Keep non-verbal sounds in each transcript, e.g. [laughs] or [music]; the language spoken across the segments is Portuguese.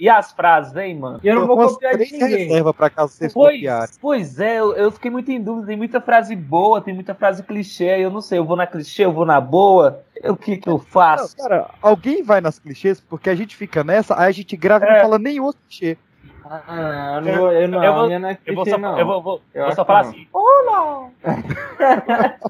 E as frases, hein, mano? Eu não vou copiar de ninguém. reserva pra caso vocês Pois, copiarem. pois é, eu, eu fiquei muito em dúvida. Tem muita frase boa, tem muita frase clichê. Eu não sei, eu vou na clichê, eu vou na boa. O que que eu Não, faço? cara, alguém vai nas clichês porque a gente fica nessa, aí a gente grava e É. não fala nem outro clichê. Ah, eu não vou, eu não, Eu vou- não é Eu vou só, não. eu vou, vou- Eu vou só que falar não. assim. Olá! [laughs]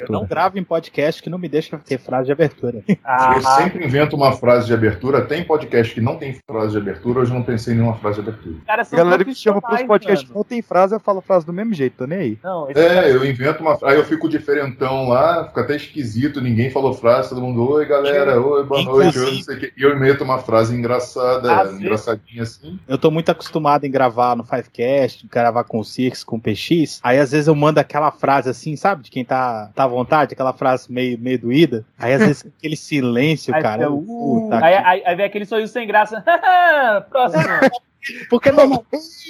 Eu não gravo em podcast que não me deixa ter frase de abertura. Ah, Eu sempre invento uma frase de abertura. Tem podcast que não tem frase de abertura, hoje eu não pensei em nenhuma frase de abertura. os caras A galera me chama pros podcasts que não tem frase, eu falo frase do mesmo jeito, tô nem aí. Não, caras- É, eu invento uma Aí eu fico diferentão lá, fica até esquisito, ninguém falou frase, todo mundo, oi galera, oi, boa noite, eu não sei o quê. E eu invento uma frase engraçada, Às vezes- engraçadinha assim. Eu tô muito acostumado em gravar no Fivecast, gravar com o Six, com o PX. Aí às vezes eu mando aquela frase assim, sabe? De quem tá, tá à vontade, aquela frase meio, meio doída. Aí às vezes [laughs] aquele silêncio, Aí cara. eu- uh, aí, aí- aí vem aquele sorriso sem graça. [laughs] Próximo. [laughs] Porque normal-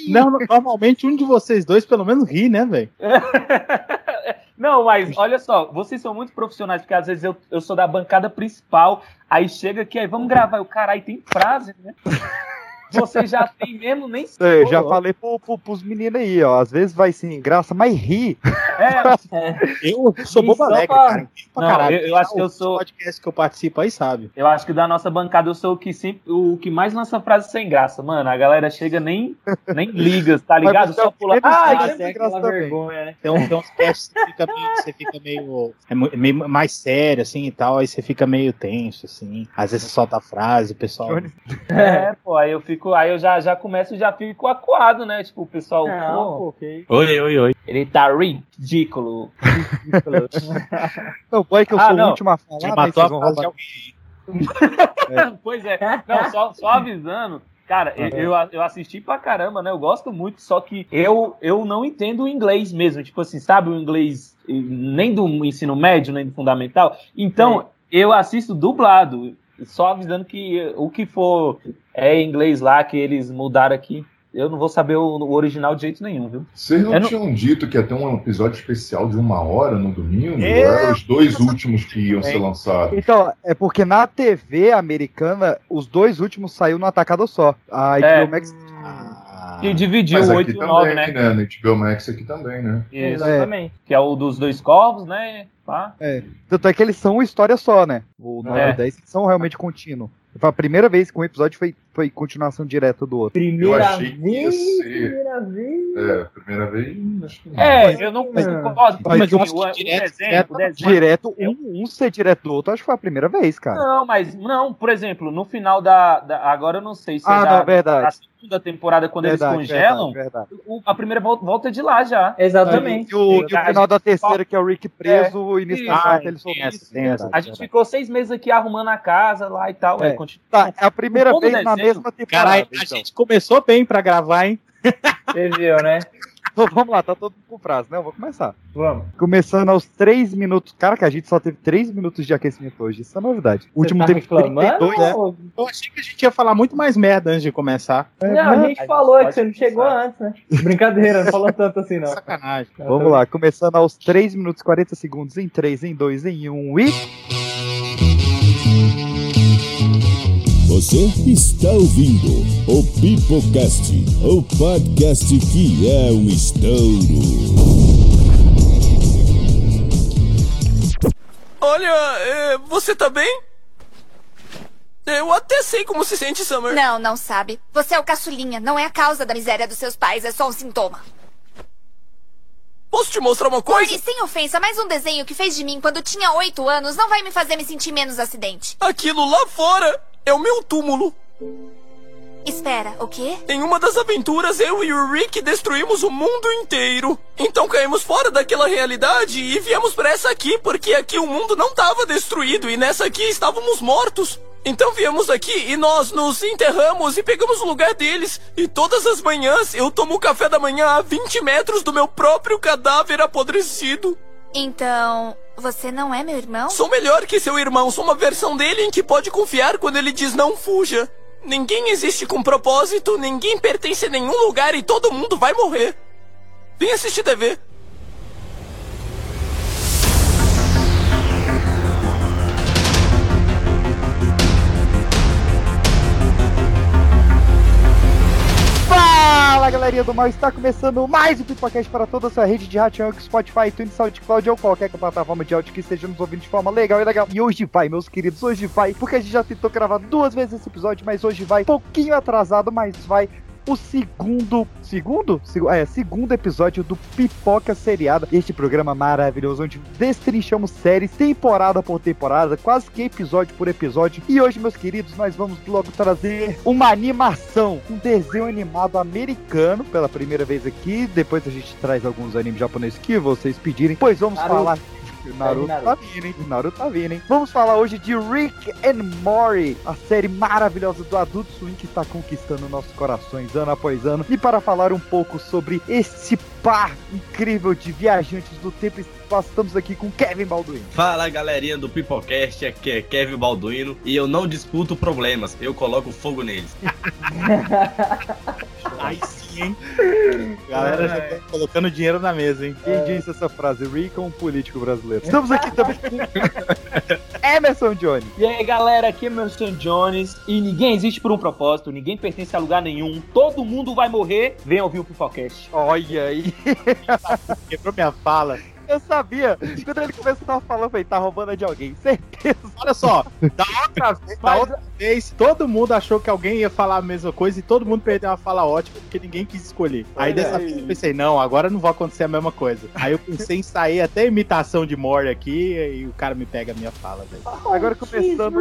não, normalmente um de vocês dois pelo menos ri, né, velho? Não, mas olha só, vocês são muito profissionais, porque às vezes eu, eu sou da bancada principal, aí chega aqui, aí vamos gravar, o caralho tem frase, né? Vocês já tem mesmo, nem [laughs] É, já falei pro, pro, pros meninos aí, ó. Às vezes vai sem graça, mas ri. É, [laughs] Eu sou bobo alegre, pra- cara. Pra Não, caralho. eu- eu acho que eu sou- podcast que eu participo aí, sabe? eu acho que da nossa bancada eu sou o que sempre, o que mais lança frase sem graça, mano. A galera chega nem, nem liga, tá ligado? você é Só pula. Ah, Ah, graça aquela vergonha, né? Tem, tem uns que você fica meio, você fica meio, é mu- meio mais sério, assim, e tal, aí você fica meio tenso, assim. Às vezes você solta a frase, o pessoal... É, pô, aí eu fico, aí eu já, já começo e já fico acuado, né? Tipo, o pessoal, Não, pô, pô, ok. Oi, oi, oi. ele tá ridículo. [laughs] Não, boy que eu Ah, sou não. o último a falar, Já mas matou a roubar. alguém. [laughs] [laughs] pois é. Não, só, só avisando. Cara, eu, eu, eu assisti pra caramba, né? Eu gosto muito, só que eu, eu não entendo o inglês mesmo. Tipo assim, sabe o inglês eh, nem do ensino médio, nem do fundamental. Então, eu assisto dublado. Só avisando que o que for é inglês lá, que eles mudaram aqui, eu não vou saber o, o original de jeito nenhum, viu? Vocês não, Eu não- tinham dito que ia ter um episódio especial de uma hora no domingo? É. Eram os dois últimos que iam ser lançados. Então, é porque na TV americana, os dois últimos saiu no atacado só. A É. HBO Max. Ah, Que dividiu Mas o aqui 8 e o também, 9, né? né? No HBO Max aqui também, né? Isso. Exatamente. Que é o dos dois corvos, né? Pá. Tanto é que eles são uma história só, né? O 9 É. e o 10 são realmente contínuos. Foi a primeira vez que um episódio foi, foi continuação direta do outro. Primeira vez, primeira vez. É, primeira vez, acho que não. É, eu não Mas- concordo. mas eu acho o, que o direto- desenho, direto- o desenho- Direto, um, um ser direto do outro, acho que foi a primeira vez, cara. Não, mas não, por exemplo, no final da. da- agora eu não sei se Ah, é não, da, verdade. da segunda temporada, quando verdade, eles congelam, verdade, verdade. o- a primeira volta, volta de lá já. Exatamente. E o, e o final da terceira, que é o Rick preso, o início da quarta, ele verdade, A gente ficou seis meses aqui arrumando a casa lá e tal. É. continua. Tá, é a primeira vez na desenho. Mesma temporada. Caralho, a então. gente começou bem pra gravar, hein? [laughs] Você viu, né? Então, [laughs] vamos lá, tá todo mundo com frase, né? Eu vou começar. Vamos. Começando aos 3 minutos. Cara, que a gente só teve 3 minutos de aquecimento hoje. Isso é novidade. O último Você tá teve reclamando? 32, né? Eu achei que a gente ia falar muito mais merda antes de começar. Não, a gente a falou gente que você não chegou começar. antes, né? Brincadeira, não falou tanto assim, não. Sacanagem. Vamos lá, começando aos 3 minutos e 40 segundos em 3, em 2, em 1 e. Você está ouvindo o Pipocast, o podcast que é um estouro. Olha, é, você tá bem? Eu até sei como se sente, Summer. Não, não sabe. Você é o caçulinha. Não é a causa da miséria dos seus pais. É só um sintoma. Posso te mostrar uma coisa? E sem ofensa, mas um desenho que fez de mim quando tinha oito anos não vai me fazer me sentir menos acidente. Aquilo lá fora é o meu túmulo. Espera, o quê? Em uma das aventuras, eu e o Rick destruímos o mundo inteiro. Então caímos fora daquela realidade e viemos pra essa aqui, porque aqui o mundo não estava destruído e nessa aqui estávamos mortos. Então viemos aqui e nós nos enterramos e pegamos o lugar deles. E todas as manhãs eu tomo o café da manhã a 20 metros do meu próprio cadáver apodrecido. Então, você não é meu irmão? Sou melhor que seu irmão, sou uma versão dele em que pode confiar quando ele diz não fuja. Ninguém existe com propósito, ninguém pertence a nenhum lugar e todo mundo vai morrer. Vem assistir TV. Galerinha do mal, está começando mais um Pipocast para toda a sua rede de rádio, Spotify, iTunes, SoundCloud ou qualquer plataforma de áudio que esteja nos ouvindo de forma legal e legal. E hoje vai, meus queridos, hoje vai, porque a gente já tentou gravar duas vezes esse episódio, mas hoje vai, pouquinho atrasado, mas vai o segundo, segundo? Segu- É, segundo episódio do Pipoca Seriada. Este programa maravilhoso, onde destrinchamos séries temporada por temporada, quase que episódio por episódio. E hoje, meus queridos, nós vamos logo trazer uma animação, um desenho animado americano, pela primeira vez aqui. Depois a gente traz alguns animes japoneses que vocês pedirem. Pois vamos Naruto. falar. Naruto, Naruto. tá vindo, hein? Naruto tá vindo, hein? Vamos falar hoje de Rick and Morty, a série maravilhosa do Adult Swim que está conquistando nossos corações ano após ano. E para falar um pouco sobre esse par incrível de viajantes do tempo espaço, estamos aqui com Kevin Balduino. Fala galerinha do Pipocast, aqui é Kevin Balduino e eu não disputo problemas, eu coloco fogo neles. [laughs] Aí sim, hein? Galera já tá colocando dinheiro na mesa, hein? Quem disse essa frase? Rick é um político brasileiro. Estamos aqui também com [laughs] Emerson Johnny. E aí, galera, aqui é Merson Jones. E ninguém existe por um propósito, ninguém pertence a lugar nenhum. Todo mundo vai morrer. Venha ouvir o Pipocast. Olha aí. Quebrou minha fala. Eu sabia. Quando ele começou, eu tava falando, eu falei, tá roubando de alguém. [laughs] Certeza. Olha só, da outra [laughs] vez, da outra vez, todo mundo achou que alguém ia falar a mesma coisa e todo mundo perdeu uma fala ótima porque ninguém quis escolher. Aí dessa vez eu pensei, não, agora não vai acontecer a mesma coisa. Aí eu pensei em sair até imitação de Mori aqui e o cara me pega a minha fala, velho. Agora começando.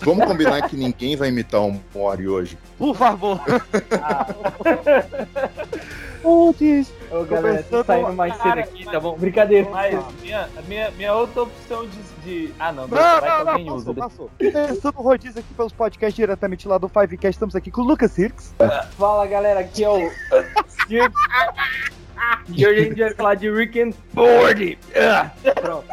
Vamos combinar que ninguém vai imitar um Mori hoje. Por favor. [laughs] Putz. Ô, galera, tô saindo mais cedo aqui, tá bom? Brincadeira. Mas minha, minha, minha outra opção de. de- Ah, não, Não, vai que não, não, usa. passou, passou. Começando o rodízio aqui pelos podcasts diretamente lá do Fivecast, estamos aqui com o Lucas Cirques. Fala, galera, aqui é o... Diego. [laughs] E hoje a gente vai falar de Rick and Morty. Pronto.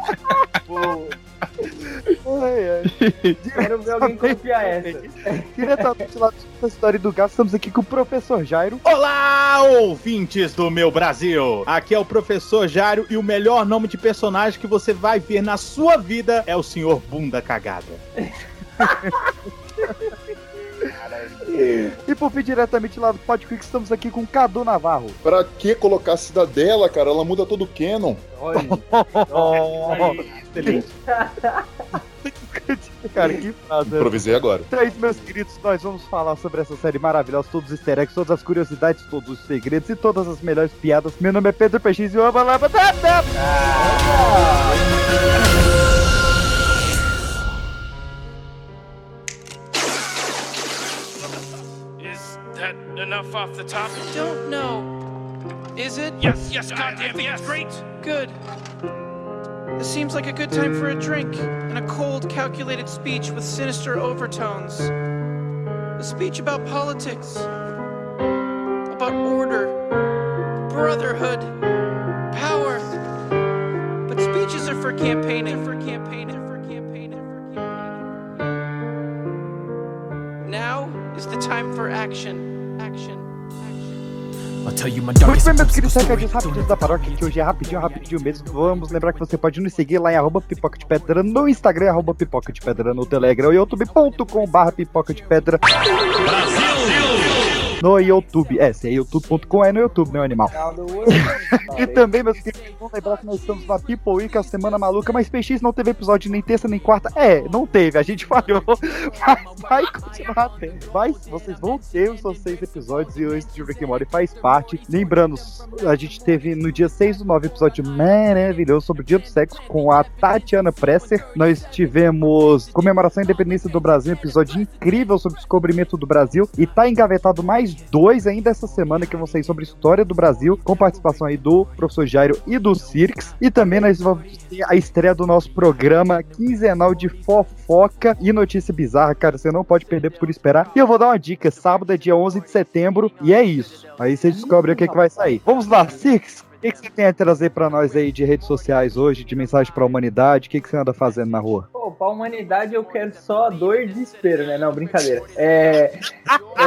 [laughs] Ai, ai. [laughs] quero ver alguém copiar essa. [laughs] Diretamente lá da história do gato, estamos aqui com o professor Jairo. Olá, ouvintes do meu Brasil! Aqui é o professor Jário e o melhor nome de personagem que você vai ver na sua vida é o senhor Bunda Cagada. [laughs] E por fim, diretamente lá do Podquick, estamos aqui com Cadu Navarro. Pra que colocar a cidadela, cara? Ela muda todo o canon. Olha. Excelente. Cara, que frase. Improvisei agora. Então é isso, meus queridos. Nós vamos falar sobre essa série maravilhosa, todos os easter eggs, todas as curiosidades, todos os segredos e todas as melhores piadas. Meu nome é Pedro PX e o Aba Laba da enough off the top? I don't know. Is it? Yes, yes, goddamn, yes. Great. Good. This seems like a good time for a drink and a cold, calculated speech with sinister overtones. A speech about politics, about order, brotherhood, power. But speeches are for campaigning, for campaigning, for campaigning, for campaigning. Now is the time for action. Action. Muito bem, meus queridos recadinhos rapidinhos da paróquia, que hoje é rapidinho, rapidinho mesmo. Vamos lembrar que você pode nos seguir lá em arroba pipoca de pedra no Instagram, arroba pipoca de pedra no Telegram, youtube.com barra pipoca de pedra. No YouTube, é, se é youtube.com, é no YouTube, meu animal. [laughs] E também, meus queridos, vamos lembrar que nós estamos na People Week, a semana maluca, mas PX não teve episódio nem terça nem quarta. É, não teve, a gente falhou, mas [laughs] vai continuar tendo. Mas vocês vão ter os seus seis episódios e esse de Rick and Morty faz parte. Lembrando, a gente teve no dia 6 do 9 episódio maravilhoso sobre o Dia do Sexo com a Tatiana Presser. Nós tivemos comemoração da independência do Brasil, episódio incrível sobre o descobrimento do Brasil. E tá engavetado mais dois ainda essa semana que vão sair sobre a história do Brasil, com participação aí do professor Jairo e do Cirques. E também nós vamos ter a estreia do nosso programa quinzenal de fofoca e notícia bizarra, cara. Você não pode perder por esperar. E eu vou dar uma dica: sábado é dia 11 de setembro e é isso. Aí você descobre o que, que vai sair. Vamos lá, Cirques. O que, que você tem a trazer pra nós aí de redes sociais hoje, de mensagem pra humanidade? O que, que você anda fazendo na rua? Pra humanidade eu quero só dor e desespero, né? Não, brincadeira. É,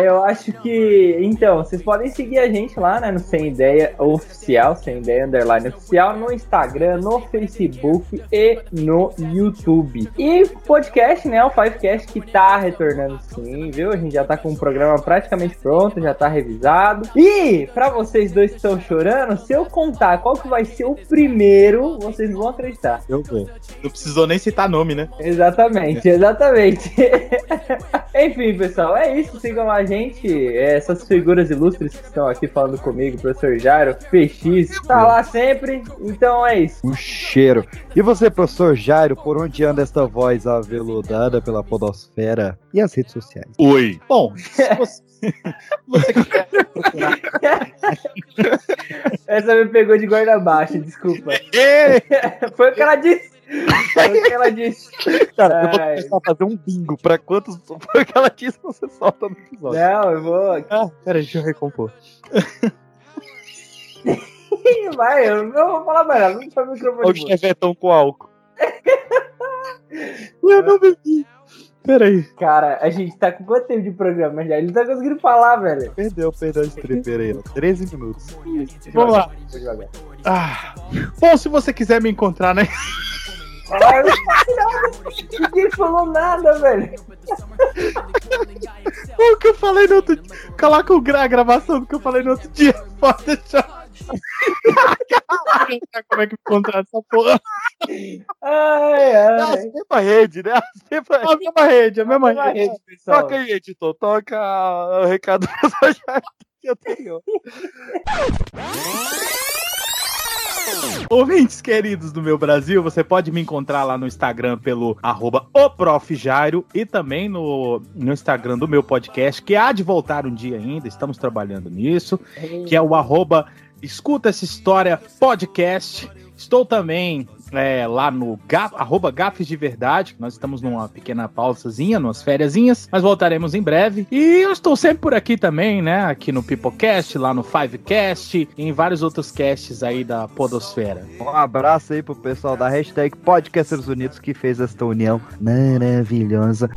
eu acho que. Então, vocês podem seguir a gente lá, né? No Sem Ideia Oficial, Sem Ideia Underline Oficial, no Instagram, no Facebook e no YouTube. E podcast, né? O Fivecast que tá retornando sim, viu? A gente já tá com o programa praticamente pronto, já tá revisado. E, pra vocês dois que estão chorando, se eu contar qual que vai ser o primeiro, vocês vão acreditar. Eu vou. Não precisou nem citar nome, né? Exatamente, exatamente. [laughs] Enfim, pessoal, é isso. Sigam a gente. É, essas figuras ilustres que estão aqui falando comigo, professor Jairo, PX, tá lá sempre. Então é isso. O cheiro. E você, professor Jairo, por onde anda esta voz aveludada pela podosfera e as redes sociais? Oi. Bom, se você, [laughs] você quer procurar. [laughs] Essa me pegou de guarda baixa, desculpa. Foi o que ela disse. Foi o que ela disse. Cara, eu vou Ai. começar a fazer um bingo pra quantos [laughs] foi o que ela disse você solta no episódio. Não, eu vou. Ah, pera, deixa eu recompor. [laughs] Vai, eu não vou falar mais nada. Não foi microfone. o chevetão com álcool. [laughs] eu não bebi. Peraí. Cara, a gente tá com quanto tempo de programa já? Ele não tá conseguindo falar, velho. Perdeu, perdeu esse trepeiro aí. ó. 13 minutos. Vamos lá. Ah, bom, se você quiser me encontrar, né? Ai. Ninguém falou nada, velho. O que eu falei no outro dia. Coloca o gra- a gravação do que eu falei no outro dia. [laughs] Pode deixar. [laughs] Como é que encontrar essa porra? Ai, É a ai. mesma rede, né? A mesma A mesma rede, a mesma Mesma rede. rede. Toca aí, editor. Toca o recado [laughs] que eu tenho. Ouvintes queridos do meu Brasil, você pode me encontrar lá no Instagram pelo arroba o Prof. Jairo e também no, no Instagram do meu podcast, que há de voltar um dia ainda, estamos trabalhando nisso, que é o arroba Escuta Essa História Podcast. Estou também é, lá no gaf, arroba Gafes de Verdade, que nós estamos numa pequena pausazinha, numas fériasinhas, mas voltaremos em breve. E eu estou sempre por aqui também, né? Aqui no Pipocast, lá no Fivecast e em vários outros casts aí da Podosfera. Um abraço aí pro pessoal da hashtag Podcasters Unidos que fez esta união maravilhosa.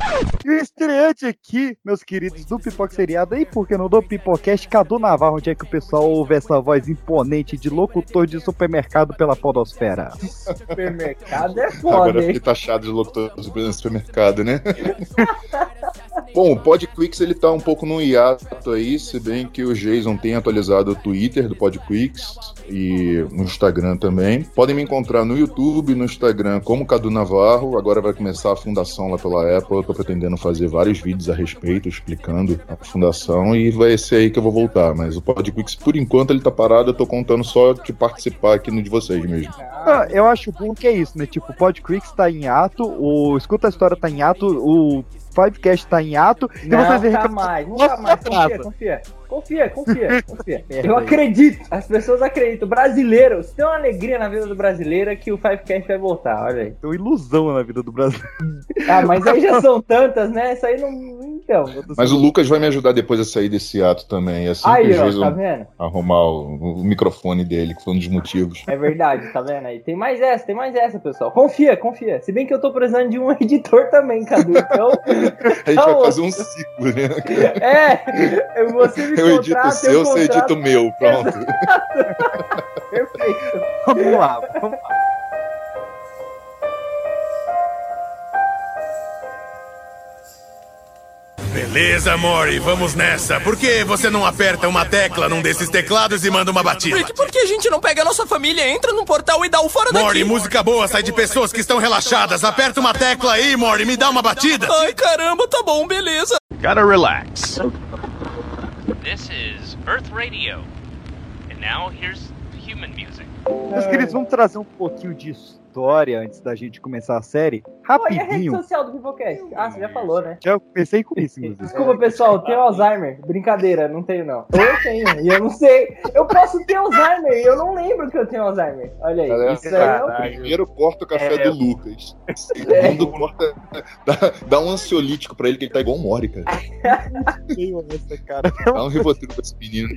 E o estreante aqui, meus queridos do Pipoca Seriado, e por que não do Pipocast, Cadu Navarro, onde é que o pessoal ouve essa voz imponente de locutor de supermercado pela Podosfera? [laughs] Supermercado é Agora foda, eu hein? fiquei taxado de locutor no supermercado, né? [laughs] Bom, o Podquicks ele tá um pouco no hiato aí, se bem que o Jason tem atualizado o Twitter do Podquicks e no Instagram também. Podem me encontrar no YouTube, no Instagram como Cadu Navarro. Agora vai começar a fundação lá pela Apple. Eu tô pretendendo fazer vários vídeos a respeito, explicando a fundação e vai ser aí que eu vou voltar. Mas o Podquicks, por enquanto, ele tá parado. Eu tô contando só de participar aqui no de vocês mesmo. Ah, eu acho bom que é isso, né? Tipo, o Podcrix tá em ato, o Escuta a História tá em ato, o Fivecast tá em ato, e Não, vocês nunca reclamam- mais, nunca mais. Confia, confia. Confia, confia, [laughs] confia. Eu acredito, as pessoas acreditam. Brasileiro, se tem uma alegria na vida do brasileiro é que o Fivecast vai voltar, olha aí. Tem uma ilusão na vida do Brasil. [laughs] Ah, mas aí já são tantas, né? Isso aí não. Então. Mas o Lucas vai me ajudar depois a sair desse ato também. Assim Aí, que ó, tá vendo? arrumar o, o microfone dele, que foi um dos motivos. É verdade, tá vendo aí? Tem mais essa, tem mais essa, pessoal. Confia, confia. Se bem que eu tô precisando de um [laughs] editor também, Cadu. Então. A gente vai fazer um ciclo, né? É, você me Eu edito o seu, eu você edita o meu, pronto. [laughs] Perfeito. Vamos lá, vamos lá. Beleza, Mori, vamos nessa. Por que você não aperta uma tecla num desses teclados e manda uma batida? Rick, por que a gente não pega a nossa família, entra num portal e dá o fora Mori, daqui? música boa sai de pessoas que estão relaxadas. Aperta uma tecla aí, Mori, me dá uma batida. Ai, caramba, tá bom, beleza. Gotta relax. This is Earth Radio. And now here's human music. Meus queridos, vamos trazer um pouquinho de história antes da gente começar a série. Pô, e a rede Rapidinho. social do Pipocast? Ah, você já falou, né? Já comecei com isso, inclusive. Desculpa, pessoal, eu tenho Alzheimer. Brincadeira, não tenho, não. Eu tenho, e eu não sei. Eu posso ter Alzheimer e eu não lembro que eu tenho Alzheimer. Olha aí, isso aí é o- Primeiro corta o café É. do Lucas. Segundo corta. Dá, dá um ansiolítico pra ele, que ele tá igual um Mori, cara. cara. Dá um rivotril pra esse menino.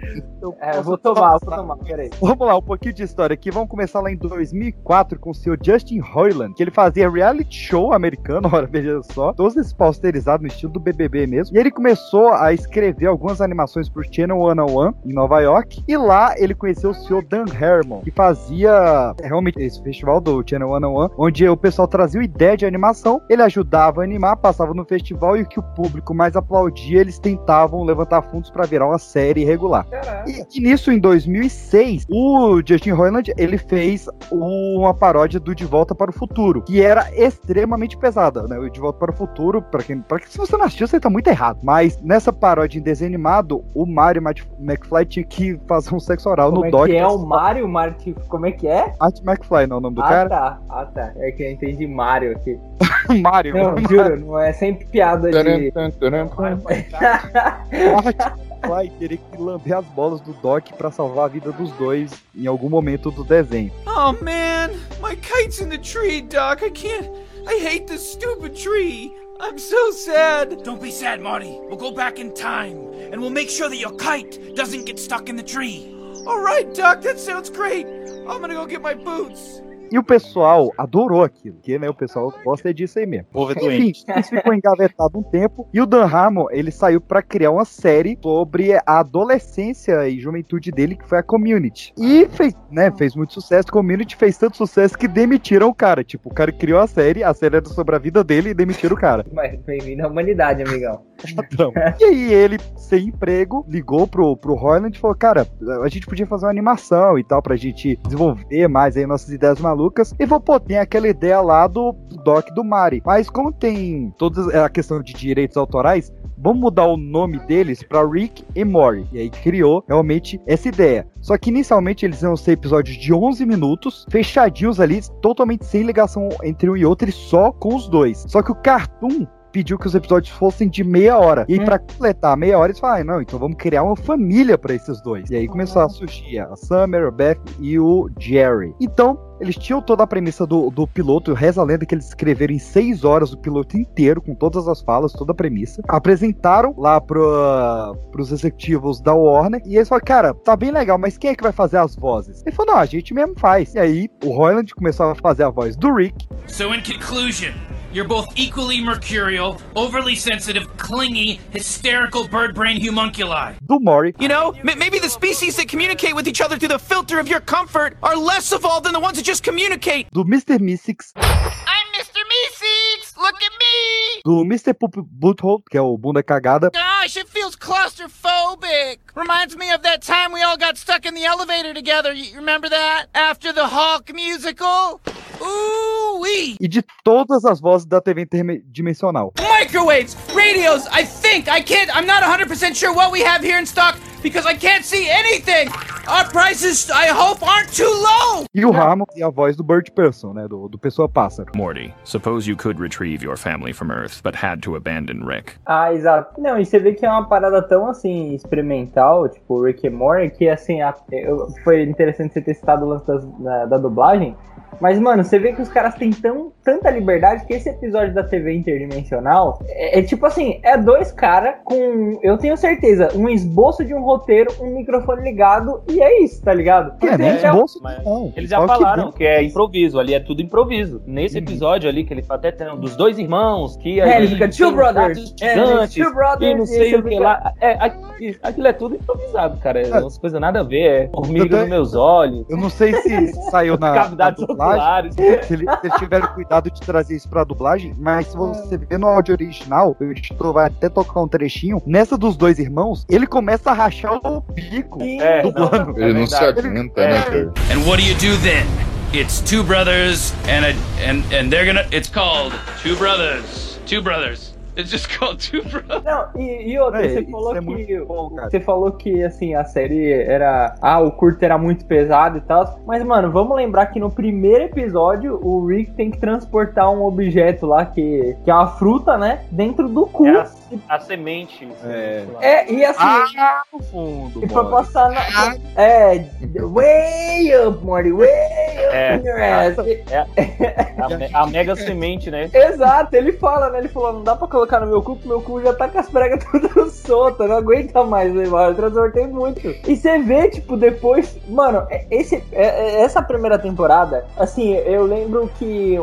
É, eu vou tomar, eu vou tomar, peraí. Vamos lá, um pouquinho de história aqui. Vamos começar lá em 2004 com o senhor Justin Roiland, que ele fazia reality show americano, [laughs] olha, veja só, todos esses pausterizados no estilo do BBB mesmo. E ele começou a escrever algumas animações pro Channel 101 em Nova York. E lá ele conheceu o senhor Dan Harmon, que fazia é, realmente esse festival do Channel 101, onde o pessoal trazia ideia de animação, ele ajudava a animar, passava no festival e o que o público mais aplaudia, eles tentavam levantar fundos para virar uma série regular. E, e nisso, em 2006, o Justin Roiland, ele fez uma paródia do De Volta para o Futuro, que era extremamente pesada, né? O De Volta para o Futuro, para quem, pra quem, se você não assistiu, você tá muito errado. Mas nessa paródia em desenho animado, o Mario McFly tinha que fazer um sexo oral Como no é Doc. que é o Mario? Mario, como é que é? Art McFly, não é o nome do ah, cara? tá. Ah, tá. É que eu entendi Mario aqui. [laughs] Mario. Não, juro, não é sempre piada de... [laughs] vai querer que lamber as bolas do Doc pra salvar a vida dos dois em algum momento do desenho. Oh man, my kite's in the tree, Doc. I can't. I hate this stupid tree. I'm so sad. Don't be sad, Marty. We'll go back in time and we'll make sure that your kite doesn't get stuck in the tree. All right, Doc, that sounds great. I'm gonna go get my boots. E o pessoal adorou aquilo, porque né, o pessoal gosta disso aí mesmo. Povo é Enfim, isso ficou engavetado um tempo. E o Dan Harmon, ele saiu pra criar uma série sobre a adolescência e juventude dele, que foi a Community. E fez, né, fez muito sucesso. Community fez tanto sucesso que demitiram o cara. Tipo, o cara criou a série, a série era sobre a vida dele e demitiram o cara. [laughs] Mas bem-vindo à humanidade, amigão. Padrão. e aí ele, sem emprego, ligou pro, pro Roland e falou, cara, a gente podia fazer uma animação e tal, pra gente desenvolver mais aí nossas ideias malucas. E falou, pô, tem aquela ideia lá do, do Doc do Mari. Mas como tem toda a questão de direitos autorais, vamos mudar o nome deles pra Rick e Morty. E aí criou realmente essa ideia. Só que inicialmente eles iam ser episódios de 11 minutos, fechadinhos ali, totalmente sem ligação entre um e outro e só com os dois. Só que o Cartoon pediu que os episódios fossem de meia hora. E aí, pra completar meia hora, eles falaram, não, então vamos criar uma família pra esses dois. E aí começou a surgir a Summer, a Beth e o Jerry. Então, eles tinham toda a premissa do, do piloto, reza a lenda que eles escreveram em seis horas o piloto inteiro, com todas as falas, toda a premissa. Apresentaram lá pro, pros executivos da Warner, e eles falaram, cara, tá bem legal, mas quem é que vai fazer as vozes? Ele falou, não, a gente mesmo faz. E aí, o Royland começou a fazer a voz do Rick. So, in conclusion, you're both equally mercurial, overly sensitive, clingy, hysterical bird brain homunculi. Do Mori. You know, m- maybe the species that communicate with each other through the filter of your comfort are less evolved than the ones that just communicate. Do Mr. Mystics. I'm Mr. Meeseeks! Look at me! Do Mr. Poop Butthole, que é o bunda cagada. Ah, Gosh, it feels claustrophobic. Reminds me of that time we all got stuck in the elevator together. You remember that? After the Hulk musical? Ooh wee! E de todas as vozes da TV interdimensional. Microwaves, radios, I think, I can't, I'm not 100% sure what we have here in stock because I can't see anything. Our prices, I hope, aren't too low. E o Ramo e a voz do Bird Person, né? Do, do Pessoa Pássaro. Morty, suppose you could retrieve your family from Earth, but had to abandon Rick. Ah, exato. Não, e você vê que é uma parada tão assim, experimental, tipo Rick and Morty, que assim, a- eu- foi interessante você ter citado o lance das- da, da dublagem. Mas, mano, você vê que os caras têm tão, tanta liberdade que esse episódio da TV interdimensional é, é tipo assim: é dois caras com, eu tenho certeza, um esboço de um roteiro, um microfone ligado, e é isso, tá ligado? É, nem Porque esboço, Mas não. Eles já que falaram deu. que, é improviso, ali é tudo improviso. Nesse Uhum. episódio ali, que ele fala até tem um dos dois irmãos, que É, ali ele fica, tem "Two brothers." gatos É, gigantes, "Two brothers", e não sei o que fica- lá. É, aqui- aquilo é tudo improvisado, cara. É umas coisas nada a ver. É formiga é- nos meus olhos, Eu não sei se [laughs] saiu na, na cavidades dublagem. [laughs] Se eles, se eles tiveram cuidado de trazer isso pra dublagem, mas se você vê no áudio original, o editor vai até tocar um trechinho. Nessa dos dois irmãos, ele começa a rachar o bico É, dublando. Ele não se verdade. aguenta, né, cara? And what do you do then? It's two brothers and a and and they're gonna. It's called two brothers. Two brothers. It's just called two brothers. Não, e, e outra, É, você falou é que. bom, você falou que assim, a série era. Ah, o curto era muito pesado e tal. Mas, mano, vamos lembrar que no primeiro episódio o Rick tem que transportar um objeto lá que, que é uma fruta, né? Dentro do cu. É a, a semente. É. É, e assim. Ah, no fundo. E foi passar na. É. Way up, Morty, way É. open your ass. É a, me- a mega semente, né? Exato, ele fala, né? Ele falou, não dá pra colocar no meu cu, porque meu cu já tá com as pregas [laughs] tudo soltas, não aguenta mais, né, mano? Eu transportei muito. E você vê, tipo, depois. Mano, é- esse, é- é- essa primeira temporada, assim, eu lembro que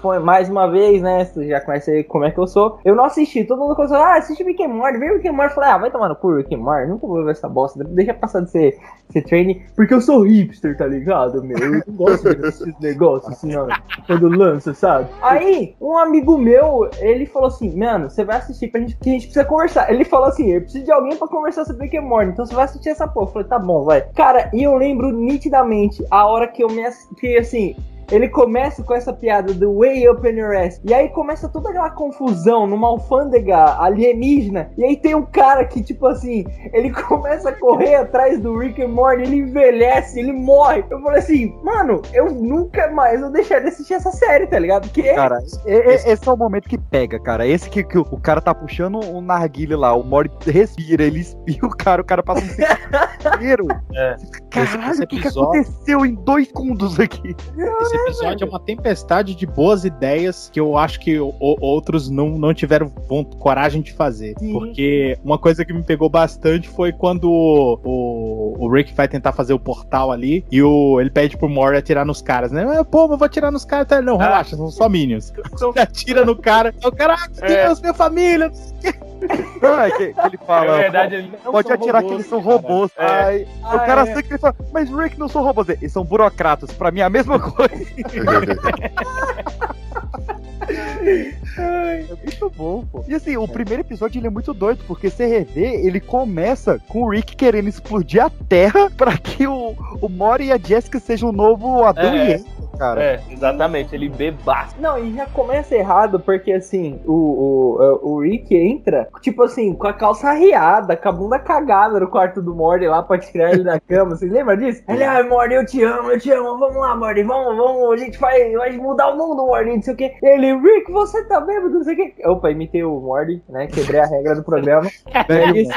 foi mais uma vez, né? Você já conhece aí como é que eu sou. Eu não assisti, todo mundo começou, ah, assiste Rick and Morty, vem Rick and Morty. Eu falei, ah, vai tomar no cu, Rick and Morty, nunca vou ver essa bosta, deixa passar de ser, ser trainee, porque eu sou hipster, tá ligado, meu? Eu não gosto desses negócios, assim, ó, quando lança, sabe? Aí, um amigo meu, ele falou assim, mano, você vai assistir pra gente, que a gente precisa conversar. Ele falou assim, eu preciso de alguém pra conversar sobre Rick and Morty, então você vai assistir essa porra. Eu falei, tá bom, vai. Cara, e eu lembro nitidamente a hora que eu me que assim, ele começa com essa piada do way up in your ass. E aí começa toda aquela confusão numa alfândega alienígena. E aí tem um cara que, tipo assim, ele [laughs] começa a correr atrás do Rick and Morty, ele envelhece, ele morre. Eu falei assim, mano, eu nunca mais vou deixar de assistir essa série, tá ligado? Porque Cara, e- e- esse é o momento que pega, cara. Esse que, que o o cara tá puxando um narguile lá, o Mori respira, ele espia o cara, o cara passa um [laughs] tempo inteiro. É. Caralho, Esse o que, que episódio- aconteceu em dois segundos aqui? Esse episódio é uma tempestade de boas ideias que eu acho que o- outros não, não tiveram coragem de fazer. Porque uma coisa que me pegou bastante foi quando o, o, o Rick vai tentar fazer o portal ali e o, ele pede pro Mori atirar nos caras, né? Ah, Pô, eu vou atirar nos caras. Tá? Não, relaxa, são só Minions. [laughs] Ele atira no cara. O cara, ah, Deus, minha família. Não, é que, que ele fala. Na verdade, "Pô, eles não pode atirar robôs, que eles são cara." robôs. É. Ah, o cara é. sempre ele fala, mas Rick não são robôs. Eles são burocratas. Pra mim é a mesma coisa. É muito bom, pô. E assim, o primeiro episódio ele é muito doido, porque você revê, ele começa com o Rick querendo explodir a Terra pra que o, o Mori e a Jessica sejam o novo Adão É. e Eva, cara. É, exatamente, ele bebaça. Não, e já começa errado, porque assim, o, o, o Rick entra, tipo assim, com a calça arriada, com a bunda cagada no quarto do Morty lá pra tirar ele da [laughs] cama. Vocês lembram disso? Ele, ah, Morty, eu te amo, eu te amo, vamos lá, Morty, vamos, vamos, a gente vai, vai mudar o mundo, Morty, não sei o quê. Ele, Rick, você tá bêbado, não sei o quê. Opa, imitei o Morty, né? Quebrei a regra do programa. É isso.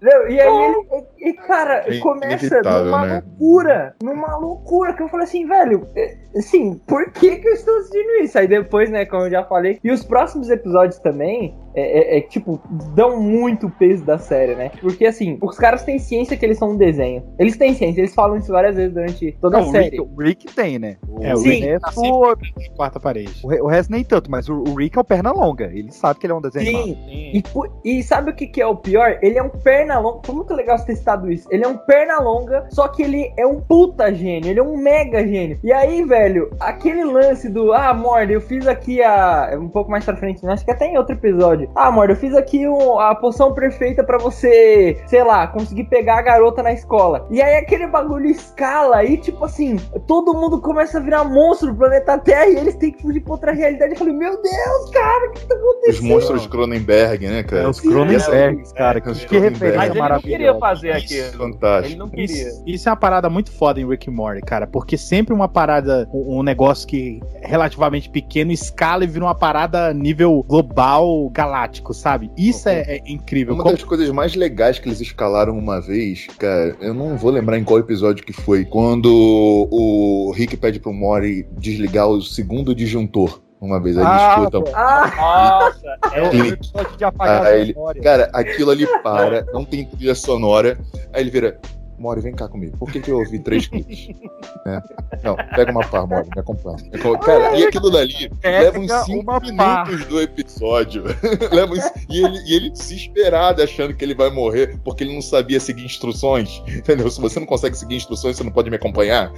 Não, e aí ele, e, cara, É começa numa né? loucura, numa loucura, que eu falei assim, velho, é, assim, por que que eu estou assistindo isso? Aí depois, né, como eu já falei, e os próximos episódios também, é, é- é, tipo, dão muito peso da série, né? Porque, assim, os caras têm ciência que eles são um desenho. Eles têm ciência, eles falam isso várias vezes durante toda Não, a o série. Rick, o Rick tem, né? O, É, o Sim. Rick sempre quarta parede. o, o resto nem tanto, mas o, o Rick é o perna longa. Ele sabe que ele é um desenho animado. Sim, e, e sabe o que, que é o pior? Ele é um perna longa. Foi muito legal você ter citado isso. Ele é um perna longa, só que ele é um puta gênio. Ele é um mega gênio. E aí, velho, aquele lance do Ah, Mord, eu fiz aqui a. Um pouco mais pra frente, né? Acho que até em outro episódio. Ah, Mord, eu fiz aqui um- a poção perfeita pra você, sei lá, conseguir pegar a garota na escola. E aí aquele bagulho escala e, tipo assim, todo mundo começa a virar monstro do planeta Terra e eles têm que fugir pra outra realidade. Eu falei, meu Deus, cara, o que tá Os acontecendo? monstros de Cronenberg, né, cara? É, os Cronenbergs, cara. Que, Os que Cronenberg. referência Mas ele não maravilhosa. queria fazer aquilo. Fantástico. Ele não queria. Isso, isso é uma parada muito foda em Rick and Morty, cara, porque sempre uma parada, um, um negócio que é relativamente pequeno, escala e vira uma parada nível global, galáctico, sabe? Isso é, é incrível. Uma Como- das coisas mais legais que eles escalaram uma vez, cara, eu não vou lembrar em qual episódio que foi, quando o Rick pede pro Mori desligar o segundo disjuntor. Uma vez, aí ele Ah, escuta. pô. Ah, Nossa, É o Clique. episódio de apagar Ah, a ele-. Cara, aquilo ali para, não tem trilha sonora. Aí ele vira. Mori, vem cá comigo. Por que, que eu ouvi três cliques? [laughs] Né? Não, pega uma pá, Mori, me acompanha. Cara, e aquilo dali [laughs] leva uns cinco pá. minutos do episódio. leva uns- e, ele, e ele desesperado, achando que ele vai morrer, porque ele não sabia seguir instruções. Entendeu? Se você não consegue seguir instruções, você não pode me acompanhar.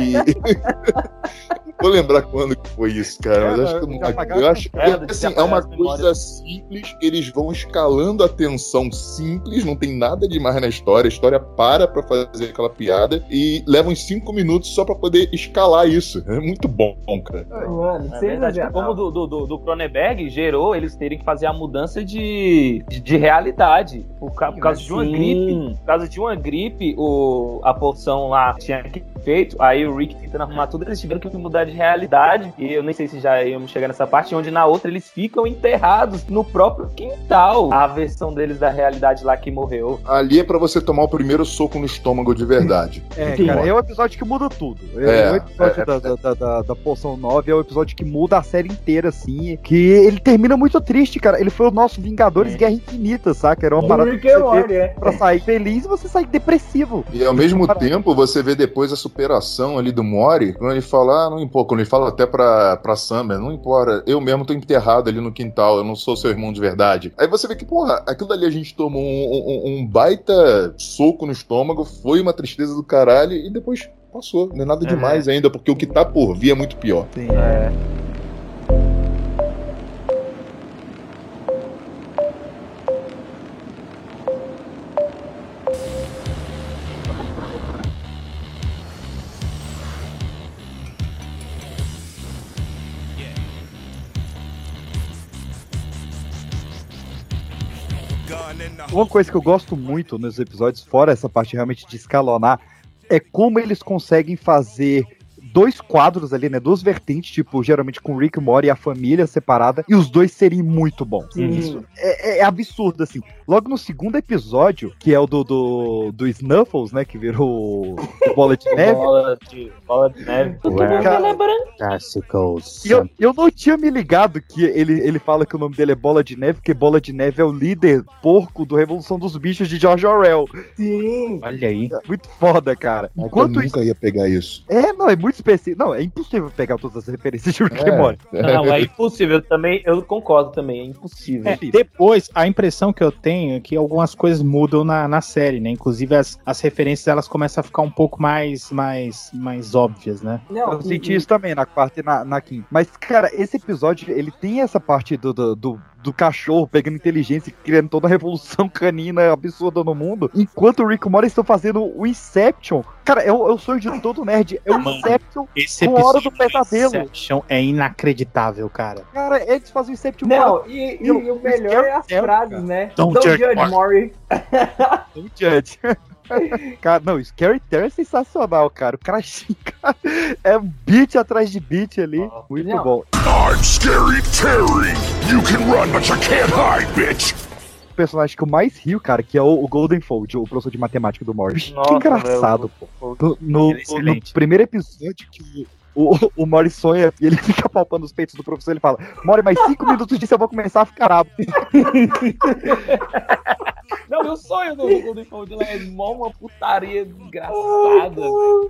E. [laughs] Vou lembrar quando que foi isso, cara. Mas É, acho que, de apagar eu acho que assim, é uma coisa simples, eles vão escalando a tensão simples, não tem nada demais na história, a história para pra fazer aquela piada e leva uns cinco minutos só pra poder escalar isso. É muito bom, cara. Mano, É verdade, exagerar. como do, do, do, do Cronenberg gerou eles terem que fazer a mudança de, de, de realidade. Por, ca- por causa de uma Sim. gripe. Por causa de uma gripe, o, a porção lá tinha que feito, aí o Rick tentando arrumar tudo, eles tiveram que mudar de realidade. E eu nem sei se já íamos chegar nessa parte, onde na outra eles ficam enterrados no próprio quintal. A versão deles da realidade lá que morreu. Ali é pra você tomar o primeiro soco no estômago de verdade. [laughs] É, Sim. cara, é o episódio que muda tudo. É, É, o episódio é, da, da, da, da, da Poção 9 é o episódio que muda a série inteira, assim. Que ele termina muito triste, cara. Ele foi o nosso Vingadores Guerra Infinita, saca? Era uma O parada Rick que você vê é. pra sair feliz e você sair depressivo. E ao mesmo tempo, você vê depois a superação ali do Mori, quando ele fala, ah, não importa, quando ele fala até pra, pra Summer, não importa, eu mesmo tô enterrado ali no quintal, eu não sou seu irmão de verdade. Aí você vê que, porra, aquilo ali a gente tomou um, um- um baita soco no estômago, foi uma tristeza do caralho, e depois passou. Não é nada demais ainda, porque o que tá por vir é muito pior. É. Uma coisa que eu gosto muito nos episódios, fora essa parte realmente de escalonar, é como eles conseguem fazer dois quadros ali, né? Duas vertentes, tipo, geralmente com o Rick, o Morty e a família separada, e os dois serem muito bons. Sim. Isso é, é absurdo, assim. Logo no segundo episódio, que é o do, do, do Snuffles, né? Que virou o Bola de [laughs] Neve. Bola de, bola de neve. E eu, eu não tinha me ligado que ele, ele fala que o nome dele é Bola de Neve, porque Bola de Neve é o líder porco do Revolução dos Bichos de George Orwell. Sim. Olha aí. Muito foda, cara. Enquanto eu nunca ia pegar isso. É, não, é muito específico. Não, é impossível pegar todas as referências de Rick and Morty. Não, é impossível. Eu também, eu concordo também, é impossível. É, depois, a impressão que eu tenho é que algumas coisas mudam na, na série, né? Inclusive as, as referências elas começam a ficar um pouco mais, mais, mais óbvias, né? Não, eu senti isso também na quarta e na, na quinta. Mas, cara, esse episódio, ele tem essa parte do, do, do, do cachorro pegando inteligência e criando toda a revolução canina absurda no mundo, enquanto o Rick e o Morty estão fazendo o Inception. Cara, é o, é o sonho de todo nerd. É o Mano, Inception Esse com hora do pesadelo. Inception é inacreditável, cara. Cara, eles fazem o Inception Não, com a- e, e, e o melhor é as frases, né? Don't Don't, judge judge, Maury. Don't judge. [laughs] cara, não, Scary Terror é sensacional, cara. O cara xinga. [laughs] É um beat atrás de beat ali. Muito Não. bom. I'm Scary Terry. You can run, but you can't hide, bitch. O personagem que eu mais rio, cara, que é o, Golden Fold, o professor de matemática do. Nossa, que engraçado, pô. No, no- é no primeiro episódio que o, o Mori sonha e ele [laughs] fica palpando os peitos do professor, ele fala: Mori, mais cinco minutos disso eu vou começar a ficar brabo. [laughs] Não, meu sonho do Golden Fold lá é mó uma putaria desgraçada.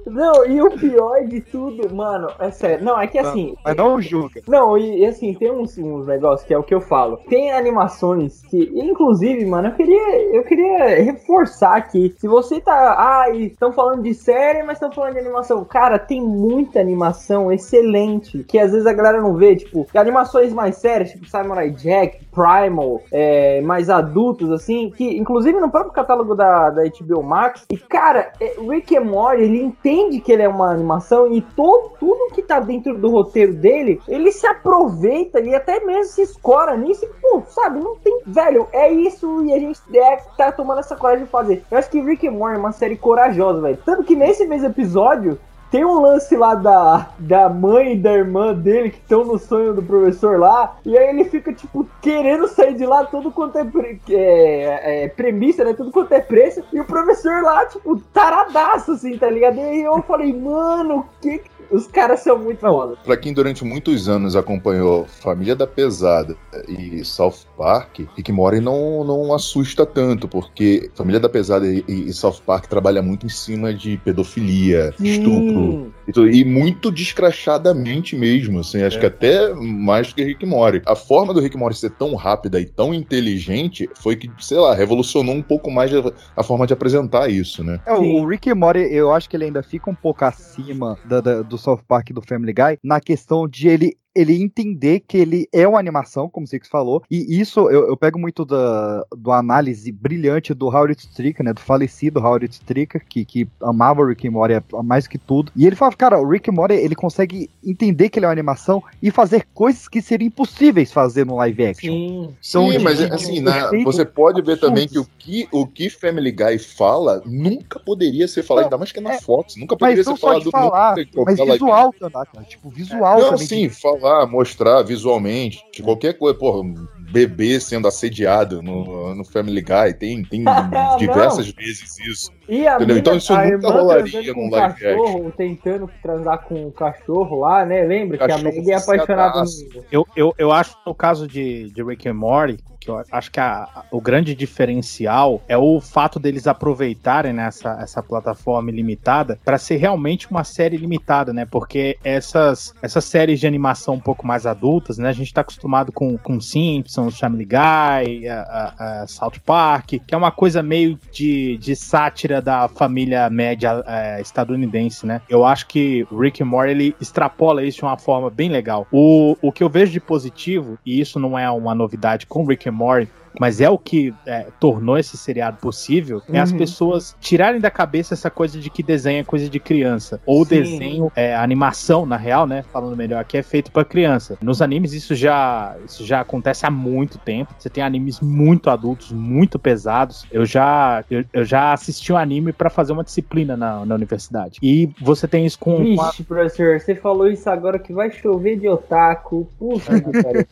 Não, e o pior de tudo, mano, é sério. Não, é que assim. Mas não julga. Não, e, e assim, tem uns, uns negócios que é o que eu falo. Tem animações que, inclusive, mano, eu queria, eu queria reforçar aqui. Se você tá. Ah, estão falando de série, mas estão falando de animação. Cara, tem muita animação excelente. Que às vezes a galera não vê. Tipo, animações mais sérias, tipo Samurai Jack, Primal, é, mais adultos, assim. Que, inclusive, no próprio catálogo da, da HBO Max. E, cara, é, Rick and Morty, ele entende que ele é uma animação e todo, tudo que tá dentro do roteiro dele, ele se aproveita e até mesmo se escora nisso e, pô, sabe, não tem. Velho, é isso e a gente é, tá tomando essa coragem de fazer. Eu acho que Rick and Morty é uma série corajosa, velho. Tanto que nesse mesmo episódio. Tem um lance lá da, da mãe e da irmã dele que estão no sonho do professor lá, e aí ele fica, tipo, querendo sair de lá tudo quanto é, pre- é, é premissa, né? Tudo quanto é preço, e o professor lá, tipo, taradaço, assim, tá ligado? E aí eu falei, mano, que. que- Os caras são muito foda. Pra quem durante muitos anos acompanhou Família da Pesada e South Park, Rick Morty não, não assusta tanto, porque Família da Pesada e, e South Park trabalha muito em cima de pedofilia, estupro, e, tudo, e muito descrachadamente mesmo, assim, acho que até mais do que Rick Morty. A forma do Rick Morty ser tão rápida e tão inteligente foi que, sei lá, revolucionou um pouco mais a, a forma de apresentar isso, né? É, o Rick Morty, eu acho que ele ainda fica um pouco acima da- da- do South Park do Family Guy na questão de ele ele entender que ele é uma animação, como o Six falou, e isso eu, eu pego muito da do análise brilhante do Howard Stricker, né, do falecido Howard Stricker, que, que amava o Rick and Morty mais que tudo, e ele fala, cara, o Rick and Morty, ele consegue entender que ele é uma animação e fazer coisas que seriam impossíveis fazer no live action. Sim, Então, Sim, mas assim, na- você pode ver também que o que o que Family Guy fala nunca poderia ser falado, ainda mais que é na Fox, nunca poderia ser falado falar, mas visual também, cara. Tipo, visual Não, também. sim, falar, mostrar visualmente, qualquer coisa, porra, bebê sendo assediado no, no Family Guy, tem, tem [laughs] Não. diversas vezes isso. E a Entendeu? mina, Então isso a nunca rolaria num um live cachorro, tentando transar com o cachorro lá, né? Lembra que a Meg é apaixonada no... Eu, eu, eu acho que no caso de, de Rick and Morty, que eu acho que a- a- o grande diferencial é o fato deles aproveitarem né, essa, essa plataforma ilimitada para ser realmente uma série limitada, né? Porque essas, essas séries de animação um pouco mais adultas, né? A gente tá acostumado com, com Simpsons, Family Guy, a- a South Park, que é uma coisa meio de, de sátira da família média é, estadunidense, né? Eu acho que Rick and Morty ele extrapola isso de uma forma bem legal. O, o que eu vejo de positivo, e isso não é uma novidade com Rick and Morty, mas é o que é, tornou esse seriado possível, é as Uhum. pessoas tirarem da cabeça essa coisa de que desenho é coisa de criança. Ou Sim. desenho, é, animação, na real, né? Falando melhor aqui, é feito pra criança. Nos animes isso já, isso já acontece há muito tempo. Você tem animes muito adultos, muito pesados. Eu já, eu, eu já assisti um anime pra fazer uma disciplina na, na universidade. E você tem isso com... com a- Vixe, professor, você falou isso agora que vai chover de otaku. Puta que [laughs] pariu.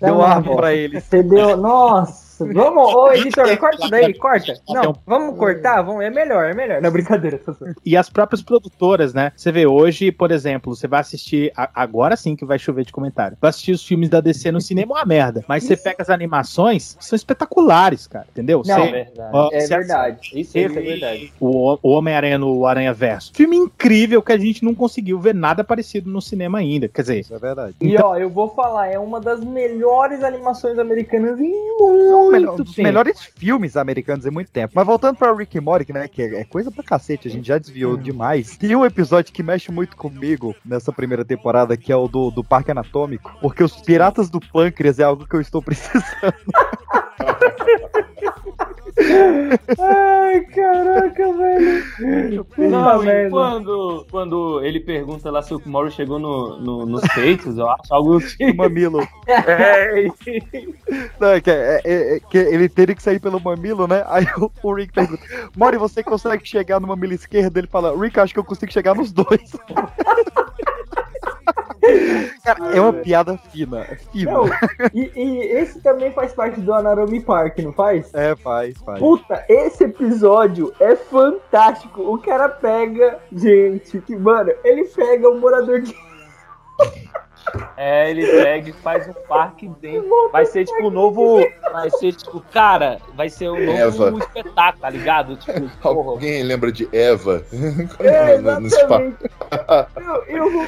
Deu Tá arma pra eles. Você deu. Nossa! Vamos, ô editor, corta isso daí, corta. Não, vamos cortar, vamos, é melhor, é melhor. Não, brincadeira, professor. E as próprias produtoras, né? Você vê hoje, por exemplo, você vai assistir. agora sim que vai chover de comentário. Vai assistir os filmes da DC no cinema é uma merda. Mas você pega as animações, são espetaculares, cara. Entendeu? Não, Você- é verdade. ó, É verdade. Isso, é verdade. O, o Homem-Aranha no Aranha Verso. Filme incrível que a gente não conseguiu ver nada parecido no cinema ainda. Quer dizer. Isso é verdade. E ó, eu vou falar, é uma das melhores animações americanas em muito melhor- um dos melhores filmes americanos em muito tempo. Mas voltando pra Rick and Morty, né, que é é coisa pra cacete, a gente já desviou demais. Tem um episódio que mexe muito comigo nessa primeira temporada, que é o do, do Parque Anatômico, porque os Piratas do Pâncreas é algo que eu estou [laughs] precisando. [laughs] Ai, caraca, velho. Não, e quando, quando ele pergunta lá se o Mori chegou no, no- nos peitos, eu acho algo tipo. mamilo. É, [laughs] Não, é que, é- é- é que ele teria que sair pelo mamilo, né? Aí o, o Rick pergunta: Mori, você consegue chegar no mamilo esquerdo? Ele fala: Rick, acho que eu consigo chegar nos dois. [laughs] Cara, é uma piada fina. Fina. Não, e, e esse também faz parte do Anarami Park, não faz? É, faz, faz. Puta, esse episódio é fantástico. O cara pega. Gente, que, mano, ele pega um morador de. [laughs] É, ele pega e faz um parque dentro. Vai ser tipo o novo. Vai ser tipo, cara, vai ser o novo espetáculo, tá ligado? Tipo, porra. Alguém lembra de Eva? [laughs] É, No- no spa. exatamente. Eu, eu,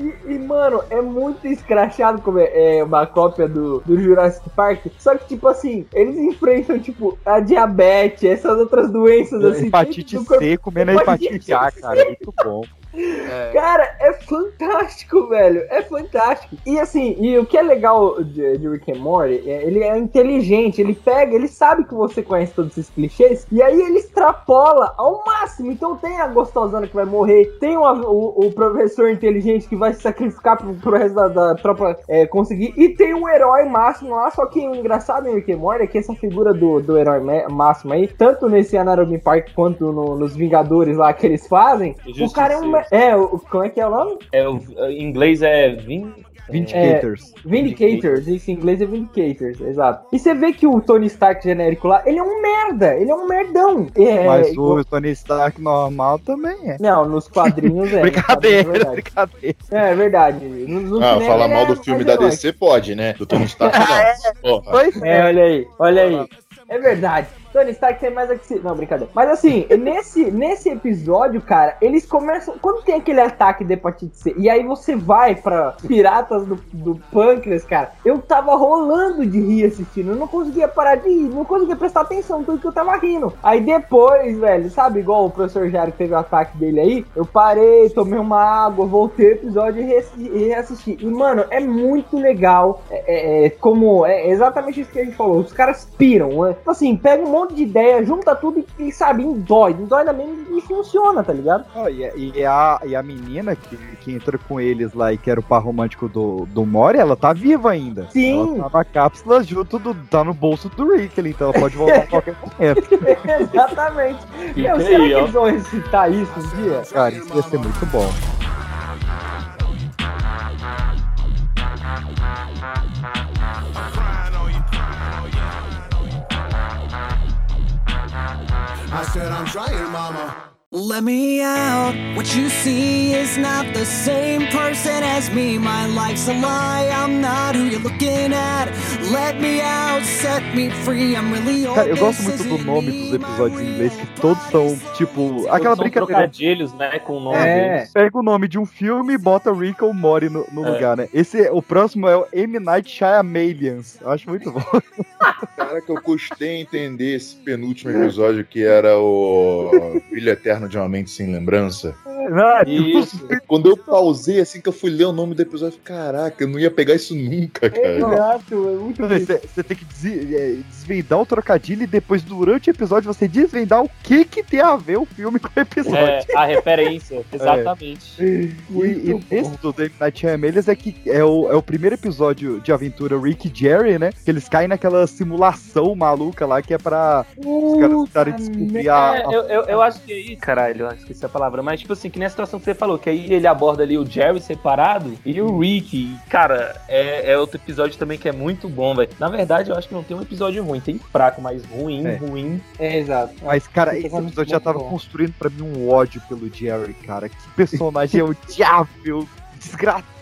e, e, mano, é muito escrachado como é, é uma cópia do, do Jurassic Park. Só que, tipo assim, eles enfrentam, tipo, a diabetes, essas outras doenças assim. hepatite. C comendo a hepatite A, cara. Muito bom. Cara, é fantástico, velho. É fantástico. E assim, e o que é legal de, de Rick and Morty, é, ele é inteligente, ele pega, ele sabe que você conhece todos esses clichês, e aí ele extrapola ao máximo. Então tem a gostosona que vai morrer, tem o, o, o professor inteligente que vai se sacrificar pro, pro resto da, da tropa é, conseguir, e tem um herói máximo lá. Só que o engraçado em Rick and Morty é que essa figura do, do herói máximo aí, tanto nesse Anatomy Park quanto no- nos Vingadores lá que eles fazem, o cara é um. Justiceiro. É, o, como é que é o nome? É, o, em inglês é Vin. Vindicators. É, Vindicators, isso em inglês é Vindicators, exato. E você vê que o Tony Stark genérico lá, ele é um merda, ele é um merdão. É, Mas igual- o Tony Stark normal também é. Não, nos quadrinhos é. [laughs] Brincadeira, nos quadrinhos é verdade. brincadeira. É verdade. No, no Ah, falar ele mal é do filme da. DC pode, né? Do Tony Stark não. [laughs] Porra. É, olha aí, olha aí. É verdade. Tony Stark tem mais aqui. se- Não, brincadeira. Mas assim, [laughs] nesse, nesse episódio, cara, eles começam. Quando tem aquele ataque de hepatite C, e aí você vai pra Piratas do, do Pâncreas, cara, eu tava rolando de rir assistindo. Eu não conseguia parar de rir, não conseguia prestar atenção, tudo que eu tava rindo. Aí depois, velho, sabe, igual o professor que teve o ataque dele aí, eu parei, tomei uma água, voltei o episódio e reassi- reassisti. E, mano, é muito legal. É, é- é como. É exatamente isso que a gente falou. Os caras piram. né? Tipo assim, pega um monte de ideia, junta tudo e, e sabe, dói. Dói na mesma e funciona, tá ligado? Ó, e, a- e a, e a menina que, que entrou com eles lá e que era o par romântico do, do Mori, ela tá viva ainda. Sim. Ela tá na cápsula junto do. tá no bolso do Rick ali, então ela pode voltar a [laughs] qualquer momento. Exatamente. Fica Meu, será aí, que ó. eles vão recitar isso um dia? Cara, isso ia ser muito bom. I said I'm trying, mama. Let me out. What you see is not the same person as me. My life's a lie. I'm not who you're looking at. Let me out. Set me free. I'm really all Cara, eu gosto muito do nome me. dos episódios em inglês, que todos são, tipo, aquela São brincadeira. trocadilhos, né, com o nome É, deles. pega o nome de um filme e bota Rick ou Mori no, no É. lugar, né? Esse, o próximo é o M. Night Shyamalians. Eu acho muito bom. Cara, que eu custei entender esse penúltimo episódio que era o Brilho Eterno de uma Mente Sem Lembrança. Isso. Quando eu pausei, assim que eu fui ler o nome do episódio, eu falei, caraca, eu não ia pegar isso nunca, cara. Exato, é muito Você, você tem que des- é, desvendar o trocadilho e depois, durante o episódio, você desvendar o que que tem a ver o filme com o episódio. É, a referência, [laughs] exatamente. E, e esse do David Night é que é o, é o primeiro episódio de aventura Rick e Jerry, né? Que eles caem naquela simulação maluca lá que é pra os caras tentarem descobrir a, É, a- eu, eu, eu acho que aí, caralho, eu esqueci a palavra, mas tipo assim, que nem a situação que você falou, que aí ele aborda ali o Jerry separado e o Rick. E, cara, é, é outro episódio também que é muito bom, velho. Na verdade, eu acho que não tem um episódio ruim, tem fraco, mas ruim, É. ruim. É, exato. Mas, cara, Esse episódio episódio já tava bom. construindo pra mim um ódio pelo Jerry, cara. Que personagem [laughs] odiável, desgraçado.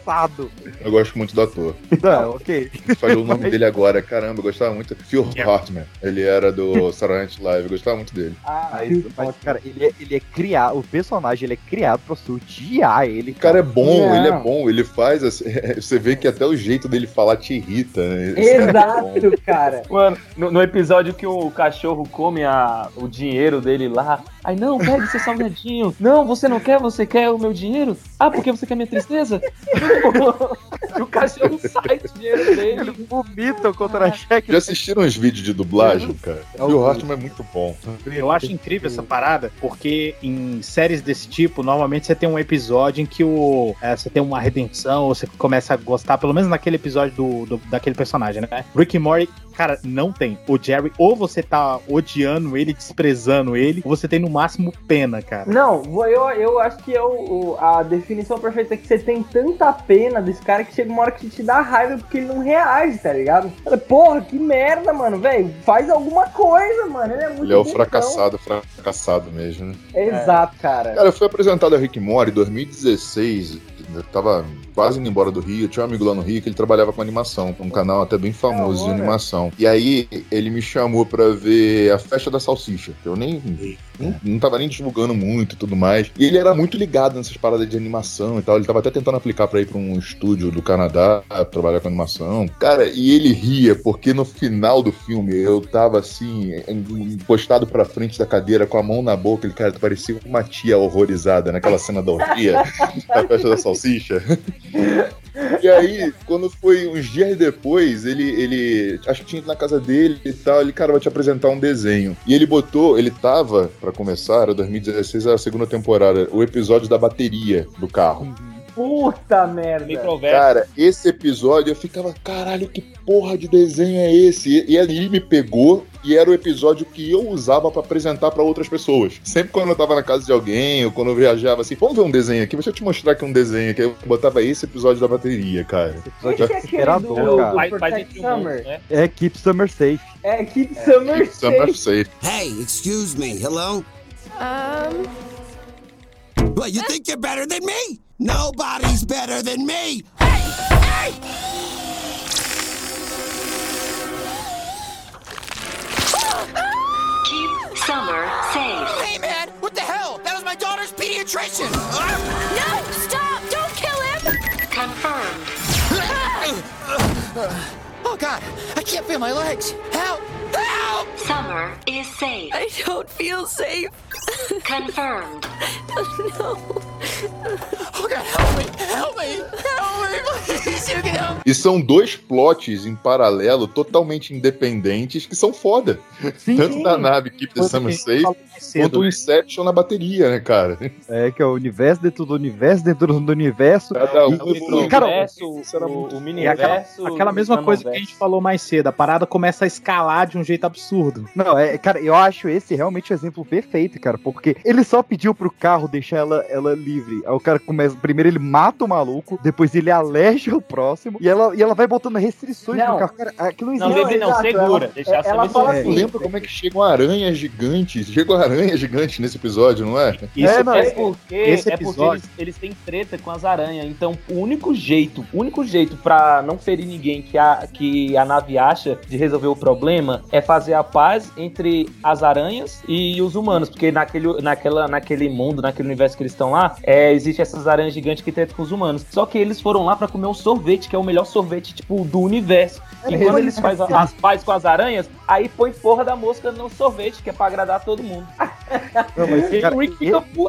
Eu gosto muito do ator. Não, [laughs] ok. Falei o nome dele agora, caramba, eu gostava muito. Phil Hartman, ele era do Saturday Night Live, eu gostava muito dele. Ah, Mas, mas, cara, ele é, ele é criado, o personagem ele é criado pra você odiar ele. O cara é bom, ele é bom, ele faz. assim, [laughs] Você vê que até o jeito dele falar te irrita, né? Isso é. Exato, cara. Mano, no, no episódio que o cachorro come a, o dinheiro dele lá. Ai, não, pegue seu salgadinho. Não, você não quer, você quer o meu dinheiro? Ah, porque você quer minha tristeza? [laughs] e [laughs] o cachorro sai do dinheiro dele. Ele vomita o contra-cheque. Já assistiram os vídeos de dublagem, cara? É o- Phil Hartman é muito bom. Eu acho incrível essa parada, porque em séries desse tipo, normalmente você tem um episódio em que o, é, você tem uma redenção, ou você começa a gostar, pelo menos naquele episódio do, do- daquele personagem, né? Rick e Morty, cara, não tem. O Jerry, ou você tá odiando ele, desprezando ele, ou você tem no máximo pena, cara. Não, eu, eu acho que é o, o- a definição perfeita é que você tem tanta pena desse cara que chega uma hora que te dá raiva porque ele não reage, tá ligado? Porra, que merda, mano, velho. Faz alguma coisa, mano. Ele é muito Ele é o fracassado, fracassado mesmo, né? Exato, cara. Cara, eu fui apresentado a Rick Mori em 2016. Eu tava quase indo embora do Rio. Eu tinha um amigo lá no Rio que ele trabalhava com animação, um canal até bem famoso de animação. E aí ele me chamou pra ver a Festa da Salsicha. que Eu nem. Não, não tava nem divulgando muito e tudo mais. E ele era muito ligado nessas paradas de animação e tal. Ele tava até tentando aplicar pra ir pra um estúdio do Canadá, trabalhar com animação. Cara, e ele ria, porque no final do filme eu tava assim, encostado pra frente da cadeira com a mão na boca. Ele, cara, parecia uma tia horrorizada naquela cena da orgia, [laughs] da festa da salsicha. E aí, quando foi uns dias depois, ele, ele. Acho que tinha ido na casa dele e tal. Ele, cara, vai te apresentar um desenho. E ele botou, ele tava, pra começar, era 2016, era a segunda temporada, o episódio da bateria do carro. Puta merda. Cara, esse episódio eu ficava, caralho, que porra de desenho é esse? E, ali me pegou e era o episódio que eu usava pra apresentar pra outras pessoas. Sempre quando eu tava na casa de alguém ou quando eu viajava assim, vamos ver um desenho aqui, deixa eu te mostrar aqui um desenho que eu botava esse episódio da bateria, cara. episódio é desesperador, cara. Mundo, né? É Keep Summer Safe. É Keep Summer Summer Safe. Hey, excuse me. Hello? Um, What, you think you're better than me? Nobody's better than me. Hey! Hey! Keep summer safe. Hey, man! What the hell? That was my daughter's pediatrician! No! Stop! Don't kill him! Confirmed. [laughs] Oh, God! I can't feel my legs! Help! Help! Summer is safe. I don't feel safe. Confirmed. [laughs] no. Oh, God, help me! Help me! Help me, please! You can help E são dois plots em paralelo, totalmente independentes, que são foda. Tanto da nave Keep the Summer o Safe, quanto o? Inception na bateria, né, cara? É, que é o universo dentro do universo dentro do universo. Cada um E- O cara, universo, o, o mini É aquela, universo, aquela mesma o coisa que a gente falou mais cedo. A parada começa a escalar de um jeito absurdo. Não, é, cara, eu acho esse realmente o exemplo perfeito, cara, porque ele só pediu pro carro deixar ela, ela livre. Aí o cara começa, primeiro ele mata o maluco, depois ele aleja o próximo, e ela, e ela vai botando restrições Não. no carro. Cara, aquilo Não, existe. bebê, não, exato, segura. ela- ela ela fala É, assim, Eu lembro como é que chegam aranhas gigantes. Chegam aranhas gigantes nesse episódio, não é? Isso É, não, É é- porque, esse é porque episódio- eles, eles têm treta com as aranhas. Então, o único jeito, o único jeito pra não ferir ninguém que a, que a nave acha de resolver o problema é fazer a paz entre as aranhas e os humanos. Porque naquele, naquela, naquele mundo, naquele universo que eles estão lá, é, existe essas aranhas gigantes que tretam com os humanos. Só que eles foram lá pra comer um sorvete, que é o melhor sorvete, tipo, do universo. E É quando eles fazem as paz com as aranhas, aí põe porra da mosca no sorvete, que é pra agradar todo mundo. Não, mas, cara.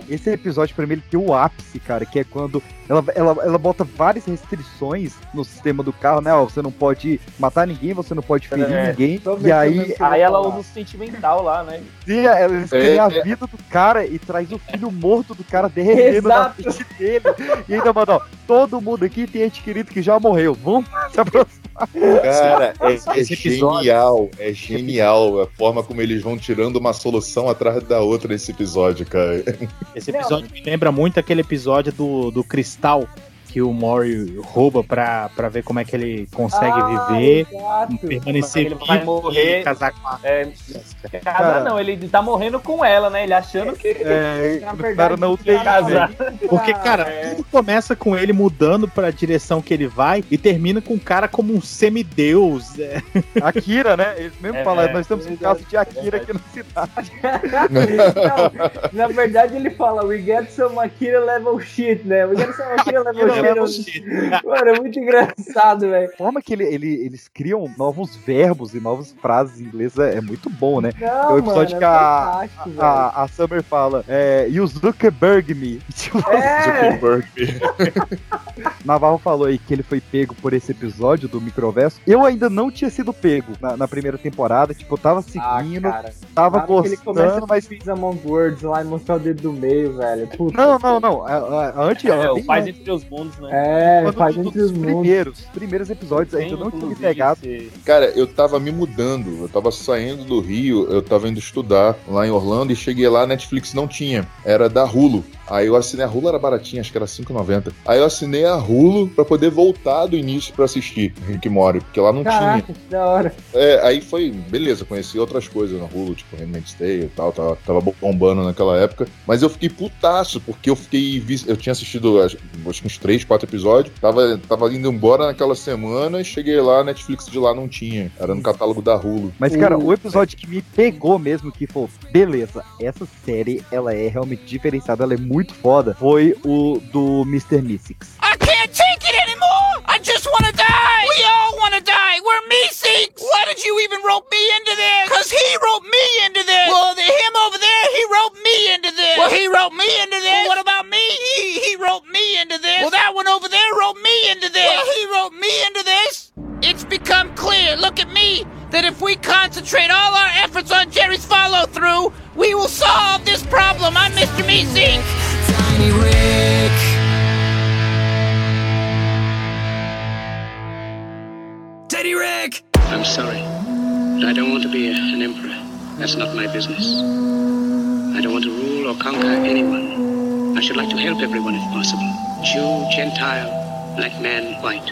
Esse episódio, pra mim, ele tem o ápice, cara, que é quando ela, ela, ela bota várias restrições no sistema do carro, né? Ó, você não pode matar ninguém, você não pode ferir É. ninguém. E aí, Aí ela usa o sentimental lá, né? sim, eles É, querem a é. vida do cara e traz o filho morto do cara derretendo na Exato. frente dele. E ainda manda, ó, todo mundo aqui tem ente querido que já morreu. Vamos [laughs] se aproximar. Cara, é, é Esse episódio- genial. É genial a forma como eles vão tirando uma solução atrás da outra nesse episódio, cara. Esse episódio me lembra muito aquele episódio do, do cristal que o Mori rouba pra, pra ver como é que ele consegue Ah, viver, exato. permanecer Ele vai morrer. e casar com a É, casar não, ele tá morrendo com ela, né? Ele achando que É, Na o verdade, cara não tem. casar. Porque, cara, é. tudo começa com ele mudando pra direção que ele vai e termina com o cara como um semideus. É. Akira, né? Eles mesmo É, falam, é, nós estamos com caso de Akira aqui na cidade. Não, na verdade ele fala, we get some Akira level shit, né? We get some Akira level shit. [laughs] Mano, é muito engraçado, velho. A forma que ele, ele- eles criam novos verbos e novas frases em inglês é, é muito bom, né? Não, o episódio mano, que é a, a, a Summer fala, é, you Zuckerberg me. [laughs] Tipo, É, [laughs] Navarro falou aí que ele foi pego por esse episódio do Microverso. Eu ainda não tinha sido pego na, na primeira temporada. Tipo, eu tava ah, seguindo, cara. tava hora que ele começa gostando, a mas. Peace Among Words lá e mostrar o dedo do meio, velho. Puta. Não, não, não. a- a- Antes, É, o Paz entre os mundos, né? É, quando faz dos entre os mundos. primeiros, primeiros episódios, ainda Tem, não tinha pegado. esse- Cara, eu tava me mudando, eu tava saindo do Rio, eu tava indo estudar lá em Orlando e cheguei lá, Netflix não tinha, era da Hulu. Aí eu assinei a Hulu, era baratinha, acho que era R$5,90. Aí eu assinei a Hulu pra poder voltar do início pra assistir Rick e Morty, porque lá não Caraca, que da hora. tinha. É, aí foi, beleza, conheci outras coisas na Hulu, tipo Handmaid's Tale e tal, tava, tava bombando naquela época. Mas eu fiquei putaço, porque eu fiquei, eu tinha assistido acho, uns 3, 4 episódios, tava, tava indo embora naquela semana e cheguei lá, Netflix de lá não tinha, era no catálogo da Hulu. Mas, cara, o episódio que me pegou mesmo, que foi, beleza, essa série, ela é realmente diferenciada, ela é muito foda, foi o do Mr. Mystics. I can't take it anymore! I just wanna die! We all wanna die! We're sinks! Why did you even rope me into this? Cause he roped me into this! Well, the him over there, he roped me into this! Well, he roped me into this! Well, what about me? He, he roped me into this! Well, that one over there roped me into this! Well, he roped me into this! It's become clear, look at me, that if we concentrate all our efforts on Jerry's follow-through, we will solve this problem! I'm Mr. Me Tiny Rick. Teddy Rick! I'm sorry, but I don't want to be a- an emperor. That's not my business. I don't want to rule or conquer anyone. I should like to help everyone if possible. Jew, Gentile, black man, white.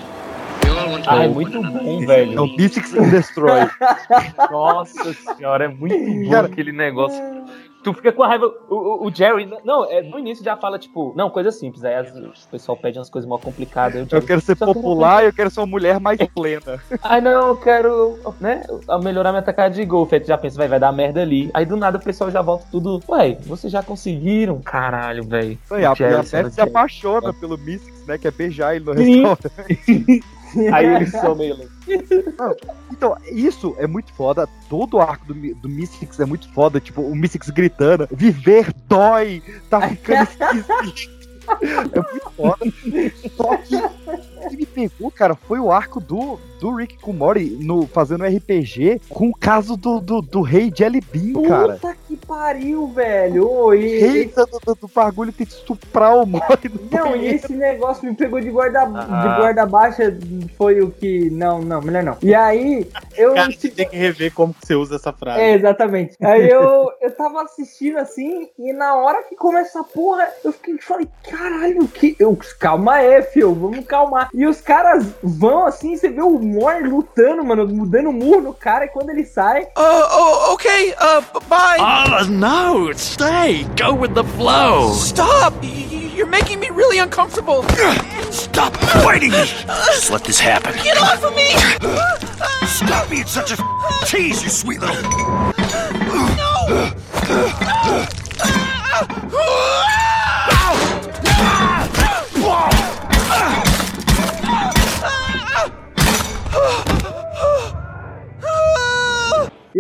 Ah, é muito another. bom, velho. É o Mystics and Destroy. [laughs] Nossa senhora, é muito bom Cara, aquele negócio. Tu fica com a raiva. O, o- Jerry. Não, é, no início já fala, tipo, não, coisa simples. Aí as- o pessoal pede umas coisas mal complicadas. Eu quero ser "Só que eu não popular e eu quero ser uma mulher mais [laughs] plena. Ai, não, eu quero, né, melhorar minha tacada de golfe. Aí tu já pensa, vai, vai dar merda ali. Aí do nada o pessoal já volta tudo. Ué, vocês já conseguiram? Caralho, velho. A, sendo se apaixona pelo Mystics, né? Que é beijar ele no Sim. restaurante. [laughs] [laughs] Aí eles são meio. Não, então, isso é muito foda. Todo o arco do, do Mystics é muito foda. Tipo, o Mystics gritando: Viver dói! Tá ficando [laughs] esquisito. É muito foda. Só que que me pegou, cara, foi o arco do, do Rick Kumori no, fazendo RPG com o caso do, do, do rei Jelly Bean, cara. Puta que pariu, velho. E, Eita, do, do, do bagulho tem que estuprar o Mori Não, e esse negócio me pegou de guarda, Ah. de guarda baixa, foi o que. Não, não, melhor não. E aí, eu. Cara, você tem que rever como que você usa essa frase. É, exatamente. Aí eu, eu tava assistindo assim, e na hora que começa a porra, eu fiquei falei, caralho, que. Eu, calma aí, fio, vamos calmar. E os caras vão assim, você vê o Mor lutando, mano, dando murro no cara, e quando ele sai. Uh, oh, okay, uh, bye. Oh, no, stay. Go with the flow. Stop! You're making me really uncomfortable. Stop fighting me. Just let this happen. Get off of me! Stop being such a tease, you sweet little. E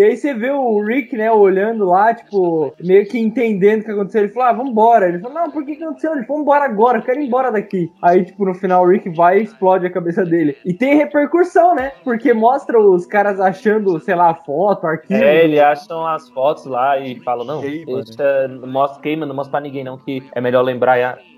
aí você vê o Rick, né, olhando lá, tipo, meio que entendendo o que aconteceu. Ele falou, ah, vambora. Ele falou, não, por que que aconteceu? Ele falou, vambora agora, eu quero ir embora daqui. Aí, tipo, no final o Rick vai e explode a cabeça dele. E tem repercussão, né? Porque mostra os caras achando, sei lá, foto, arquivo. É, ele acham as fotos lá e falam, não, deixa, não mostra, queima, não mostra pra ninguém não, que é melhor lembrar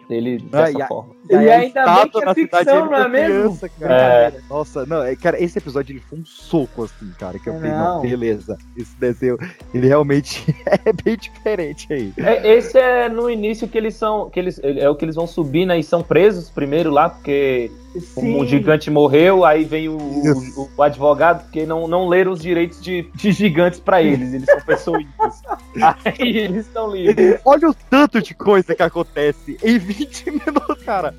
dele Ah, dessa e a- forma. E a ainda bem que é ficção, ele não é mesmo? criança. É. Nossa, não, é, cara, esse episódio ele foi um soco, assim, cara, que eu falei, Não. não, beleza, esse desenho, ele realmente [laughs] é bem diferente aí. É, esse é no início que eles são. Que eles, é o que eles vão subir, né? E são presos primeiro lá, porque Sim. o gigante morreu, aí vem o, o- o advogado, porque não, não leram os direitos de, de gigantes pra eles. Eles são pessoas. [laughs] aí eles estão livres. Olha o tanto de coisa que acontece em 20 minutos, cara.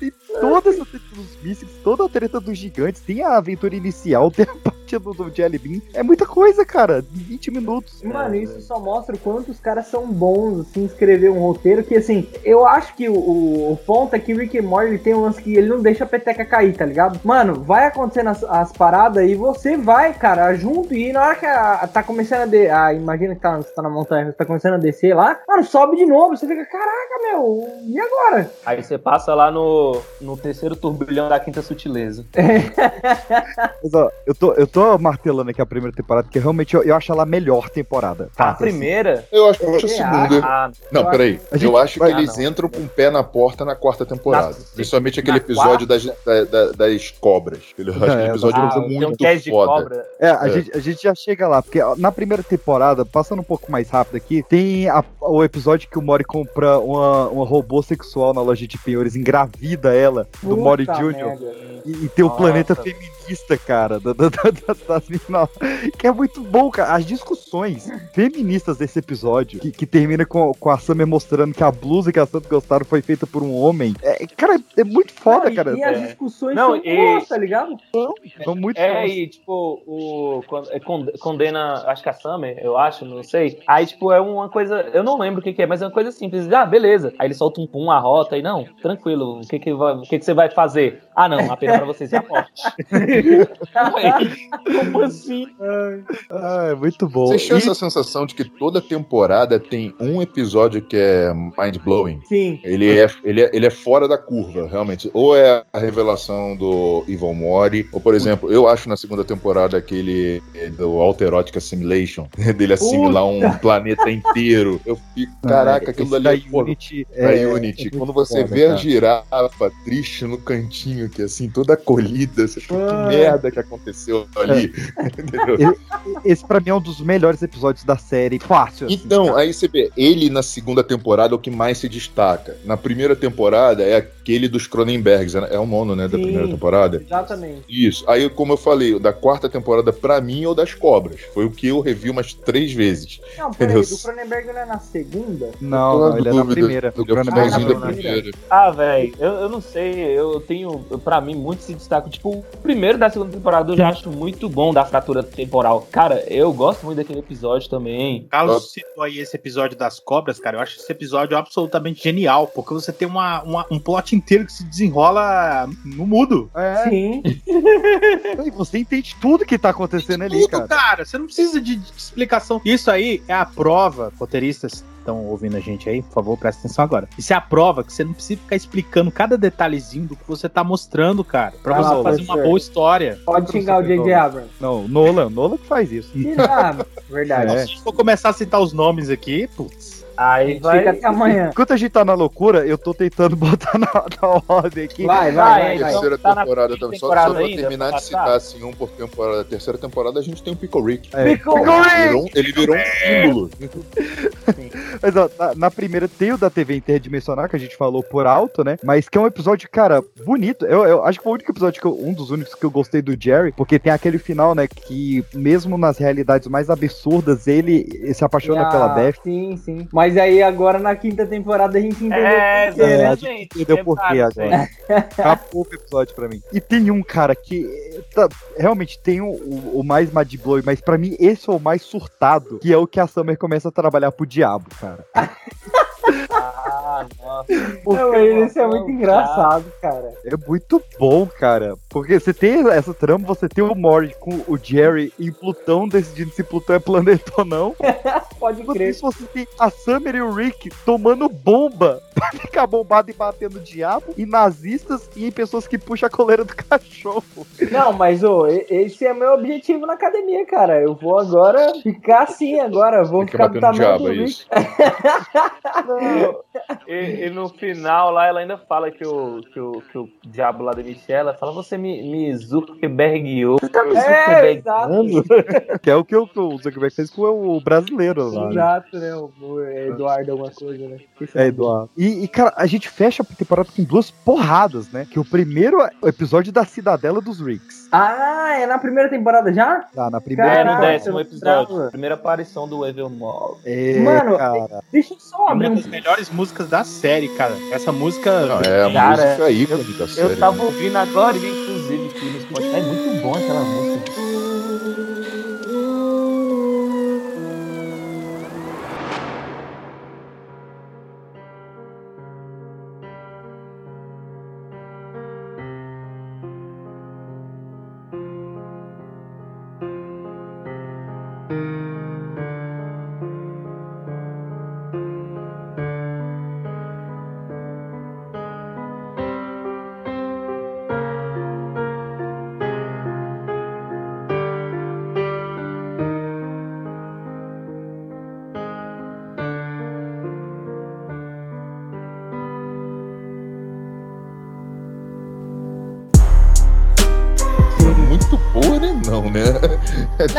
Tem toda essa treta dos mísseis, toda a treta dos gigantes, tem a aventura inicial, [laughs] tem a parte do, do Jelly Bean. É muita coisa, cara, em 20 minutos. Mano, isso só mostra o quanto os caras são bons, assim, escrever um roteiro que, assim, eu acho que o, o, o ponto é que o Rick and Morty tem um lance que ele não deixa a peteca cair, tá ligado? Mano, vai acontecendo as, as paradas e você vai, cara, junto e na hora que a, tá começando a... De, ah, imagina que tá, você tá na montanha, você tá começando a descer lá, mano, sobe de novo, você fica, caraca, meu, e agora? Aí você passa lá no, no terceiro turbilhão da quinta sutileza. [laughs] Mas, ó, eu tô, eu tô martelando aqui a primeira temporada, porque realmente eu, eu acho ela a melhor temporada. A Fácil, assim. primeira? Eu acho, eu acho a segunda. Ah, Não, peraí. Gente Eu acho que vai- eles Ah, não. entram com o pé na porta na quarta temporada. Na- Principalmente aquele na episódio das, da- da- das cobras. Eu acho que É, aquele episódio ah, é tem um muito de foda. cobra. É, a, É. Gente, a gente já chega lá, porque ó, na primeira temporada, passando um pouco mais rápido aqui, tem a- o episódio que o Mori compra uma, uma robô sexual na loja de penhores, engravida ela, do Puta Mori Jr. E, e tem o planeta feminista, cara, da, da, da, da-. Que é muito bom, cara. As discussões feministas desse episódio, que, que termina com, com a Summer mostrando que a blusa que a Santa gostaram foi feita por um homem. É, cara, é muito foda, Não, cara. E as É. discussões Não, são e- boas, tá ligado? São muito É, boas. e tipo, o. quando- é, con- Condena, acho que a Summer, eu acho, não sei. Aí, tipo, é uma coisa. Eu não lembro o que, que é, mas é uma coisa simples. Ah, beleza. Aí ele solta um pum, a rota, e não, tranquilo, o que, que, vai- o que, que você vai fazer? Ah, não, apenas pra vocês é a morte. [laughs] [laughs] Como assim? Ah, é muito bom. Vocês tinham E- essa sensação de que toda temporada tem um episódio que é mind-blowing? Sim. Ele é, ele, é, ele é fora da curva, realmente. Ou é a revelação do Evil Mori, ou, por exemplo, eu acho na segunda temporada aquele é, do Alterotic Assimilation, [laughs] dele assimilar um planeta inteiro. Eu fico, caraca, aquilo da é Unity. é- Unity. é muito Quando você foda, vê a cara. girafa triste no cantinho, que assim, toda colhida, você fica, que merda que aconteceu ali. Entendeu? Esse, pra mim é um dos melhores episódios da série. Fácil. assim, Então, cara. aí você vê, ele na segunda temporada é o que mais se destaca. Na primeira temporada é aquele dos Cronenbergs, é o nono, né, da Sim. primeira temporada. Exatamente. Isso. Aí, como eu falei, o da quarta temporada, pra mim, é o das cobras. Foi o que eu revi umas três vezes. Não, peraí, Entendeu? do Cronenberg não é na segunda? Não, não, ele é na dúvida. primeira. Eu O Cronenberg finalzinho é na primeira. primeira. Ah, velho, eu, eu não sei, eu tenho, pra mim, muito se destaca. Tipo, o primeiro da segunda temporada eu já acho muito bom da fratura temporal. Cara, eu gosto muito daquele episódio também. Carlos citou aí esse episódio das cobras, cara. Eu acho esse episódio absolutamente genial, porque você tem uma, uma- um plot inteiro que se desenrola no mudo. É. Sim. [laughs] E você entende tudo que tá acontecendo ali, Tudo, cara. cara. Você não precisa de, de explicação. Isso aí é a prova, roteiristas estão ouvindo a gente aí, por favor, presta atenção agora. Isso é a prova que você não precisa ficar explicando cada detalhezinho do que você tá mostrando, cara. Pra Vai você lá, fazer uma boa história. Pode xingar o J.J. Abrams. Não, Nolan, Nolan que faz isso. Ah, verdade. É. [laughs] Se for começar a citar os nomes aqui, putz. Aí Fica até amanhã. Enquanto a gente tá na loucura, eu tô tentando [laughs] botar na, na ordem aqui. Vai, vai, Vai, vai. vai. Terceira Tá na temporada também. Só, temporada só pra ainda, terminar pra de citar passar? assim, um por temporada. A terceira temporada a gente tem o Pickle Rick. É. Virou, um- ele virou um símbolo. Mas ó, na, na primeira tem o da TV interdimensional, que a gente falou por alto, né? Mas que é um episódio, cara, bonito. Eu, eu acho que foi o único episódio que eu, um dos únicos que eu gostei do Jerry, porque tem aquele final, né? Que mesmo nas realidades mais absurdas, ele se apaixona Ah, pela Beth. Sim, sim. Mas aí agora na quinta temporada a gente entendeu É, por quê, né? A gente entendeu por quê agora. [laughs] Acabou o episódio pra mim. E tem um cara que tá- realmente tem o, o- o mais Mad Blow, mas pra mim esse é o mais surtado, que é o que a Summer começa a trabalhar pro diabo, cara. [laughs] Ah, nossa. [laughs] Não, esse é muito engraçado, cara. É muito bom, cara. Porque você tem essa trama, você tem o Mori com o Jerry em Plutão, decidindo se Plutão é planeta ou não. [laughs] Pode Enquanto crer. isso, você tem a Summer e o Rick tomando bomba [laughs] pra ficar bombado e batendo o diabo, em nazistas e em pessoas que puxam a coleira do cachorro. Não, mas ô, e- esse é meu objetivo na academia, cara. Eu vou agora ficar assim agora. Vou que ficar do bater no tamanho diabo, do é Rick. isso. E, e no final lá ela ainda fala que o, que o, que o diabo lá da Michelle fala, você me, me Zuckerbergou. Você tá me É, Zuckerbergando? Que é o que o, que o Zuckerberg fez com o brasileiro lá. né? Exato, né? O o Eduardo alguma coisa, né? É, Eduardo. E, e, cara, a gente fecha a temporada com duas porradas, né? Que o primeiro é o episódio da Cidadela dos Ricks. Ah, é na primeira temporada já? Tá, na primeira. É, no Caraca, décimo episódio. Primeira aparição do Evermore. É, Mano, cara. Deixa eu só abrir Uma um. das melhores músicas da série, cara. Essa música. Não, é a Cara, música ícone da série. Eu tava ouvindo agora, inclusive, aqui no Spotify. É muito bom aquela música.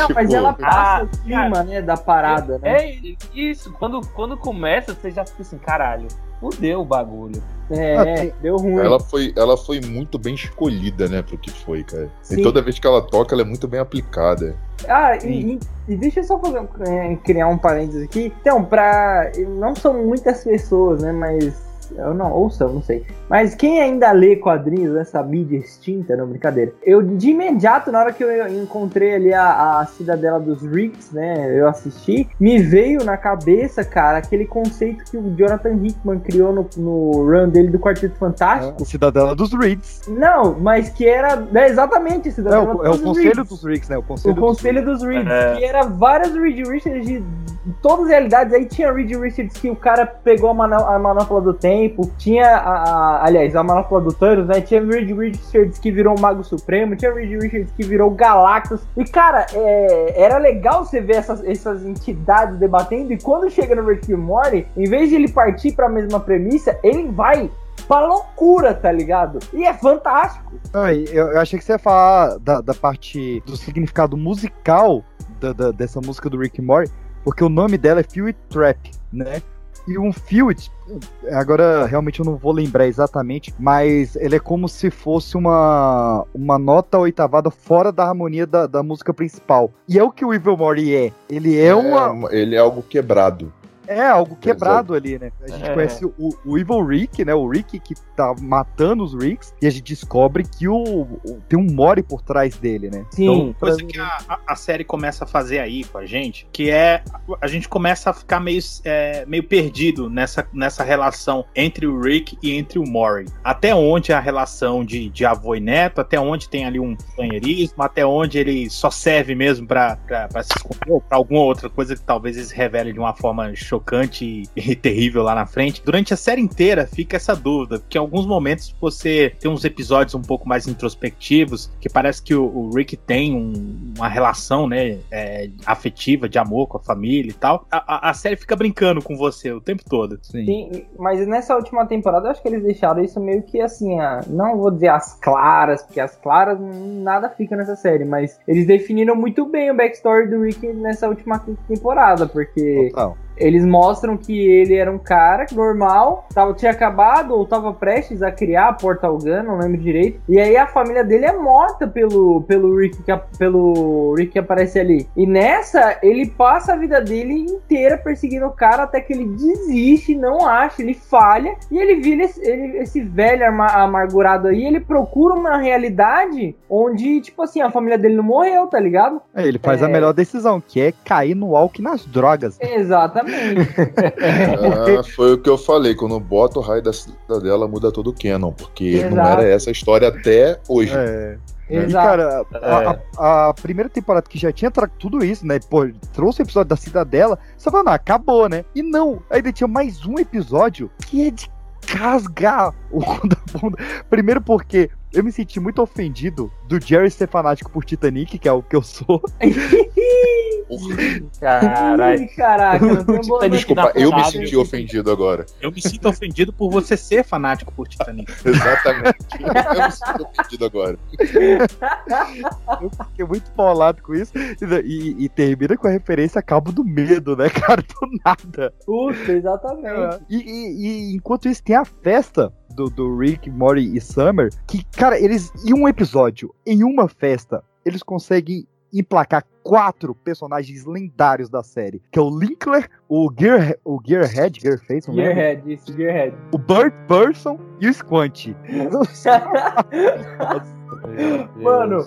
Não, tipo, mas ela passa Ah, o clima, né, da parada, né? É isso, quando, quando começa, você já fica assim, caralho, fudeu o bagulho. É, deu ruim. Ela foi, ela foi muito bem escolhida, né, pro que foi, cara. Sim. E toda vez que ela toca, ela é muito bem aplicada. Ah, e, e- deixa eu só fazer, é, criar um parênteses aqui. Então, pra. Não são muitas pessoas, né? Mas. Eu não, ou são, não sei. Mas quem ainda lê quadrinhos dessa mídia extinta, não, brincadeira. Eu, de imediato, na hora que eu encontrei ali a, a Cidadela dos Ricks, né? Eu assisti, me veio na cabeça, cara, aquele conceito que o Jonathan Hickman criou no, no run dele do Quarteto Fantástico. O Cidadela dos Reeds. Não, mas que era é exatamente É Cidadela o, é o dos Conselho Reeds. dos Ricks, né? O O Conselho, Conselho dos Reeds, É. que era várias Reed Richards de todas as realidades. Aí tinha Reed Richards que o cara pegou a, mana- a manopla do tempo. Tinha, a, a- aliás, a manopla do Thanos, né? Tinha Reed Richards que virou Mago Supremo. Tinha Reed Richards que virou Galactus. E, cara, é, era legal você ver essas, essas entidades debatendo. E quando chega no Rick Morty, em vez de ele partir pra mesma premissa, ele vai pra loucura, tá ligado? E é fantástico. Ai, eu, eu achei que você ia falar da, da parte do significado musical da, da- dessa música do Rick Mori, porque o nome dela é It Trap, né? E um Feel It, agora realmente eu não vou lembrar exatamente, mas ele é como se fosse uma, uma nota oitavada fora da harmonia da, da música principal. E é o que o Evil Mori é. Ele é, uma. Ele é algo quebrado. É, algo quebrado ali, né? A gente É. conhece o, o Evil Rick, né? O Rick que tá matando os Ricks, e a gente descobre que o, o- tem um Mori por trás dele, né? Então, coisa que a, a- série começa a fazer aí com a gente, que é a gente começa a ficar meio, é, meio perdido nessa, nessa relação entre o Rick e entre o Maury. Até onde é a relação de, de avô e neto, até onde tem ali um companheirismo, até onde ele só serve mesmo pra, pra, pra se esconder, ou pra alguma outra coisa que talvez ele se revele de uma forma chocante e, [laughs] e terrível lá na frente. Durante a série inteira fica essa dúvida, porque em alguns momentos você tem uns episódios um pouco mais introspectivos, que parece que o, o Rick tem um- uma relação, né, é, afetiva, de amor com a família e tal. A, a- a série fica brincando com você o tempo todo. Sim, mas nessa última temporada eu acho que eles deixaram isso meio que assim, ah, não vou dizer as claras, porque as claras nada fica nessa série, mas eles definiram muito bem o backstory do Rick nessa última temporada, porque eles mostram que ele era um cara normal, tava, tinha acabado ou tava prestes a criar a Portal Gun, não lembro direito, e aí a família dele é morta pelo, pelo, Rick, que, a- pelo Rick que aparece ali. E nessa, ele passa a vida dele inteira perseguindo o cara até que ele desiste, não acha, ele falha, e ele vira esse, ele- esse velho ama- amargurado aí, ele procura uma realidade onde, tipo assim, a família dele não morreu, tá ligado? É, ele faz a É. melhor decisão, que é cair no álcool e nas drogas. Exatamente. [laughs] Ah, foi o que eu falei, quando bota o raio da cidadela, muda todo o canon, porque não Exato. era essa a história até hoje. É. E, Exato. cara, a, a- a primeira temporada que já tinha tudo isso, né? Pô, trouxe o episódio da Cidadela, você fala, não, acabou, né? E não, ainda tinha mais um episódio que é de casgar o cu da bunda. Primeiro porque eu me senti muito ofendido do Jerry ser fanático por Titanic, que é o que eu sou. [laughs] Caralho. Caraca, não [laughs] tem boa Desculpa, eu me senti ofendido agora. Eu me sinto ofendido por você ser fanático por Titanic. [laughs] Exatamente. eu me sinto ofendido agora. Eu fiquei muito bolado com isso. E, e termina com a referência a Cabo do Medo, né, cara? Do nada. Puta, exatamente. E, e- e enquanto isso, tem a festa do, do Rick, Morty e Summer, que, cara, eles, em um episódio, em uma festa, eles conseguem emplacar quatro personagens lendários da série, que é o Linkler, o, Gear, o Gearhead, Gearface, não lembro? Gearhead, isso, Gearhead. o Burt Person e o Squanty. [laughs] Mano,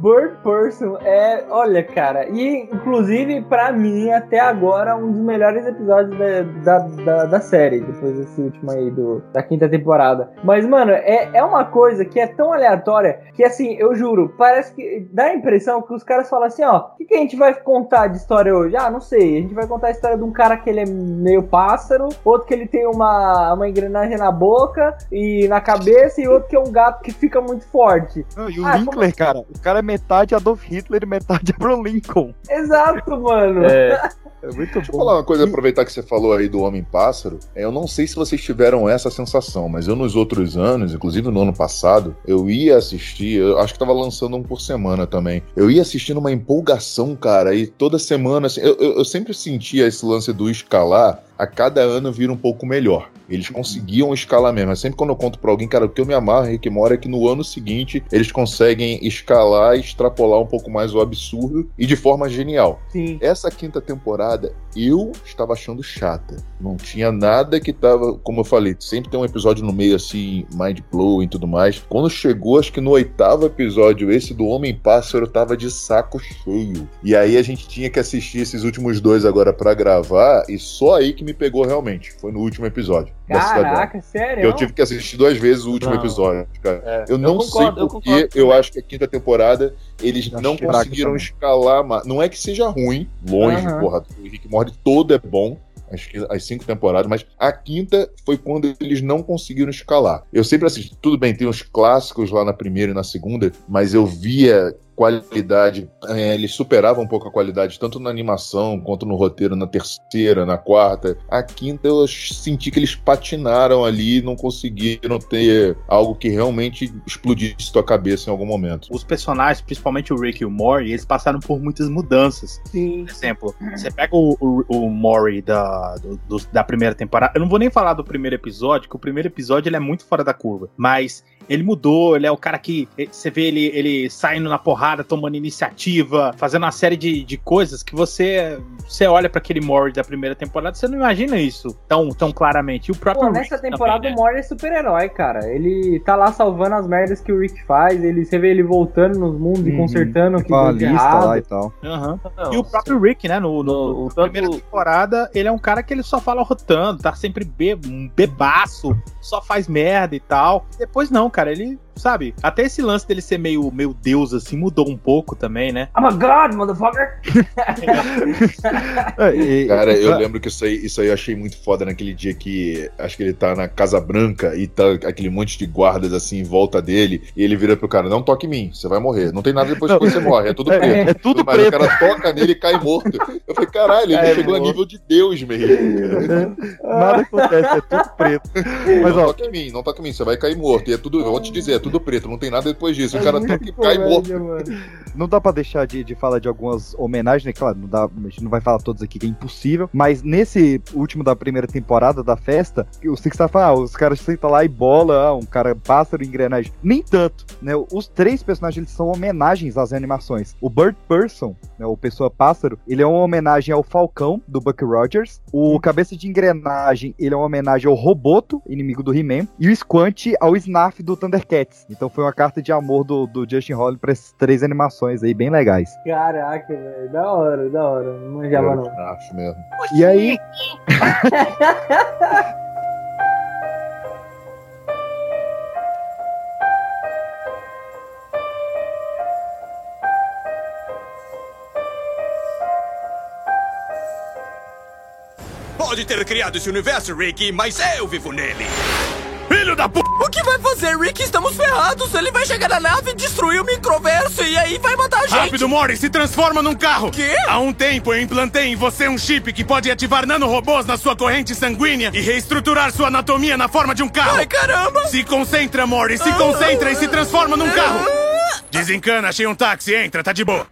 Bird Person é. Olha, cara. E, inclusive, pra mim, até agora, um dos melhores episódios da, da, da, da série. Depois desse último aí do, da quinta temporada. Mas, mano, é, é uma coisa que é tão aleatória que, assim, eu juro, parece que. Dá a impressão que os caras falam assim: ó, o que, que a gente vai contar de história hoje? Ah, não sei. A gente vai contar a história de um cara que ele é meio pássaro, outro que ele tem uma, uma engrenagem na boca e na cabeça, e outro que é um gato que fica muito forte. Não, e o Ah, Linkler, cara, o cara é metade Adolf Hitler e metade [laughs] Abraham Lincoln. Exato, mano. É. [laughs] É muito Deixa eu falar uma coisa, aproveitar que você falou aí do Homem-Pássaro. É, Eu não sei se vocês tiveram essa sensação, mas eu nos outros anos, inclusive no ano passado, eu ia assistir, eu acho que tava lançando um por semana também. Eu ia assistindo uma empolgação, cara, e toda semana, assim, eu, eu- eu sempre sentia esse lance do escalar, a cada ano vira um pouco melhor. Eles conseguiam escalar mesmo. Mas Sempre quando eu conto pra alguém, cara, o que eu me amarro, Rick Mora, é que no ano seguinte eles conseguem escalar e extrapolar um pouco mais o absurdo e de forma genial. Sim. Essa quinta temporada eu estava achando chata. Não tinha nada que tava, como eu falei, sempre tem um episódio no meio assim, mind blow e tudo mais. Quando chegou, acho que no oitavo episódio, esse do Homem Pássaro tava de saco cheio. E aí a gente tinha que assistir esses últimos dois agora pra gravar, e só aí que me pegou realmente. Foi no último episódio. Caraca, sério? Eu tive que assistir duas vezes o último Não. episódio, cara. É, eu eu não concordo, sei eu porque concordo eu, também. acho que a quinta temporada eles não fraco conseguiram escalar mais. Não é que seja ruim, longe, Aham. porra. O Rick Morty todo é bom. Acho que as cinco temporadas, mas a quinta foi quando eles não conseguiram escalar. Eu sempre assisti, tudo bem, tem os clássicos lá na primeira e na segunda, mas eu via qualidade, é, eles superavam um pouco a qualidade, tanto na animação quanto no roteiro, na terceira, na quarta. A quinta eu senti que eles patinaram ali, não conseguiram ter algo que realmente explodisse tua cabeça em algum momento. Os personagens, principalmente o Rick e o Mori, eles passaram por muitas mudanças. Sim. Por exemplo, você pega o, o, o Mori da, do- do- da primeira temporada. Eu não vou nem falar do primeiro episódio, que o primeiro episódio ele é muito fora da curva. Mas ele mudou, ele é o cara que. eh, Você vê ele, ele saindo na porrada, tomando iniciativa, fazendo uma série de, de coisas que você. Você olha pra aquele Mori da primeira temporada, você não imagina isso tão, tão claramente. E o próprio Pô, Rick nessa também, temporada né? o Mori é super-herói, cara. Ele tá lá salvando as merdas que o Rick faz. Ele, você vê ele voltando nos mundos e Uhum. consertando o que deu de lista errado. lá e tal. Aham. E o próprio Rick, né? No, no, na primeira temporada, ele é um cara que ele só fala rotando, tá sempre be um bebaço, só faz merda e tal. Depois não, cara, ele, sabe? Até esse lance dele ser meio, meio deus, assim, mudou um pouco também, né? I'm a god, motherfucker! [laughs] Cara, eu lembro que isso aí, isso aí eu achei muito foda naquele dia que acho que ele tá na Casa Branca e tá aquele monte de guardas assim em volta dele. E ele vira pro cara: Não toque em mim, você vai morrer. Não tem nada depois que você morre, é tudo É, preto. é tudo Mas preto. o cara toca nele e cai morto. Eu falei: Caralho, ele É, chegou a morto. nível de Deus mesmo. Nada acontece, é tudo preto. Mas não ó, toque em mim, não toque em mim, você vai cair morto. E é tudo, eu vou te dizer, é tudo preto, não tem nada depois disso. É O cara toca e cai morto. Não dá pra deixar de, de falar de algumas homenagens, né? Claro, não dá, a gente não vai falar todos aqui, que é impossível. Mas nesse último da primeira temporada da festa, o Six tá falando, ah, os caras sentam lá e bola, ah, um cara pássaro, engrenagem. Nem tanto, né? Os três personagens eles são homenagens às animações. O Bird Person, né, o Pessoa Pássaro, ele é uma homenagem ao Falcão, do Buck Rogers. O Cabeça de Engrenagem, ele é uma homenagem ao Roboto, inimigo do He-Man. E o Squant ao Snaf do Thundercats. Então foi uma carta de amor do, do Justin Holland pra essas três animações aí, bem legais. Caraca, velho. Da hora, da hora. Não manjava não. Acho mesmo. E aí, Pode ter criado esse universo, Ricky, mas eu vivo nele. Da p... O que vai fazer, Rick? Estamos ferrados. Ele vai chegar na nave, destruir o microverso e aí vai matar a gente. Rápido, Mori, se transforma num carro! Quê? Há um tempo eu implantei em você um chip que pode ativar nanorobôs na sua corrente sanguínea e reestruturar sua anatomia na forma de um carro. Ai, caramba! Se concentra, Mori, se concentra e se transforma num carro! Desencana, achei um táxi, entra, tá de boa.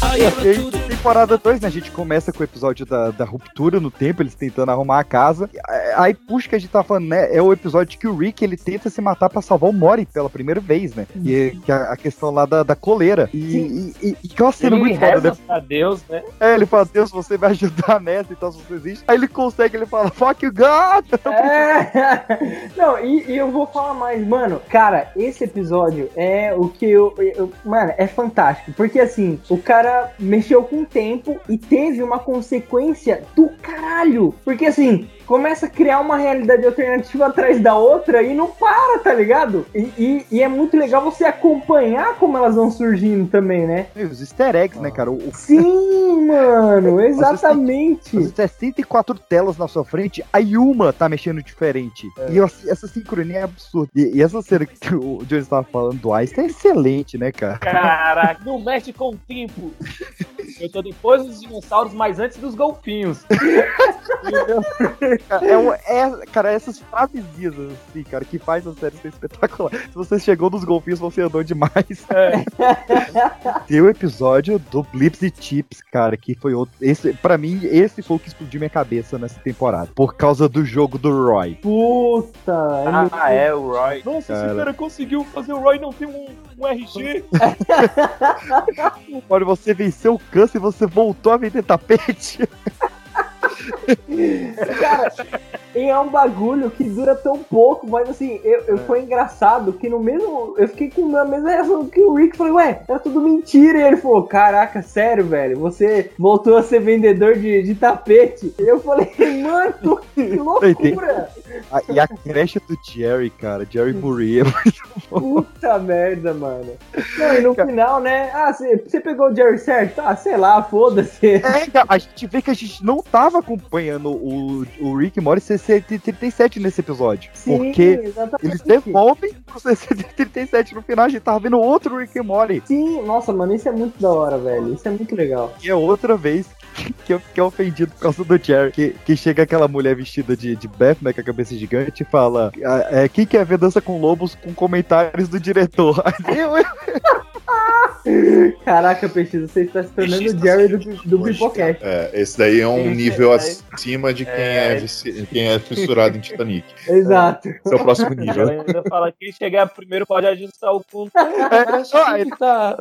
Aí, temporada 2, né? A gente começa com o episódio da, da ruptura no tempo, eles tentando arrumar a casa. Aí, puxa, que a gente tá falando, né? É o episódio que o Rick ele tenta se matar pra salvar o Mori pela primeira vez, né? E é- que é a questão lá da, da coleira. E, e, e, e que é uma cena Ele muito foda, né? Deus, né? É, ele fala, Deus, você vai ajudar nessa, então se você existe. Aí ele consegue, ele fala, fuck you, God! É. [laughs] Não, e, e eu vou falar mais, mano. Cara, esse episódio é o que eu, eu- Mano, é fantástico. Porque assim, o cara mexeu com o tempo e teve uma consequência do caralho. Porque assim. Começa a criar uma realidade alternativa atrás da outra e não para, tá ligado? E, e- e é muito legal você acompanhar como elas vão surgindo também, né? E os easter eggs, né, cara? O, Sim, [laughs] mano, exatamente. Vezes é 104 telas na sua frente, aí uma tá mexendo diferente. E eu- essa sincronia é absurda. E, e essa cena que o Jones tava falando do Einstein é excelente, né, cara? Caraca, [laughs] não mexe com o tempo. Eu tô depois dos dinossauros, mas antes dos golfinhos. [laughs] É, um- é- cara, essas frasezinhas assim, cara, que faz a série ser espetacular. Se você chegou nos golfinhos, você andou demais. [laughs] Tem o episódio do Blips e Chips, cara, que foi outro. Esse, pra mim, esse foi o que explodiu minha cabeça nessa temporada. Por causa do jogo do Roy. Puta! Ah, é, o Roy. Nossa, Cara. esse cara conseguiu fazer o Roy não ter um, um RG. [laughs] Olha, você venceu o câncer e você voltou a vender tapete. [laughs] Cara, e é um bagulho que dura tão pouco, mas assim, eu, eu- foi engraçado que no mesmo. Eu fiquei com a mesma reação que o Rick. Falei, ué, era tudo mentira. E ele falou, caraca, sério, velho, você voltou a ser vendedor de, de tapete. E eu falei, [laughs] mano, que [laughs] loucura! Ah, e a creche do Jerry, cara, Jerry Murray é muito bom. Puta merda, mano. Não, e no final, né? Ah, você pegou o Jerry certo? Ah, sei lá, foda-se. É, cara, a gente vê que a gente não tava acompanhando o, o Rick Morty CC37 nesse episódio. Sim, porque exatamente. eles devolvem pro CC37 no final, a gente tava vendo outro Rick e Morty. Sim, nossa, mano, isso é muito da hora, velho. Isso é muito legal. E é outra vez [laughs] que eu fiquei ofendido por causa do Jerry. Que, que chega aquela mulher vestida de, de Beth, né, com a cabeça gigante, e fala: "Ah, é, Quem quer ver dança com lobos com comentários do diretor? [laughs] Aí eu, [laughs] Caraca, Peixe, você está se tornando o Jerry do, do Pipocast. É, esse daí é um nível acima de quem é, vici- quem é fissurado em Titanic. Exato. Esse é o próximo nível. Ela ainda fala que quem chegar primeiro pode ajustar o ponto. É, só ele tá.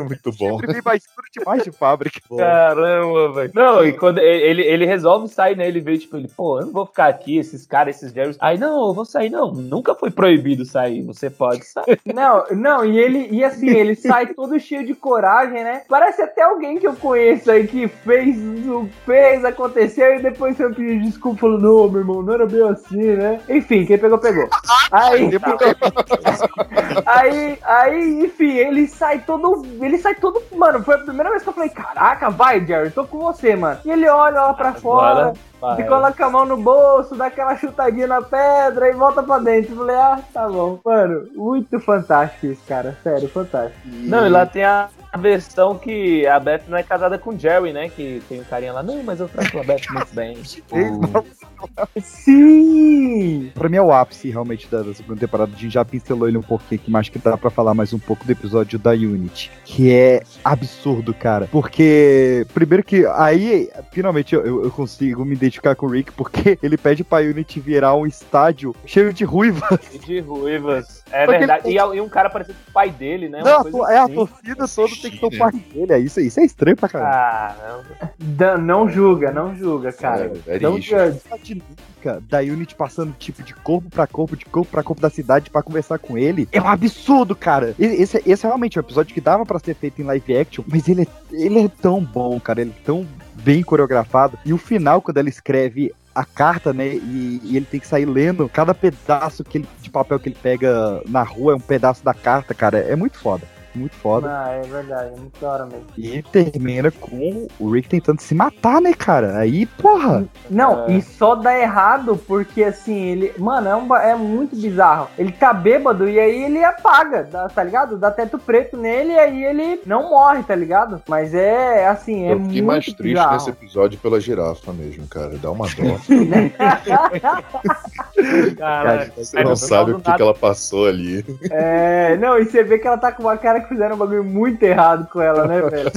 Muito bom. Imprimi mais duro demais de fábrica. Caramba, velho. Não, e quando ele, ele resolve sair, né? Ele vê, tipo, ele, pô, eu não vou ficar aqui, esses caras, esses Jerrys. Aí, não, eu vou sair, não. Nunca foi proibido sair. Você pode sair. [laughs] Não, não, e ele, e assim, ele sai todo cheio de coragem, né? Parece até alguém que eu conheço aí que fez, o- fez, aconteceu e depois foi pedir desculpa falou, não, meu irmão, não era bem assim, né? Enfim, quem pegou, pegou. Aí, [laughs] aí, aí, enfim, ele sai todo, ele sai todo, mano, foi a primeira vez que eu falei, caraca, vai, Jerry, tô com você, mano. E ele olha lá pra fora, vai. e coloca a mão no bolso, dá aquela chutadinha na pedra e volta pra dentro. Eu falei, ah, tá bom. Mano, muito fantástico isso, cara. Sério, fantástico. Não, e lá tem a a versão que a Beth não é casada com o Jerry, né? Que tem um carinha lá, não, mas eu trato a Beth muito bem. [laughs] Sim! Pra mim é o ápice realmente da, da segunda temporada. A gente já pincelou ele um pouquinho aqui, mas acho que dá pra falar mais um pouco do episódio da Unity. Que é absurdo, cara. Porque, primeiro que aí, finalmente eu, eu- eu consigo me identificar com o Rick, porque [laughs] ele pede pra Unity virar um estádio cheio de ruivas. De ruivas. É Porque verdade. ele- E, e um cara parecido com o pai dele, né? Não, é a assim. torcida toda tem que ser o pai dele. É isso, isso é estranho pra caramba. Caramba. Dan- não julga, não julga, cara. É, não judge. A dinâmica da Unity passando tipo de corpo pra corpo, de corpo pra corpo da cidade pra conversar com ele é um absurdo, cara. Esse, esse é realmente um episódio que dava pra ser feito em live action, mas ele é, ele é tão bom, cara. Ele é tão bem coreografado. E o final, quando ela escreve a carta, né? E, e ele tem que sair lendo cada pedaço que ele, de papel que ele pega na rua, é um pedaço da carta, cara. É muito foda. Muito foda. Ah, é verdade, é muito da hora mesmo. E termina com o Rick tentando se matar, né, cara? Aí, porra. Não, É. e só dá errado porque assim, ele. Mano, é, um é muito bizarro. Ele tá bêbado e aí ele apaga, dá- tá ligado? Dá teto preto nele e aí ele não morre, tá ligado? Mas é assim, é Eu fiquei muito mais triste bizarro. nesse episódio pela girafa mesmo, cara. Dá uma dó. [laughs] Cara, Você não sabe o que, que ela passou ali. É, não, e você vê que ela tá com uma cara que fizeram um bagulho muito errado com ela, né, velho?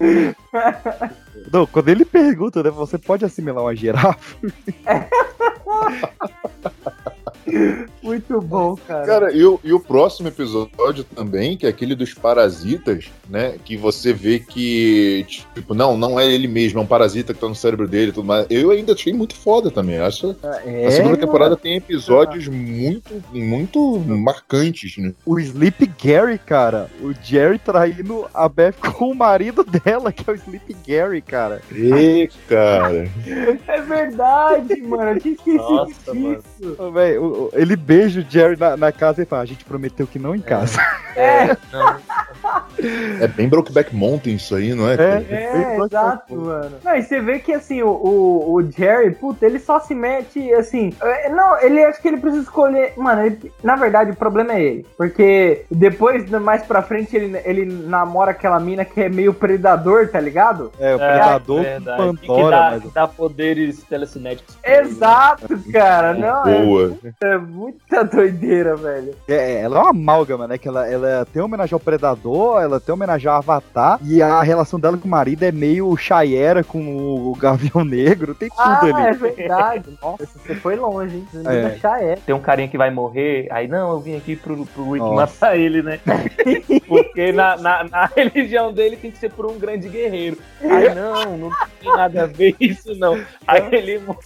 [laughs] Não, quando ele pergunta, né? Você pode assimilar uma girafa? [laughs] Muito bom, cara. Cara, e o, e o próximo episódio também, que é aquele dos parasitas, né? Que você vê que, tipo, não, não é ele mesmo, é um parasita que tá no cérebro dele e tudo mais. Eu ainda achei muito foda também. Acho É, a segunda temporada tem episódios muito, muito marcantes, né? O Sleep Gary, cara. O Jerry traindo a Beth [laughs] com o marido dela, que é o Sleep Gary, cara. E, cara. [laughs] É verdade, mano. Eu tinha esquecido Nossa, mano. disso. Ô, véi, o- o- ele beija o Jerry na, na casa e fala: A gente prometeu que não em casa. É, É bem Brokeback Mountain isso aí, não é? cara? é, exato, mano. Não, e você vê que assim, o, o, o Jerry, puta, ele só se mete assim. é, Não, ele acho que ele precisa escolher. Mano, ele- na verdade, o problema é ele. Porque depois, mais pra frente, ele, ele namora aquela mina que é meio predador, tá ligado? É, o Predador verdade. com E que Pandora, dá, mas. dá poderes telecinéticos. né? Exato, cara. Não, é, Boa. é muita doideira, velho. É, ela é uma amálgama, né? Que ela, ela tem homenagem ao Predador, ela tem homenagem ao Avatar, e a relação dela com o marido é meio Chayera com o Gavião Negro, tem tudo Ah, ali. é verdade. [laughs] Nossa, você foi longe, hein? Você É. é. é. Tem um carinha que vai morrer, aí não, eu vim aqui pro, pro Rick Nossa. matar ele, né? [laughs] Porque na, na, na [laughs] religião dele tem que ser por um grande guerreiro. Aí não, não tem nada a ver isso não. Aí ele morre.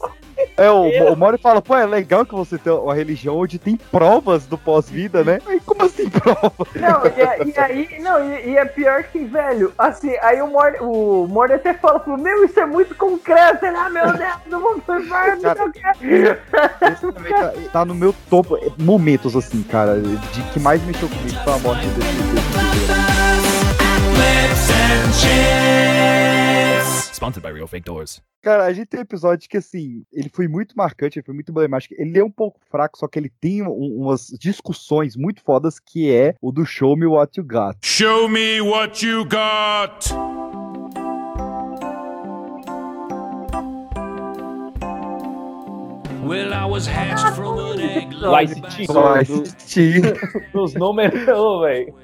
É, o, o Mori fala, pô, é legal que você tem uma religião onde tem provas do pós-vida, né? Aí, como assim prova? Não, e, e aí, não, e, e é pior que, velho, assim, aí o Mori, o Mori até fala, falou, meu, isso é muito concreto, ele, ah, meu Deus, não vou fazer, não sei o quê. Tá, tá no meu topo, é, momentos assim, cara, de que mais mexeu comigo foi a morte desse. Sponsored by Real Fake Doors. Cara, a gente tem um episódio que, assim, ele foi muito marcante, ele foi muito emblemático. Ele é um pouco fraco, só que ele tem um- umas discussões muito fodas, que é o do Show Me What You Got. Show me what you got. Well, I was hatched from an egg. Do ICT. Do Dos números, velho.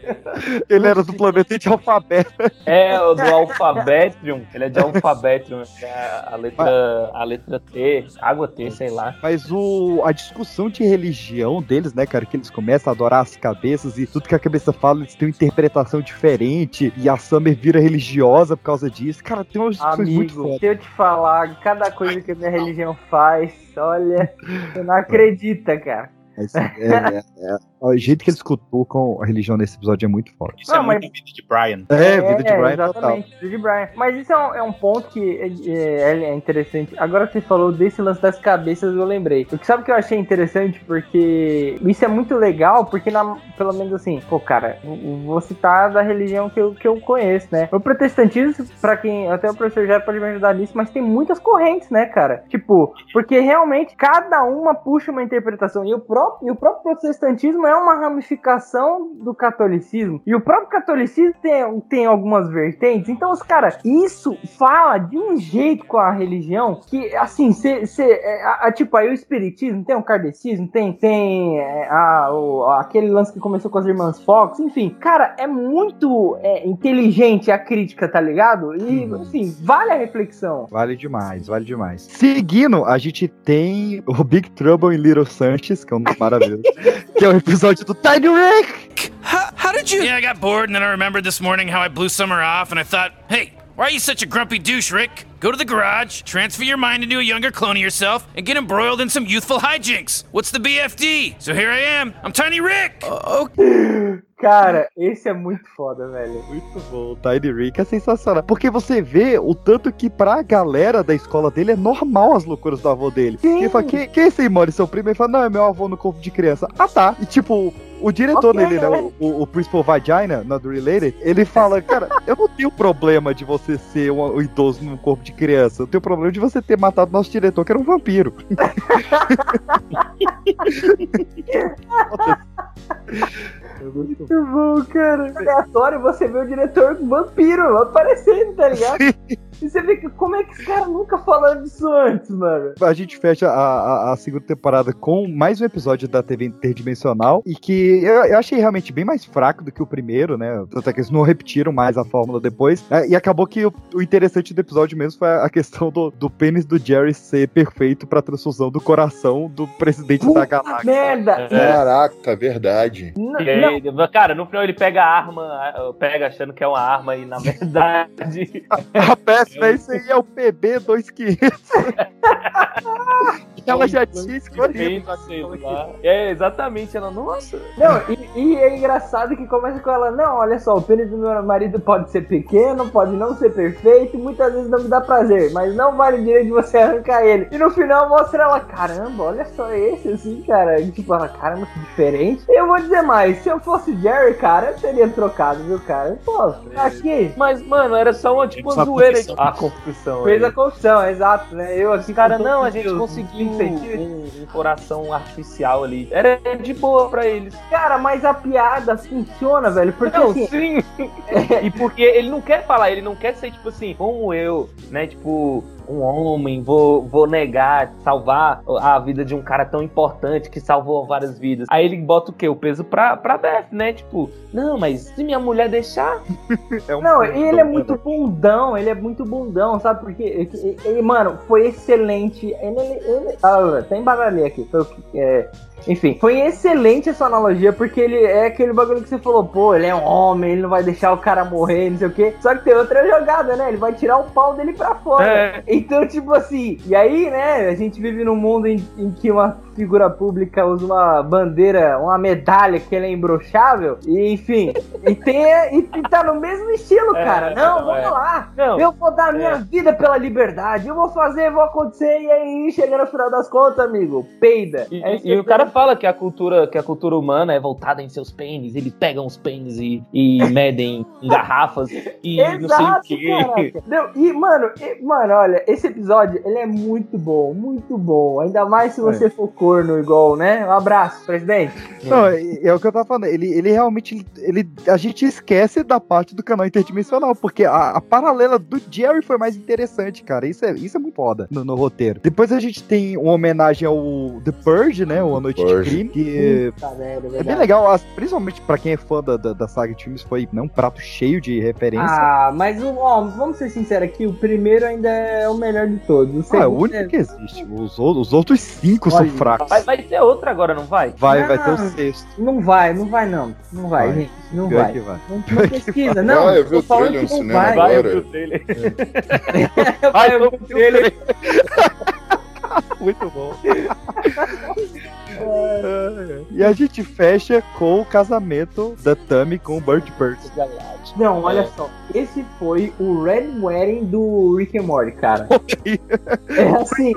Ele era do planeta de alfabeto. É, do Alphabetrium. Ele é de Alphabetrium. É a letra, a letra T, água T, sei lá. Mas o, a discussão de religião deles, né, cara, que eles começam a adorar as cabeças e tudo que a cabeça fala, eles têm uma interpretação diferente e a Summer vira religiosa por causa disso. Cara, tem umas discussões muito Amigo, se eu te falar cada coisa que a minha religião faz, olha, você não [laughs] acredita, cara. Mas, é, é, é, o jeito que eles cutucam a religião nesse episódio é muito forte. Isso é Não, mas- muito vida de Brian. É, vida de Brian total. exatamente, vida de Brian. Mas isso é um, é um ponto que é, é- é interessante. Agora que você falou desse lance das cabeças, eu lembrei. O que sabe que eu achei interessante? Porque isso é muito legal, porque na- pelo menos assim, pô, cara, vou citar da religião que eu, que eu conheço, né? O protestantismo, pra quem, até o professor já pode me ajudar nisso, mas tem muitas correntes, né, cara? Tipo, porque realmente cada uma puxa uma interpretação. E o próprio, e o próprio protestantismo é uma ramificação do catolicismo. E o próprio catolicismo tem, tem algumas vertentes. Então, os caras, isso fala de um jeito com a religião que, assim, cê, cê, é, a- a- tipo, aí o espiritismo, tem o kardecismo, tem, tem é, a, o- aquele lance que começou com as irmãs Fox, enfim. Cara, é muito é, inteligente a crítica, tá ligado? E, assim, vale a reflexão. Vale demais, vale demais. Seguindo, a gente tem o Big Trouble in Little Sanchez, que é um dos maravilhosos, [laughs] que é o episódio do Tiny Rick. How, how did you? Yeah, I got bored, and then I remembered this morning how I blew summer off, and I thought, hey, why are you such a grumpy douche, Rick? Go to the garage, transfer your mind into a younger clone of yourself, and get embroiled in some youthful hijinks. What's the BFD? So here I am. I'm Tiny Rick. [laughs] Cara, esse é muito foda, velho. Muito bom, o Tiny Rick é sensacional. Porque você vê o tanto que pra galera da escola dele é normal as loucuras do avô dele. Ele fala, quem, quem é esse aí, Mori? Seu primo? Ele fala, não, é meu avô no corpo de criança. Ah, tá. E tipo, o diretor Ok, dele, né, o, o, o Principal Vagina, na do Related, ele fala, cara, eu não tenho problema de você ser um, um idoso no corpo de criança. Eu tenho problema de você ter matado nosso diretor, que era um vampiro. Muito bom, cara. Aleatório você vê o diretor vampiro aparecendo, tá ligado? E você vê que como é que os caras nunca falaram disso antes, mano? A gente fecha a, a- a segunda temporada com mais um episódio da TV interdimensional e que eu, eu achei realmente bem mais fraco do que o primeiro, né? Até que eles não repetiram mais a fórmula depois. É, e acabou que o, o interessante do episódio mesmo foi a questão do, do pênis do Jerry ser perfeito pra transfusão do coração do presidente da galáxia. Merda! Caraca, verdade. E aí, cara, no final ele pega a arma, pega achando que é uma arma e na verdade. [laughs] A péssima, esse aí é o PB2500. [laughs] Ela já tinha escolhido. Sei lá. É, exatamente. Ela, nossa. Não, e, e é engraçado que começa com ela, não, olha só, o pênis do meu marido pode ser pequeno, pode não ser perfeito, muitas vezes não me dá prazer, mas não vale o direito de você arrancar ele. E no final mostra ela, caramba, olha só esse, assim, cara. E, tipo, ela, caramba, que diferente. E eu vou dizer mais, se eu fosse Jerry, cara, eu teria trocado, viu, cara? Pô, tá aqui. Mas, mano, era só uma, tipo, uma zoeira. A [laughs] confissão. Fez aí. a confissão, exato, né? Eu aqui, Cara, com não, a gente conseguiu um, um- coração artificial ali. Era de boa pra eles. Cara, mas a piada funciona, velho, porque Não, assim, sim. e porque ele não quer falar, ele não quer ser tipo assim, como eu, né? Tipo, um homem, vou, vou negar, salvar a vida de um cara tão importante que salvou várias vidas. Aí ele bota o quê? O peso pra, pra Beth, né? Tipo, não, mas se minha mulher deixar. [laughs] Não, e ele é muito bundão, ele é muito bundão, sabe? Porque, ele, ele- mano, foi excelente. Ele, ele, ele- ah, até embaralhei aqui. Foi o que, é, Enfim, foi excelente essa analogia, porque ele é aquele bagulho que você falou, pô, ele é um homem, ele não vai deixar o cara morrer, não sei o quê. Só que tem outra jogada, né? Ele vai tirar o pau dele pra fora. É. Então, tipo assim, e aí, né, a gente vive num mundo em, em que uma figura pública usa uma bandeira, uma medalha que ela é imbrochável, e enfim, e, tem, e, e tá no mesmo estilo, É, cara. Não, não, vamos é. lá. Não, eu vou dar minha é. vida pela liberdade, eu vou fazer, vou acontecer, e aí, chega no final das contas, amigo, peida. E, É e- o cara fala que a cultura, que a cultura humana é voltada em seus pênis, eles pegam os pênis e, e medem em garrafas e não sei o Exato, quê. Não, e, mano, e- mano, olha, esse episódio, ele é muito bom, muito bom. Ainda mais se você for corno igual, né? Um abraço, presidente. Não, é, é o que eu tava falando. Ele, ele realmente. Ele, a gente esquece da parte do canal interdimensional, porque a, a paralela do Jerry foi mais interessante, cara. Isso é, isso é muito foda no, no roteiro. Depois a gente tem uma homenagem ao The Purge, né? O A Noite de Purge. Crime, que. Puta merda, É bem legal, as- principalmente pra quem é fã da, da, da saga de filmes, foi né, um prato cheio de referência. Ah, mas o- ó, vamos ser sinceros aqui, o primeiro ainda é o melhor de todos. O Ah, é o único que existe. Os, outros- os outros cinco são Olha, fracos. Vai, vai ter outra agora, não vai? Vai, vai ter o Não. sexto. Não vai, não vai não. Não vai, Vai. gente. Não vai. que vai. Não, não pesquisa, não. Ah, eu vi tô o falando trailer que no não cinema vai. Vai, eu agora. vi o trailer. Vai, eu vi o trailer. Muito bom. [laughs] e a gente fecha com o casamento da Tammy com o Bird Birds. Não, olha só. Esse foi o Red Wedding do Rick and Morty, cara. [laughs] É assim,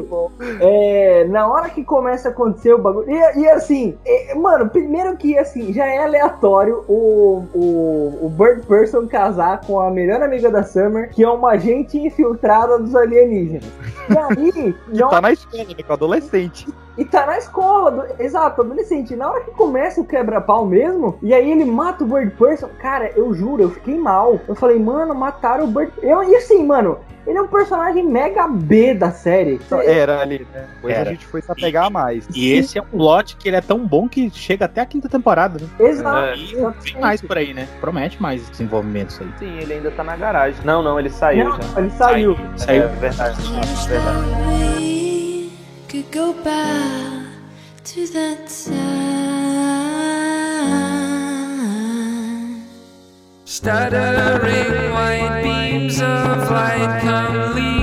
é, na hora que começa a acontecer o bagulho. E, e assim, é, mano, primeiro que assim, já é aleatório o, o, o Bird Person casar com a melhor amiga da Summer, que é uma agente infiltrada dos alienígenas. E aí, [laughs] E na tá na escola, né, com adolescente. E tá na escola, do- exato, adolescente. Na hora que começa o quebra-pau mesmo, e aí ele mata o Bird Person, cara, eu juro, eu fiquei mal. Eu falei, mano, mataram o Bird eu, E assim, mano, ele é um personagem mega B da série. Era ali, né? Depois Era. a gente foi se apegar mais. E esse é um plot que ele é tão bom que chega até a quinta temporada, né? Exato. É. E vem mais por aí, né? Promete mais desenvolvimentos aí. Sim, ele ainda tá na garagem. Não, não, ele saiu Não, já. ele saiu. Saiu. É verdade. É verdade. Could go back to that time. Stuttering white beams of light come leaking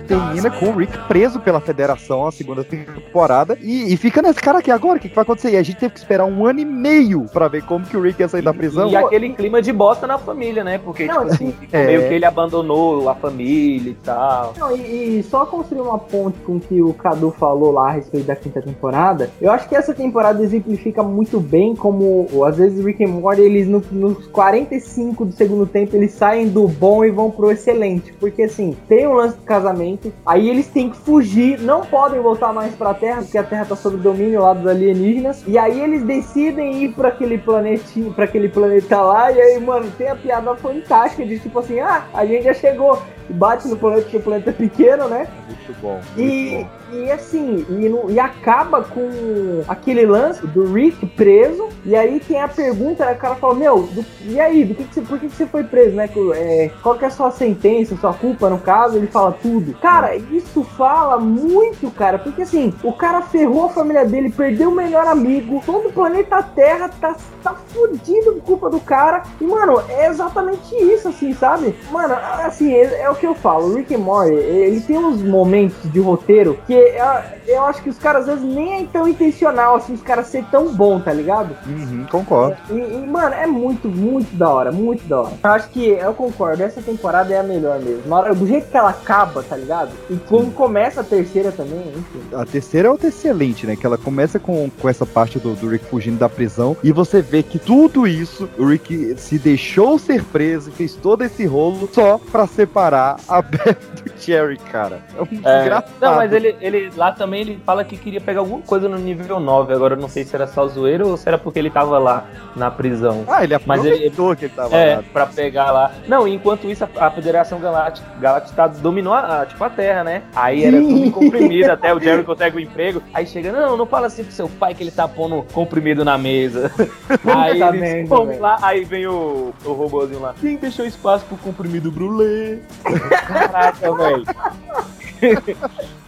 termina com o Rick preso pela federação a segunda temporada e, e fica nesse cara aqui agora, o que, que vai acontecer? E a gente teve que esperar um ano e meio pra ver como que o Rick ia sair da prisão. E aquele clima de bosta na família, né? Porque, Não, tipo assim, é. meio que ele abandonou a família e tal. Não, e, e só construir uma ponte com o que o Cadu falou lá a respeito da quinta temporada, eu acho que essa temporada exemplifica muito bem como, às vezes, Rick and Morty, eles no- nos 45 do segundo tempo, eles saem do bom e vão pro excelente. Porque, assim, tem o lance do casamento, aí eles têm que fugir, não podem voltar mais pra Terra, porque a Terra tá sob domínio lá dos alienígenas, e aí eles decidem ir pra aquele planetinho, para aquele planeta lá, e aí, mano, tem a piada fantástica de tipo assim, ah, a gente já chegou, bate no planeta, porque o planeta é pequeno, né? Muito bom. Muito E, bom. E assim, e, no- e acaba com aquele lance do Rick preso. E aí tem a pergunta, né? O cara fala, meu, do- e aí, do que que você, por que, que você foi preso, né? É, qual que é a sua sentença, sua culpa no caso? Ele fala tudo. Cara, isso fala muito, cara, porque assim, o cara ferrou a família dele, perdeu o melhor amigo, todo o planeta Terra tá, tá fudido por culpa do cara. E, mano, é exatamente isso, assim, sabe? Mano, assim, é, é o que eu falo, o Rick and Morty, ele tem uns momentos de roteiro que eu, eu acho que os caras às vezes nem é tão intencional, assim, os caras ser tão bom, tá ligado? Uhum, concordo. E, e, mano, é muito, muito da hora, muito da hora. Eu acho que, eu concordo, essa temporada é a melhor mesmo. Na hora, do jeito que ela acaba, tá ligado? E quando começa a terceira também, enfim. A terceira é outra excelente, né? Que ela começa com, com essa parte do, do Rick fugindo da prisão e você vê que tudo isso, o Rick se deixou ser preso e fez todo esse rolo só pra separar a [laughs] Beth do Jerry, cara. É um É, desgraçado. não, mas ele, ele lá também ele fala que queria pegar alguma coisa no nível 9. Agora eu não sei se era só zoeiro ou se era porque ele tava lá na prisão. Ah, ele Mas ele- que ele tava É, lá. pra pegar lá. Não, enquanto isso, a, a Federação Galáctica, Galáctica tá- dominou a, a- tipo, a Terra, né? Aí era tudo comprimido, até o Jerry [laughs] consegue o emprego. Aí chega, não, não fala assim pro seu pai que ele tá pondo comprimido na mesa. [laughs] aí Tá eles velho. lá, aí vem o, o robôzinho lá. Quem deixou espaço pro comprimido brulê? [laughs] Caraca, velho.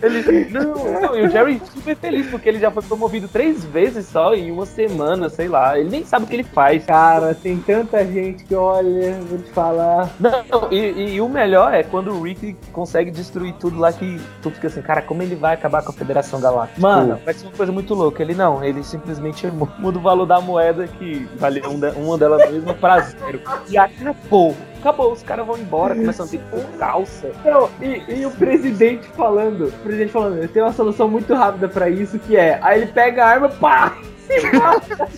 Ele, não, não, e o Jerry super feliz, porque ele já foi promovido três vezes só em uma semana, sei lá. Ele nem sabe o que ele faz. Cara, tem tanta gente que olha, vou te falar. Não, e, e- e o melhor é quando o Rick consegue destruir tudo lá que tu fica assim, cara, como ele vai acabar com a Federação Galáctica? Mano. Tipo, vai ser uma coisa muito louca. Ele não, ele simplesmente mu- [laughs] muda o valor da moeda que de- uma delas mesma pra zero. E acabou. Acabou, os caras vão embora, começam a ter por calça. Não, e, e o presidente falando, o presidente falando, eu tenho uma solução muito rápida pra isso, que é, aí ele pega a arma, pá, [laughs] se mata.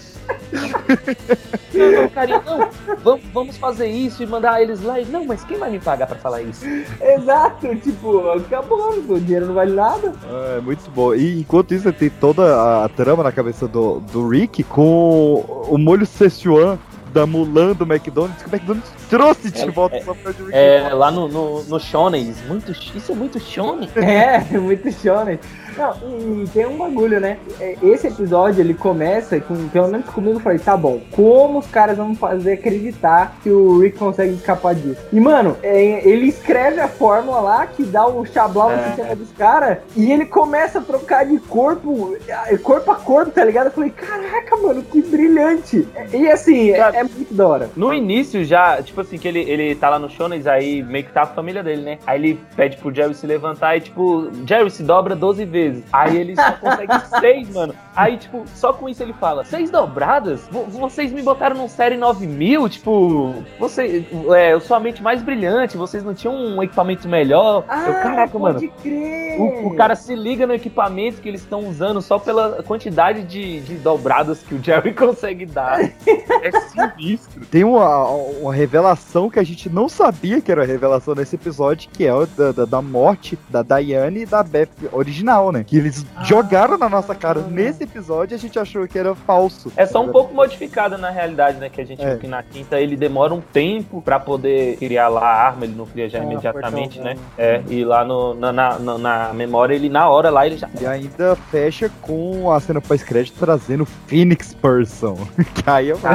Não, não, carinha, não, vamos, vamos fazer isso e mandar eles lá. E, Não, mas quem vai me pagar pra falar isso? Exato, tipo, acabou, o dinheiro não vale nada. É, muito bom. E enquanto isso, tem toda a trama na cabeça do, do Rick com o molho Szechuan da Mulan do McDonald's, que o McDonald's trouxe de volta só pra Rick. É, lá no, no, no Shonen, muito, isso é muito Shonen. [laughs] É, muito shonen. Não, e, e tem um bagulho, né? É, Esse episódio ele começa com, pelo menos comigo, eu falei, tá bom, como os caras vão fazer acreditar que o Rick consegue escapar disso? E, mano, é, ele escreve a fórmula lá que dá o chablau no É. sistema dos caras e ele começa a trocar de corpo, é, corpo a corpo, tá ligado? Eu falei, caraca, mano, que brilhante. E assim, é, é muito da hora. No início já, tipo assim, que ele, ele tá lá no Shonen, aí meio que tá a família dele, né? Aí ele pede pro Jerry se levantar e, tipo, Jerry se dobra 12 vezes. Aí ele só consegue [laughs] 6, mano. Aí, tipo, só com isso ele fala: Seis dobradas? Vo- Vocês me botaram num série 9000? Tipo, você, é, eu sou a mente mais brilhante, vocês não tinham um equipamento melhor? eu, caraca, mano. pode crer. O, o cara se liga no equipamento que eles estão usando só pela quantidade de, de dobradas que o Jerry [laughs] consegue dar. É sinistro. Tem uma, uma revelação que a gente não sabia que era revelação nesse episódio, que é o da, da, da morte da Diane e da Beth original, né? Que eles jogaram na nossa cara nesse episódio a gente achou que era falso. É só um pouco modificada na realidade, né? Que a gente É. viu que na quinta ele demora um tempo pra poder criar lá a arma, ele não cria já Ah, imediatamente, né? É, e lá no, na, na, na- na memória, ele na hora lá ele já. E ainda fecha com a cena pós-crédito trazendo Phoenix Person. [laughs] que aí eu. [laughs]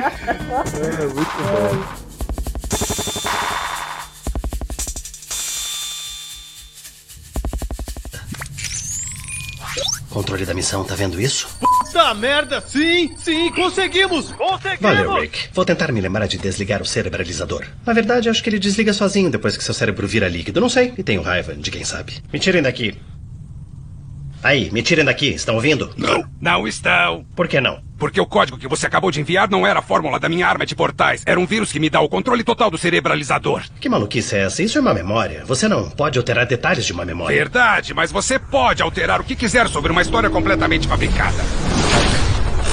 É, muito bom. Controle da missão, tá vendo isso? Puta merda! Sim, sim, conseguimos! Conseguimos! Valeu, Rick. Vou tentar me lembrar de desligar o cerebralizador. Na verdade, acho que ele desliga sozinho depois que seu cérebro vira líquido. Não sei. E tenho raiva de quem sabe. Me tirem daqui. Aí, me tirem daqui. Estão ouvindo? Não, não estão. Por que não? Porque o código que você acabou de enviar não era a fórmula da minha arma de portais. Era um vírus que me dá o controle total do cerebralizador. Que maluquice é essa? Isso é uma memória. Você não pode alterar detalhes de uma memória. Verdade, mas você pode alterar o que quiser sobre uma história completamente fabricada.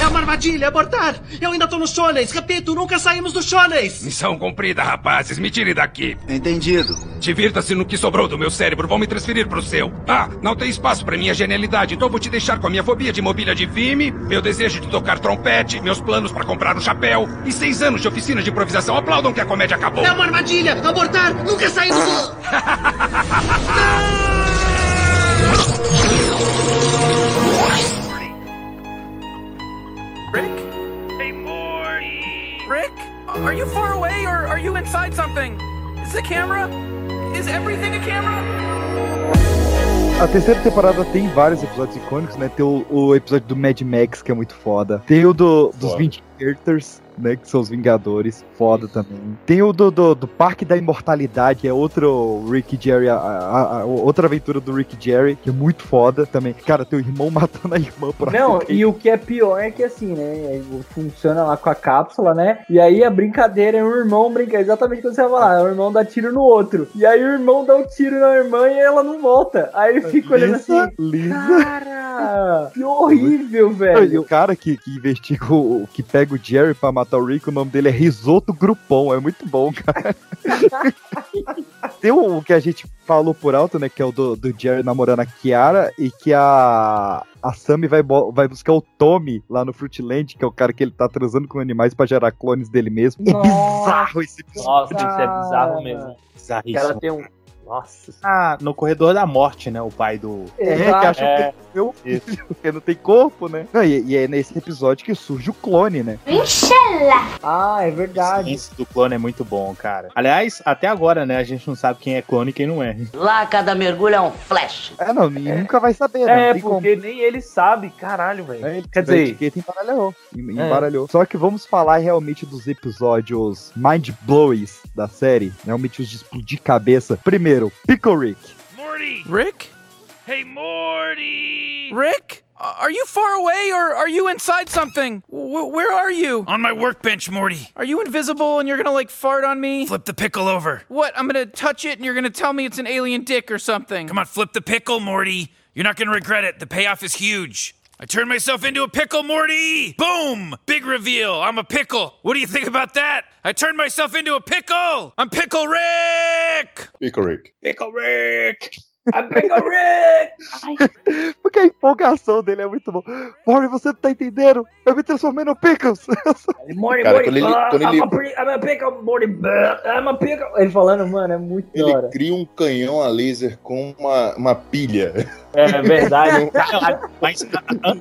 É uma armadilha, abortar! Eu ainda tô nos shones! Repito, nunca saímos dos shones! Missão cumprida, rapazes. Me tirem daqui. Entendido. Divirta-se no que sobrou do meu cérebro. Vão me transferir pro seu. Ah, não tem espaço pra minha genialidade, então vou te deixar com a minha fobia de mobília de Vime, meu desejo de tocar trompete, meus planos pra comprar um chapéu e seis anos de oficina de improvisação. Aplaudam que a comédia acabou. É uma armadilha! Abortar! Nunca saímos do... [laughs] Rick? Hey, Morty! Rick? Are you far away or are you inside something? Is the camera? Is everything a camera? A terceira temporada tem vários episódios icônicos, né? Tem o, o episódio do Mad Max, que é muito foda. Tem o do, dos Foda. Vindicator's, né? Que são os Vingadores, foda também. Tem o do, do, do Parque da Imortalidade, é outro Rick e Jerry, a, a- a- outra aventura do Rick e Jerry, que é muito foda também. Cara, teu irmão [laughs] matando a irmã por Não, e o que é pior é que assim, né? Funciona lá com a cápsula, né? E aí a brincadeira é o irmão brincar exatamente o que você vai falar. O irmão dá tiro no outro. E aí o irmão dá um tiro na irmã e ela não volta. Aí ele fica olhando assim. Lisa. Cara, que horrível, E velho. o cara que, que investiga o. que pega o Jerry pra matar o Rick, o nome dele é Risoto Grupão. É muito bom, cara. [laughs] Tem o, que a gente falou por alto, né? Que é o do, do Jerry namorando a Kiara e que a. A Sammy vai, vai buscar o Tommy lá no Fruitland, que é o cara que ele tá transando com animais pra gerar clones dele mesmo. É bizarro esse episódio. Nossa, isso é bizarro mesmo. Ela tem um, Nossa. Ah, no corredor da morte, né? O pai do. É, que Exato. acha É. que é filho, [laughs] porque não tem corpo, né? Não, e, e é nesse episódio que surge o clone, né? Ah, é verdade. Esse do clone é muito bom, cara. Aliás, até agora, né? A gente não sabe quem é clone e quem não é. Lá cada mergulho é um flash. É, não, e nunca vai saber, né? É, tem como. porque nem ele sabe, caralho, velho. É, Quer dizer, etiqueta embaralhou. em- É. embaralhou. Só que vamos falar realmente dos episódios mind blowings da série. Realmente os de explodir cabeça. Primeiro, Pickle Rick. Morty! Rick? Hey, Morty! Rick? Are you far away or are you inside something? W- where are you? On my workbench, Morty. Are you invisible and you're gonna like fart on me? Flip the pickle over. What? I'm gonna touch it and you're gonna tell me it's an alien dick or something. Come on, flip the pickle, Morty. You're not gonna regret it. The payoff is huge. I turned myself into a pickle, Morty! Boom! Big reveal. I'm a pickle. What do you think about that? I turned myself into a pickle! I'm Pickle Rick! Pickle Rick. Pickle Rick! I'm Pickle Rick! Porque a empolgação dele é muito bom. Morty, você não tá entendendo? Eu me transformei no Pickles. Morty, Cara, quando ele- ah, quando I'm, ele- a pretty, I'm a pickle, Morty, bleh, I'm a pickle. Ele falando, mano, é muito Ele hora. cria um canhão a laser com uma, uma pilha. É verdade. [laughs] Mas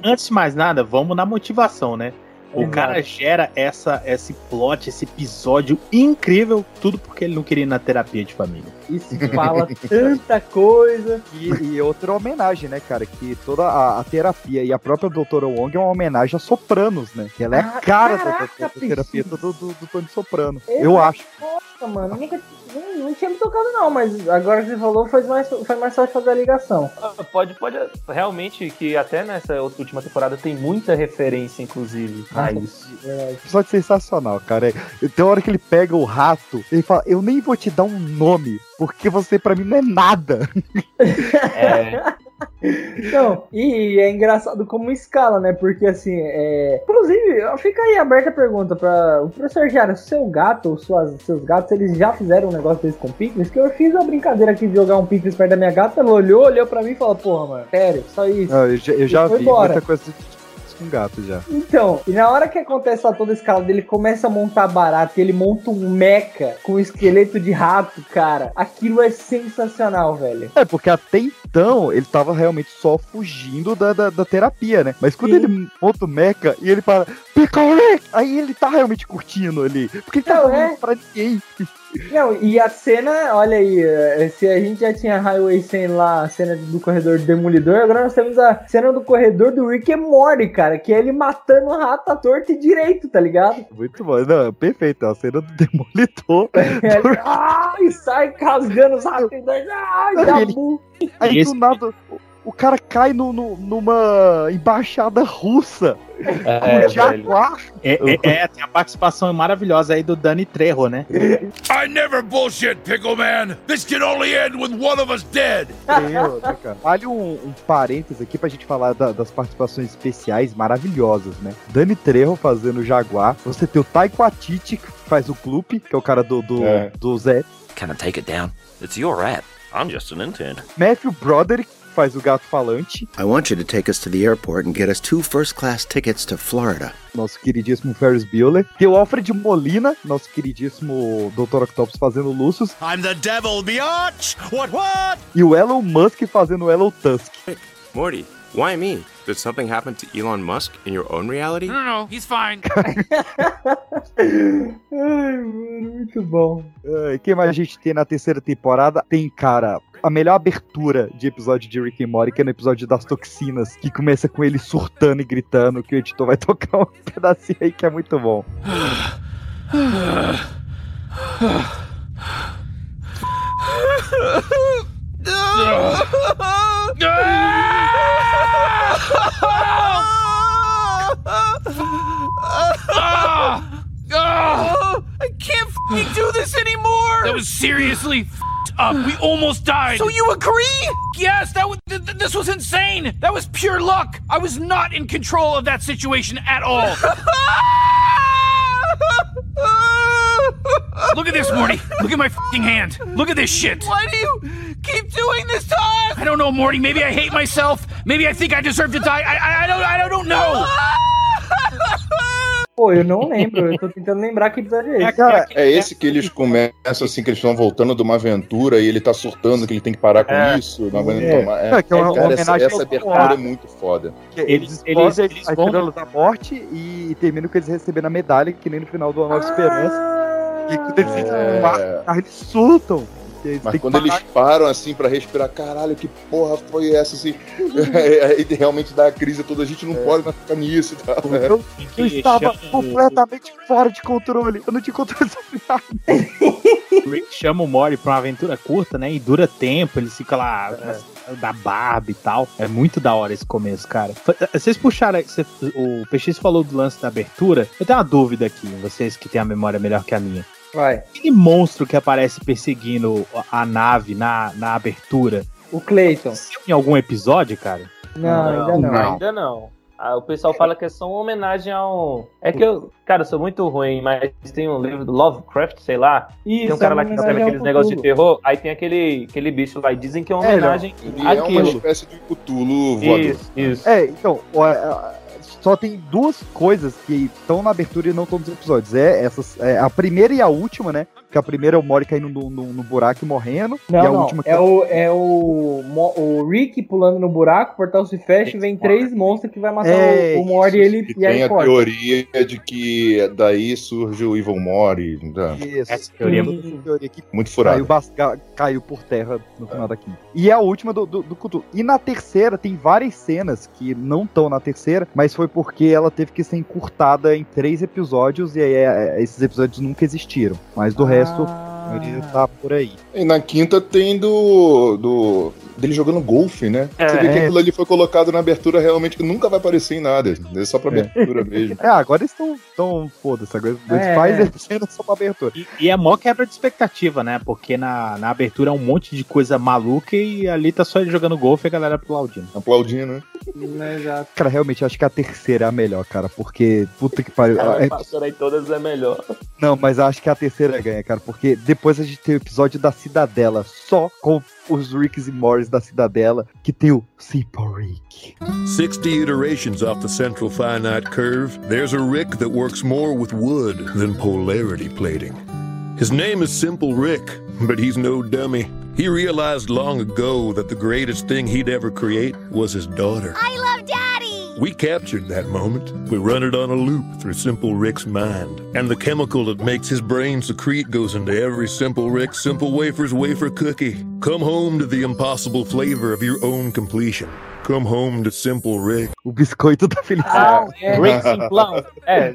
antes de mais nada, vamos na motivação, né? O Exato. cara gera essa, esse plot, esse episódio incrível, tudo porque ele não queria ir na terapia de família. Isso fala tanta coisa. E, e outra homenagem, né, cara? Que toda a, a terapia e a própria doutora Wong é uma homenagem a Sopranos, né? Que ela é a Ah, cara da, caraca, da- da terapia do, do, do Tony Soprano. Exato. Eu acho. Nossa, mano, nunca, não, não tinha me tocado não, mas agora que você falou, foi mais, foi mais fácil fazer a ligação. Ah, Pode, pode. Realmente, que até nessa última temporada tem muita referência, inclusive, a isso. Episódio sensacional, cara. É, Tem hora que ele pega o rato, ele fala: Eu nem vou te dar um nome, porque você pra mim não é nada. É, Então, e é engraçado como escala, né? Porque assim, é. Inclusive, fica aí aberta a pergunta pra o professor Jara, seu gato ou suas, seus gatos, eles já fizeram um negócio desse com picles? Que eu fiz uma brincadeira aqui de jogar um picles perto da minha gata, ela olhou, olhou pra mim e falou, porra, mano, sério, só isso. Não, eu já, eu já vi embora. muita coisa com gato já. Então, e na hora que acontece a toda a escala dele, começa a montar barato e ele monta um mecha com um esqueleto de rato, cara. Aquilo é sensacional, velho. É, porque até então ele tava realmente só fugindo da, da, da terapia, né? Mas quando ele monta o mecha e ele fala, Rick! Aí ele tá realmente curtindo ali. Porque ele tá Não, falando é. pra ninguém. Não, e a cena, olha aí, eh, se a gente já tinha Highway 100 lá, a cena do corredor do Demolidor, agora nós temos a cena do corredor do Rick and Morty, cara, que é ele matando o rato à torta e direito, tá ligado? Muito bom. Não, perfeito. A cena do [laughs] Demolidor. [laughs] Ele, ai, sai rasgando os ratos ai, Aí dá ele-. Aí do nada, o, cara cai no, no- numa embaixada russa. é, com velho. Jaguar. É, é, é, tem a participação maravilhosa aí do Dani Trejo, né? I never bullshit, Pickle Man. This can only end with one of us dead. Eu, né, cara? Vale um, um parênteses aqui pra gente falar da- das participações especiais maravilhosas, né? Dani Trejo fazendo o Jaguar. Você tem o Taiko Atiti, que faz o Gloop, que é o cara do, do, É. do Zé. Can I take it down? It's your rat. I'm just an intern. Matthew Broderick faz o gato falante. I want you to take us to the airport and get us two first class tickets to Florida. Nosso queridíssimo Ferris Bueller. Tem o Alfred Molina, nosso queridíssimo Dr. Octopus fazendo o Lucius. I'm the devil, biatch! What, what? E o Elon Musk fazendo o Elon Tusk. Morty, why me? Did something happen to Elon Musk in your own reality? No, no, no, he's fine. [laughs] Ai, mano, muito bom. Ah, quem mais a gente tem na terceira temporada? Tem, cara, a melhor abertura de episódio de Rick and Morty, que é no episódio das toxinas, que começa com ele surtando e gritando, que o editor vai [laughs] tocar um pedacinho aí que é muito bom. I can't do this anymore! That was seriously up. We almost died. So you agree? Yes, that was th- th- this was insane. That was pure luck. I was not in control of that situation at all. [laughs] Look at this, Morty. Look at my f***ing hand. Look at this shit. Why do you keep doing this to us? I don't know, Morty. Maybe I hate myself. Maybe I think I deserve to die. I I, I don't I don't know. [laughs] Pô, eu não lembro, eu tô tentando lembrar que episódio é esse. Cara, É esse que eles começam assim, que eles estão voltando de uma aventura e ele tá surtando que ele tem que parar com É. isso. Não aguenta É. tomar. É, que é uma cara, essa, homenagem essa abertura é muito foda. Eles- eles, eles- eles, vão- da morte e, e termina com eles recebendo a medalha, que nem no final do A Nova Esperança. E quando eles, É. eles surtam. Eles Mas quando eles parar. param assim pra respirar, caralho, que porra foi essa? Assim, [laughs] aí realmente dá a crise toda, a gente não pode mais ficar nisso e tal. Eu, Que eu estava chama completamente fora de controle. Eu não tinha controle sobre nada. [laughs] O Rick chama o Mori pra uma aventura curta, né? E dura tempo, ele fica lá da Barbie e tal. É muito da hora esse começo, cara. F- Vocês puxaram. cê- o PX falou do lance da abertura. Eu tenho uma dúvida aqui, vocês que têm a memória melhor que a minha. Vai. Aquele monstro que aparece perseguindo a nave na, na abertura. O Clayton. Em algum episódio, cara? Não, ainda não. Ainda não. Ah, o pessoal fala que é só uma homenagem ao. É que eu, cara, eu sou muito ruim, mas tem um livro do Lovecraft, sei lá. tem um Isso, cara é lá que escreve aqueles negócios de terror, aí tem aquele, aquele bicho lá e dizem que é uma É, não. homenagem Ele é uma àquilo. espécie de Cthulhu voador. Isso, isso. É, então, é, só tem duas coisas que estão na abertura e não estão nos episódios. É essas, é a primeira e a última, né? Que a primeira é o Mori caindo no, no, no buraco e morrendo. Não, e a não. última que É, o, é o, o Rick pulando no buraco, o portal se fecha e vem três monstros que vai matar É, o, o Mori e ele E e aí tem a corta. teoria de que daí surge o Evil Mori. tá? Isso, Essa teoria é essa teoria que Muito caiu, furado. bas- ca- caiu por terra no final da quinta. E é a última do, do, do Cthulhu. E na terceira, tem várias cenas que não estão na terceira, mas foi porque ela teve que ser encurtada em três episódios e aí, é, esses episódios nunca existiram. Mas do resto, a maioria tá por aí. E na quinta tem do. do dele jogando golfe, né? É, Você vê que é. aquilo ali foi colocado na abertura realmente que nunca vai aparecer em nada. É só pra abertura mesmo. [laughs] É, agora eles estão. Tão, foda-se, agora eles É, fazem é. a cena só pra abertura. E, e é mó quebra de expectativa, né? Porque na, na abertura é um monte de coisa maluca e ali tá só ele jogando golfe e a galera aplaudindo. Aplaudindo, né? Exato. Cara, realmente, acho que a terceira é a melhor, cara, porque. Puta que pariu. Cara, É- passando aí todas é melhor. Não, mas acho que a terceira ganha, cara, porque depois a gente tem o episódio da Cidadela, só com os Ricks e Morris da Cidadela, que tem o Simple Rick. 60 iterations off the central finite curve, there's a Rick that works more with wood than polarity plating. His name is Simple Rick, but he's no dummy. He realized long ago that the greatest thing he'd ever create was his daughter. I love Daddy! We captured that moment. We run it on a loop through Simple Rick's mind. And the chemical that makes his brain secrete goes into every Simple Rick Simple Wafers wafer cookie. Come home to the impossible flavor of your own completion. Come home to Simple Rick. O [laughs] biscoito da ah, ah, é. Rick ah, Simplão. Ah, é,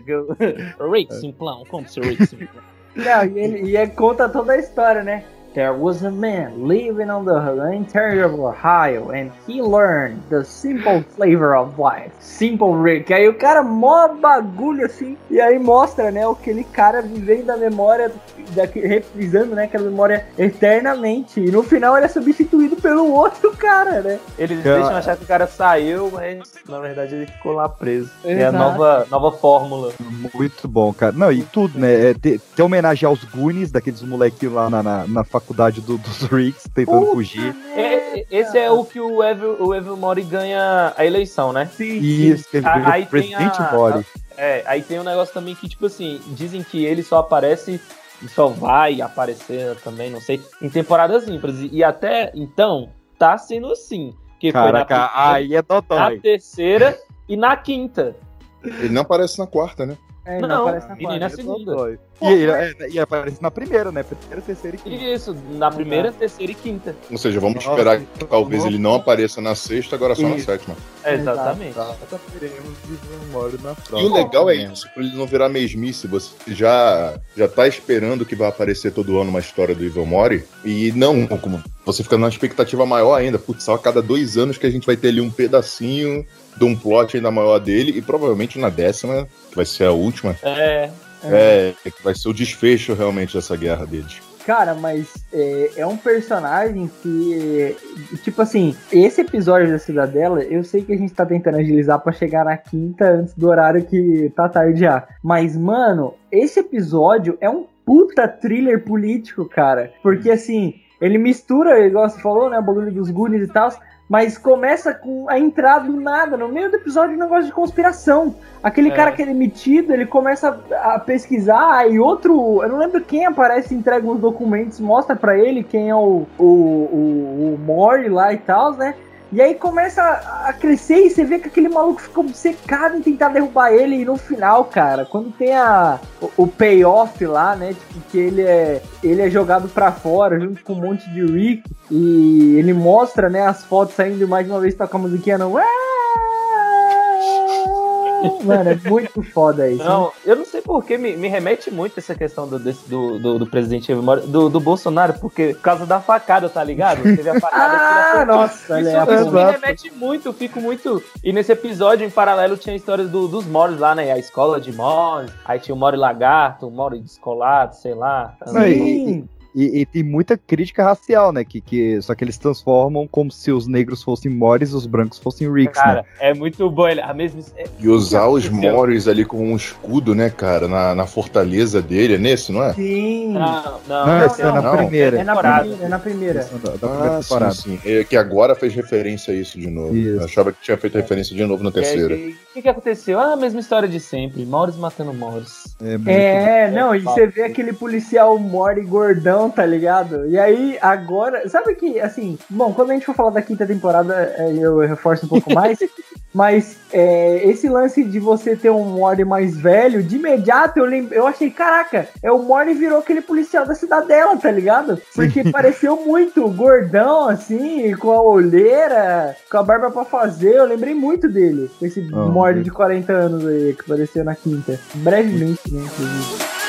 [laughs] Rick Simplão. Como se Rick Simplão? Não, e ele, e ele conta toda a história, né? There was a man living on the interior of Ohio and he learned the simple flavor of life. Simple Rick. Aí o cara mó bagulho assim. E aí mostra, né, aquele cara vivendo a memória, daqui, reprisando, né, aquela memória eternamente. E no final ele é substituído pelo outro cara, né? Eles Cara. deixam achar que o cara saiu, mas na verdade ele ficou lá preso. É a Exato. nova, nova fórmula. Muito bom, cara. Não, e tudo, né? É, ter, ter homenagem aos Goonies, daqueles moleques lá na, na, na faculdade do- dos [laughs] Ricks, tentando fugir. É, é- esse é o que o Evil, o Evil Mori ganha a eleição, né? Sim. Isso, ele virou aí tem presidente a- Mori. É, aí tem um negócio também que, tipo assim, dizem que ele só aparece e só vai aparecer também, não sei, em temporadas ímpares. E, até então, tá sendo assim. Que Caraca, foi na, aí é na dodói. terceira e na quinta. Ele não aparece na quarta, né? É, Não, aparece na e nem na segunda. E, é, e aparece na primeira, né? Primeira, terceira e quinta. Isso, na primeira, terceira e quinta. Ou seja, vamos Nossa, esperar que talvez nossa. ele não apareça na sexta, agora só na Isso. sétima. É, exatamente. Na E o legal é isso, pra ele não virar mesmice, você já, já tá esperando que vai aparecer todo ano uma história do Evil Mori, e não, como você fica numa expectativa maior ainda, putz, só a cada dois anos que a gente vai ter ali um pedacinho de um plot ainda maior dele, e provavelmente na décima, que vai ser a última, É, é, que vai ser o desfecho realmente dessa guerra deles. Cara, mas é, é um personagem que, tipo assim, esse episódio da Cidadela, eu sei que a gente tá tentando agilizar pra chegar na quinta antes do horário que tá tarde já. Mas, mano, esse episódio é um puta thriller político, cara. Porque, assim, ele mistura, igual você falou, né, o bagulho dos Goonies e tal, Mas começa com a entrada do nada, no meio do episódio, um negócio de conspiração. Aquele É. cara que é demitido, ele começa a pesquisar e outro. Eu não lembro quem aparece, entrega uns documentos, mostra pra ele quem é o, o, o, o Mori lá e tal, né? E aí começa a crescer e você vê que aquele maluco fica obcecado em tentar derrubar ele. E no final, cara, quando tem a, o, o payoff lá, né? Tipo, que ele é, ele é jogado pra fora junto com um monte de Rick. E ele mostra, né, as fotos saindo mais uma vez toca a musiquinha não. Mano, é muito foda isso. Não, eu não sei porque me, me remete muito essa questão do, desse- do, do, do presidente do, do Bolsonaro, porque por causa da facada, tá ligado? Teve a facada Ah, nossa, isso, é, isso me remete muito, eu fico muito. E nesse episódio, em paralelo, tinha histórias do- dos Morris lá, né? A escola de Morris, aí tinha o Mori Lagarto, o Mori Descolado, sei lá. Não, e, e- tem muita crítica racial, né? Que, que, só que eles transformam como se os negros fossem Morris e os brancos fossem Ricks, Cara, né? é muito bom. ele- A mesma. é- E usar os? Morris ali com um escudo, né, cara, na, na fortaleza dele, é nesse, não é? Sim. Não, não, Não, essa é na não. primeira. É na primeira, é na primeira. Da, da primeira Ah, temporada. sim, sim. É que agora fez referência a isso de novo. Eu achava que tinha feito referência de novo na terceira. O que, que aconteceu? Ah, a mesma história de sempre. Morris matando Morris. É, não, e você vê aquele policial Mori gordão, tá ligado? E aí, agora. Sabe que, assim, bom, quando a gente for falar da quinta temporada, é, eu reforço um pouco [laughs] mais. mas é, esse lance de você ter um Mori mais velho, de imediato eu, lem- eu achei, caraca, é o Mori virou aquele policial da cidadela, tá ligado? Porque pareceu muito gordão, assim, com a olheira, com a barba pra fazer. Eu lembrei muito dele, esse Mori de 40 anos aí, que apareceu na quinta. Brevemente, né, inclusive.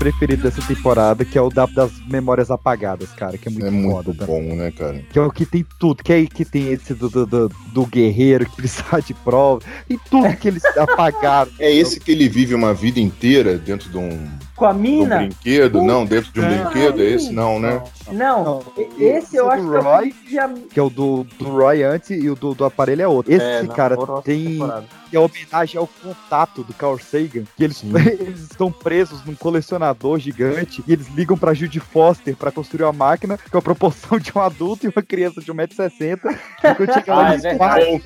Preferido dessa temporada, que é o da, das memórias apagadas, cara, que é muito É foda. muito bom, né, cara? Que é o que tem tudo, que é que tem esse do, do, do, do guerreiro que [laughs] precisa de prova, e tudo que eles [laughs] apagaram. É esse que ele vive uma vida inteira dentro de um, Com a de um mina? brinquedo? Não, dentro de um É. brinquedo? É esse não, né? Não, E- esse eu acho do que é o Roy? que já... Que é o do, do Roy antes e o do, do aparelho é outro. Esse, É, não, cara, tem. temporada. Que é homenagem ao contato do Carl Sagan. Que eles, [laughs] eles estão presos num colecionador gigante e eles ligam pra Judy Foster pra construir uma máquina com a proporção de um adulto e uma criança de 1,60m. E quando chega lá, Ah, é verdade.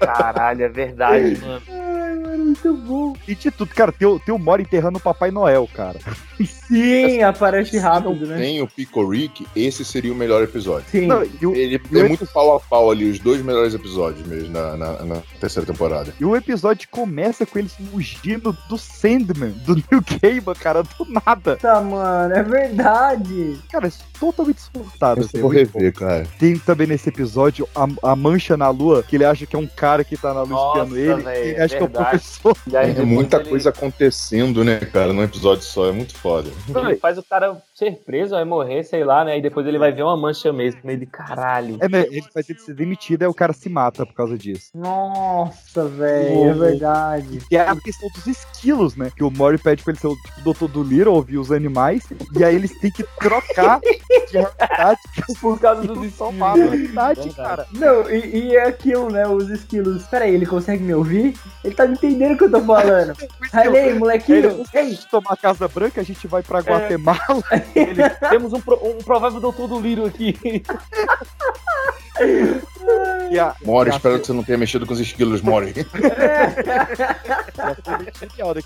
Caralho, é verdade, mano. [laughs] Ai, mano, muito bom. E de tudo, cara, tem o, tem o Mori enterrando o Papai Noel, cara. [laughs] Sim, aparece rápido, né? Tem o Pico Rick, esse seria o melhor episódio. Sim. Não, o- Ele é muito pau a pau ali, os dois melhores episódios mesmo na, na- na terceira temporada. E o episódio começa com eles fugindo do Sandman, do New Gaiman, cara, do nada. Tá, mano, é verdade. Cara, isso é totalmente. Eu assim, vou é rever, cara. Tem também nesse episódio a, a mancha na lua, que ele acha que é um cara que tá na lua espiando ele. ele é acha que é o verdade. professor. E aí É depois muita ele- coisa acontecendo, né, cara, num episódio só. É muito foda. Ele faz o cara ser preso, vai morrer, sei lá, né? E depois ele vai ver uma mancha mesmo, meio de caralho. É, né, ele faz ele ser demitido, aí o cara se mata por causa disso. Nossa, velho, é verdade. E é a questão dos esquilos, né? Que o Mori pede pra ele ser o tipo, doutor do Little, ouvir os animais, e aí eles têm que trocar [laughs] de realidade [laughs] por causa dos esquilos. realidade, Verdade. cara. Não, e, e é aquilo, né? Os esquilos. Pera aí, ele consegue me ouvir? Ele tá me entendendo o que eu tô falando. [laughs] Aí, molequinho. Ei, tomar a Casa Branca, a gente vai pra Guatemala. Ele- temos um, um provável doutor do Liro aqui. [laughs] E a, Mori, e a espero que você não tenha mexido com os esquilos, Mori. [laughs] É né?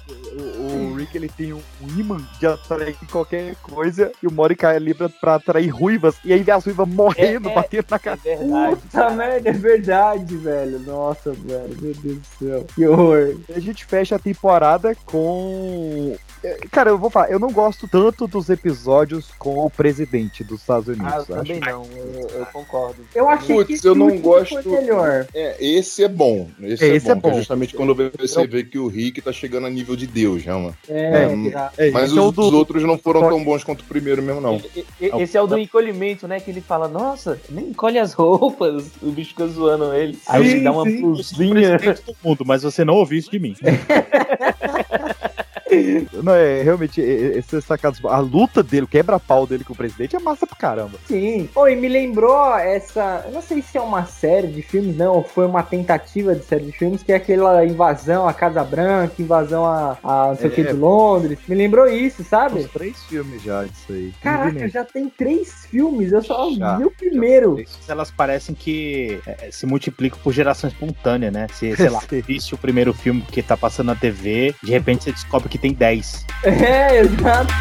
O, o Rick ele tem um, imã de atrair qualquer coisa e o Mori cai ali pra, pra atrair ruivas e aí vê as ruivas morrendo, É, é. batendo na cara. É verdade. Puta merda, é verdade, velho. Nossa, velho, meu Deus do céu. Que horror. E a gente fecha a temporada com. É, Cara, eu vou falar, eu não gosto tanto dos episódios com o presidente dos Estados Unidos. Ah, eu acho. também não, eu, eu concordo. Eu achei Putz, que eu não gosto. foi melhor. É, esse é bom. Esse, Esse é, é bom, que bom. justamente quando você vê que o Rick tá chegando a nível de Deus, já, mano. É. É, Mas esse é os, o do- os outros não foram tão bons quanto o primeiro mesmo, não. Esse é o do encolhimento, né? Que ele fala, nossa, nem encolhe as roupas. [laughs] O bicho fica zoando ele. Aí ele dá uma sim. blusinha. Presidente do mundo, mas você não ouviu isso de mim. [laughs] [laughs] Não, é realmente, é- é- esses sacados. A luta dele, o quebra-pau dele com o presidente é massa pra caramba. Sim. Oi, me lembrou essa. Eu não sei se é uma série de filmes, não, ou foi uma tentativa de série de filmes, que é aquela invasão à Casa Branca, invasão a, a não sei o que É. de Londres. Me lembrou isso, sabe? Uns três filmes já disso aí. Caraca, já tem três filmes, eu só Já, vi o primeiro. Elas parecem que é, se multiplicam por geração espontânea, né? Se, sei lá, [laughs] assiste o primeiro filme que tá passando na TV, de repente você descobre que tem 10. É, exato.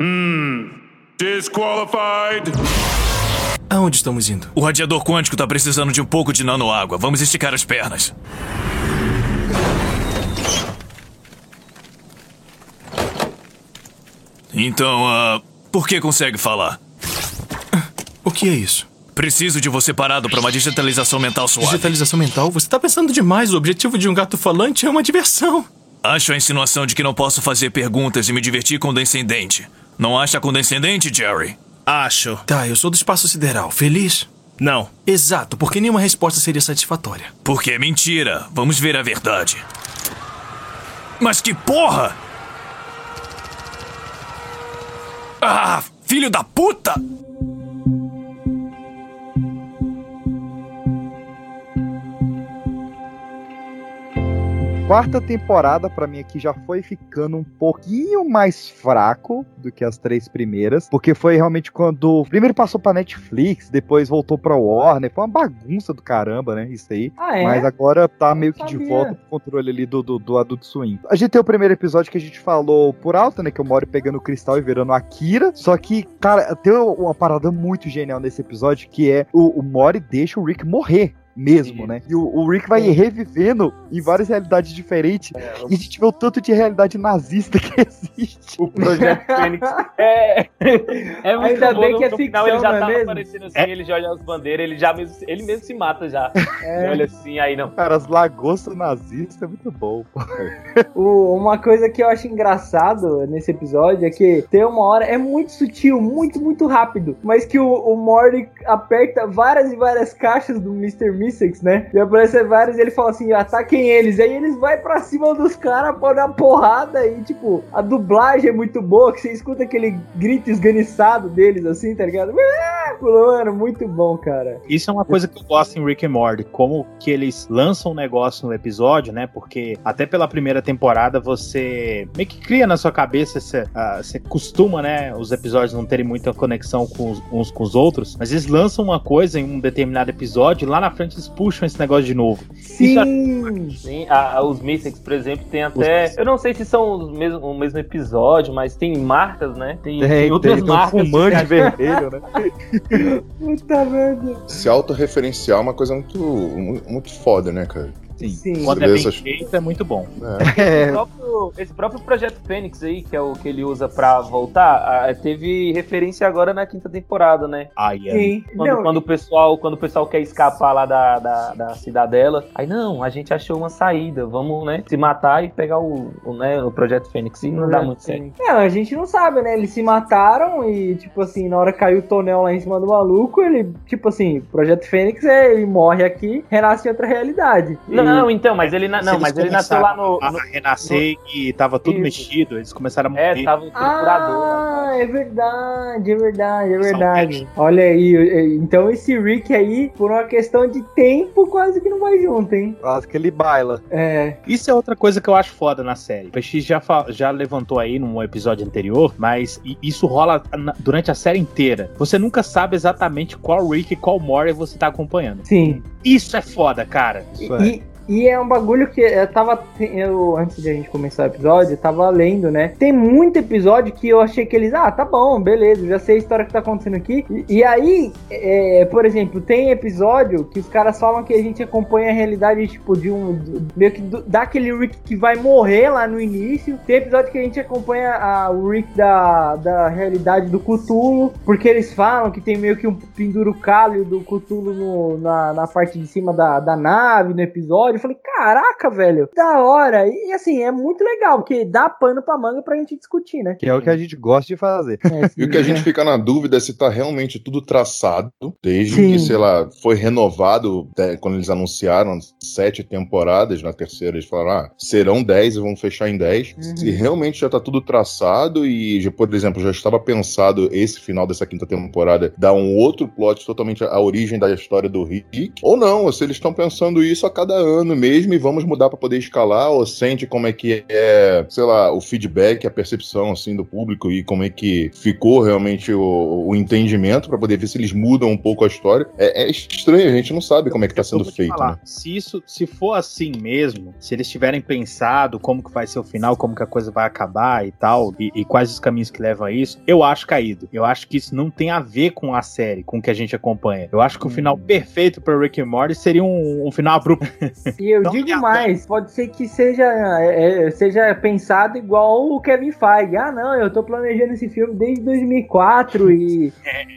Hmm. Disqualified. Aonde estamos indo? O radiador quântico tá precisando de um pouco de nanoágua. Vamos esticar as pernas. Então, ah, por que consegue falar? O que é isso? Preciso de você parado para uma digitalização mental suave. Digitalização mental? Você tá pensando demais. O objetivo de um gato falante é uma diversão. Acho a insinuação de que não posso fazer perguntas e me divertir condescendente. Não acha condescendente, Jerry? Acho. Tá, eu sou do espaço sideral. Feliz? Não. Exato, porque nenhuma resposta seria satisfatória. Porque é mentira. Vamos ver a verdade. Mas que porra! Ah, filho da puta! Quarta temporada, pra mim, aqui já foi ficando um pouquinho mais fraco do que as três primeiras, porque foi realmente quando. Primeiro passou pra Netflix, depois voltou pra Warner. Foi uma bagunça do caramba, né? Isso aí. Ah, é? Mas agora tá meio que de sabia. volta pro controle ali do, do, do Adult Swim. A gente tem o primeiro episódio que a gente falou por alto, né? Que o Mori pegando o cristal e virando Akira. Só que, cara, tem uma parada muito genial nesse episódio que é o, o Mori deixa o Rick morrer. Mesmo, né? E o, o Rick vai revivendo em várias realidades diferentes. E a gente vê o tanto de realidade nazista [laughs] que existe. O Projeto [laughs] Fênix. É, é muito Ainda bom. bem no, que é no ficção, final ele já não é tava mesmo? aparecendo assim, ele já olha as bandeiras, ele já mesmo, ele mesmo se mata já. É. Ele olha assim, aí não. Cara, as lagostas nazistas é muito bom, pô. [laughs] O- uma coisa que eu acho engraçado nesse episódio é que tem uma hora, é muito sutil, muito, muito rápido, mas que o, o Morty aperta várias e várias caixas do Mr. Né? E aparece vários e ele fala assim: ataquem eles. Aí eles vai pra cima dos caras pra dar porrada e, tipo, a dublagem é muito boa, que você escuta aquele grito esganiçado deles, assim, tá ligado? [laughs] Mano, muito bom, cara. Isso é uma coisa que eu gosto em Rick and Morty, como que eles lançam um negócio no episódio, né? Porque até pela primeira temporada você meio que cria na sua cabeça, você, ah, você costuma, né? Os episódios não terem muita conexão com os, uns com os outros, mas eles lançam uma coisa em um determinado episódio e lá na frente eles puxam esse negócio de novo. É- Sim! Sim, a- a- os Mystics, por exemplo, tem até. Eu não sei se são os mesmo, o mesmo episódio, mas tem marcas, né? Tem, Tem, outras tem, tem um marcas. fumante vermelho, né? [laughs] [laughs] Puta merda. Se autorreferenciar é uma coisa muito, muito, foda, né, cara? Sim. Sim. Quando é bem feito, é muito bom. [laughs] É. Esse próprio, esse próprio projeto Fênix aí, que é o que ele usa pra voltar, ah, teve referência agora na quinta temporada, né? Ai, é. Sim. Quando, Não, quando o pessoal, quando o pessoal quer escapar lá da, da, da cidadela, aí não, a gente achou uma saída, vamos, né, se matar e pegar o, o, né, o projeto Fênix e não dá muito certo. Não, a gente não sabe, né? Eles se mataram e, tipo assim, na hora que caiu o tonel lá em cima do maluco, ele, tipo assim, Projeto Fênix, é, ele morre aqui, renasce em outra realidade. E- Não, então, mas ele na- não, mas ele nasceu lá no, no a renascer e tava tudo Isso. mexido, eles começaram a é, morrer. tava o procurador. Ah, é verdade, é verdade, é verdade. Olha aí, eh, então esse Rick aí, por uma questão de tempo, quase que não vai junto, hein? Quase que ele baila. É. Isso é outra coisa que eu acho foda na série. O PX já, já levantou aí num episódio anterior, mas isso rola na- durante a série inteira. Você nunca sabe exatamente qual Rick e qual Morty você tá acompanhando. Sim. Isso é foda, cara. Isso é. E, é um bagulho que eu tava. Eu, antes de a gente começar o episódio, eu tava lendo, né? Tem muito episódio que eu achei que eles. Ah, tá bom, beleza, já sei a história que tá acontecendo aqui. E, e aí, é, por exemplo, tem episódio que os caras falam que a gente acompanha a realidade, tipo, de um. do- meio que do, daquele Rick que vai morrer lá no início. Tem episódio que a gente acompanha a, o Rick da, da realidade do Cthulhu, porque eles falam que tem meio que um pendurucalho do no- na, na parte de cima da, da nave, no episódio. Eu falei, caraca, velho, da hora. E assim, é muito legal, porque dá pano pra manga pra gente discutir, né? Que é o que a gente gosta de fazer. E o que a gente fica na dúvida é se tá realmente tudo traçado, desde Sim. que, sei lá, foi renovado é, quando eles anunciaram sete temporadas, na terceira eles falaram, ah, serão dez e vão fechar em dez. Uhum. Se realmente já tá tudo traçado e, já, por exemplo, já estava pensado esse final dessa quinta temporada dar um outro plot totalmente a origem da história do Rick, ou não, ou se eles estão pensando isso a cada ano mesmo e vamos mudar para poder escalar, ou sente como é que é, sei lá, o feedback, a percepção assim do público e como é que ficou realmente o, o entendimento para poder ver se eles mudam um pouco a história. É, é estranho, a gente não sabe como é que tá sendo feito, falar, né? se isso, se for assim mesmo, se eles tiverem pensado como que vai ser o final, como que a coisa vai acabar e tal, e, e quais os caminhos que levam a isso, eu acho caído. Eu acho que isso não tem a ver com a série, com o que a gente acompanha. Eu acho que o final perfeito para Rick e Morty seria um, um final abrupto. [laughs] E eu digo mais, pode ser que seja, é, é, seja pensado igual o Kevin Feige. Ah, não, eu tô planejando esse filme desde 2004 e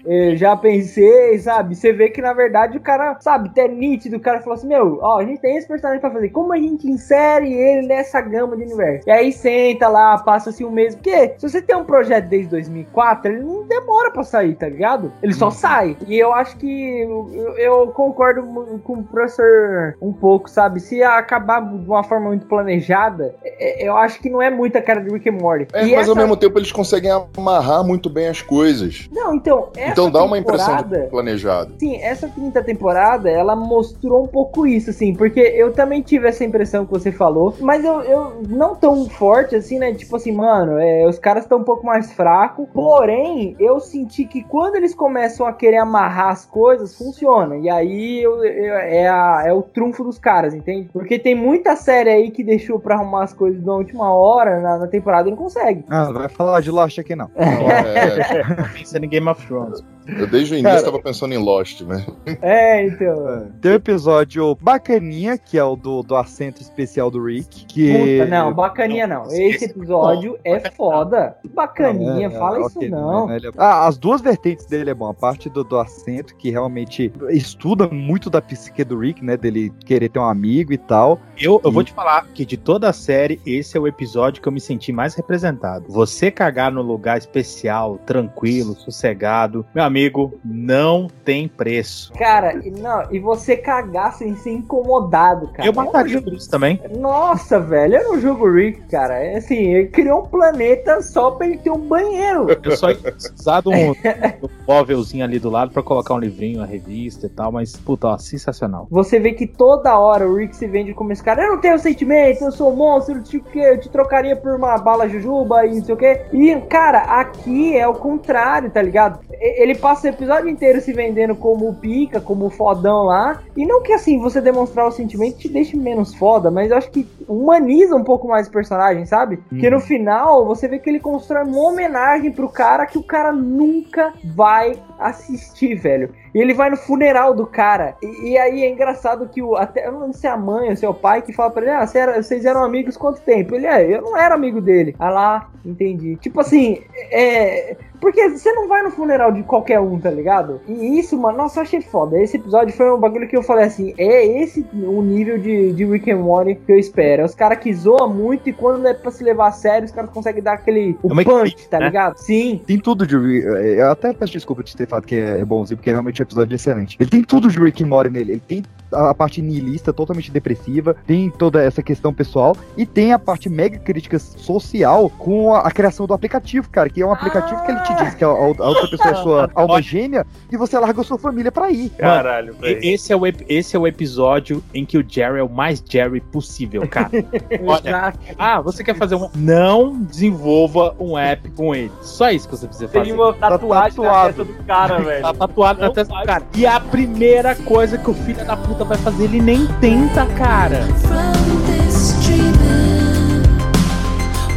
é, já pensei, sabe? Você vê que na verdade o cara, sabe, até nítido, o cara falou assim: Meu, ó, a gente tem esse personagem pra fazer, como a gente insere ele nessa gama de universo? E aí senta lá, passa-se um mês. Porque se você tem um projeto desde 2004, ele não demora pra sair, tá ligado? Ele só sai. E eu acho que eu, eu concordo com o professor um pouco, sabe? Se acabar de uma forma muito planejada, é- é- eu acho que não é muita cara de Rick and Morty. É, E mas ao essa- mesmo tempo eles conseguem amarrar muito bem as coisas. Não, então, Então dá uma impressão de planejado. Sim, essa quinta temporada, ela mostrou um pouco isso, assim, porque eu também tive essa impressão que você falou, mas eu, eu não tão forte, assim, né? Tipo assim, mano, é, os caras estão um pouco mais fracos, porém, eu senti que quando eles começam a querer amarrar as coisas, funciona. E aí eu- eu- é, a- é o trunfo dos caras, entende? Porque tem muita série aí que deixou pra arrumar as coisas na última hora, na, na temporada, e não consegue. Ah, não vai falar de Lost aqui não. [laughs] Pensando em Game of Thrones. Eu desde o início Cara- estava pensando em Lost, né? É, então. Tem um episódio bacaninha, que é o do, do assento especial do Rick, que... Puta, não, bacaninha não. Esse episódio é foda. Bacaninha, É, fala é, isso ok, não. né, ele é- Ah, as duas vertentes dele é bom. A parte do, do assento, que realmente estuda muito da psique do Rick, né? Dele querer ter um amigo e tal. Eu, eu vou te falar que de toda a série, esse é o episódio que eu me senti mais representado. Você cagar no lugar especial, tranquilo, sossegado, meu amigo, não tem preço. Cara, e não, e você cagar sem ser incomodado, cara. Eu mataria por isso também. Nossa, velho, eu não julgo o Rick, cara. É assim, ele criou um planeta só pra ele ter um banheiro. Eu só ia precisar de um, um [laughs] móvelzinho ali do lado pra colocar um livrinho, uma revista e tal, mas, puta, ó, sensacional. Você vê que toda hora o Rick se vende como esse cara. Eu não tenho sentimento, eu sou um monstro, tipo, que eu te trocaria por uma bala jujuba e não sei o quê. E, cara, aqui é o contrário, tá ligado? Ele passa o episódio inteiro se vendendo como o pica, como o fodão lá. E não que assim, você demonstrar o sentimento te deixe menos foda, mas eu acho que humaniza um pouco mais o personagem, sabe? Porque no final você vê que ele constrói uma homenagem pro cara que o cara nunca vai assistir, velho. E ele vai no funeral do cara. E, e aí é engraçado que o. Até, eu não lembro se é a mãe ou se é o pai que fala pra ele: Ah, você era- vocês eram amigos quanto tempo? Ele é, eu não era amigo dele. Ah lá, entendi. Tipo assim, é. Porque você não vai no funeral de qualquer um, tá ligado? E isso, mano, nossa, eu achei foda. Esse episódio foi um bagulho que eu falei assim: é esse o nível de, de Rick and Morty que eu espero. É os caras que zoam muito e quando é pra se levar a sério, os caras conseguem dar aquele. O É punch, equipe, tá né? ligado? Sim. Tem tudo de. Eu até peço desculpa de ter falado que é bonzinho, porque realmente é um episódio excelente. Ele tem tudo de Rick and Morty nele. Ele tem a parte niilista, totalmente depressiva, tem toda essa questão pessoal e tem a parte mega crítica social com a, a criação do aplicativo, cara, que é um aplicativo que ele te diz que a, a outra pessoa é sua alma gêmea e você larga a sua família pra ir. Mano, e- esse é, o, esse é o episódio em que o Jerry é o mais Jerry possível, cara. [laughs] Olha, ah, você quer fazer um. Não desenvolva um app com ele. Só isso que você precisa fazer. Tem uma tatuagem na testa do cara, velho. Tá tatuado na testa do cara. E a primeira coisa que o filho da puta vai fazer, ele nem tenta, cara. From this dreaming,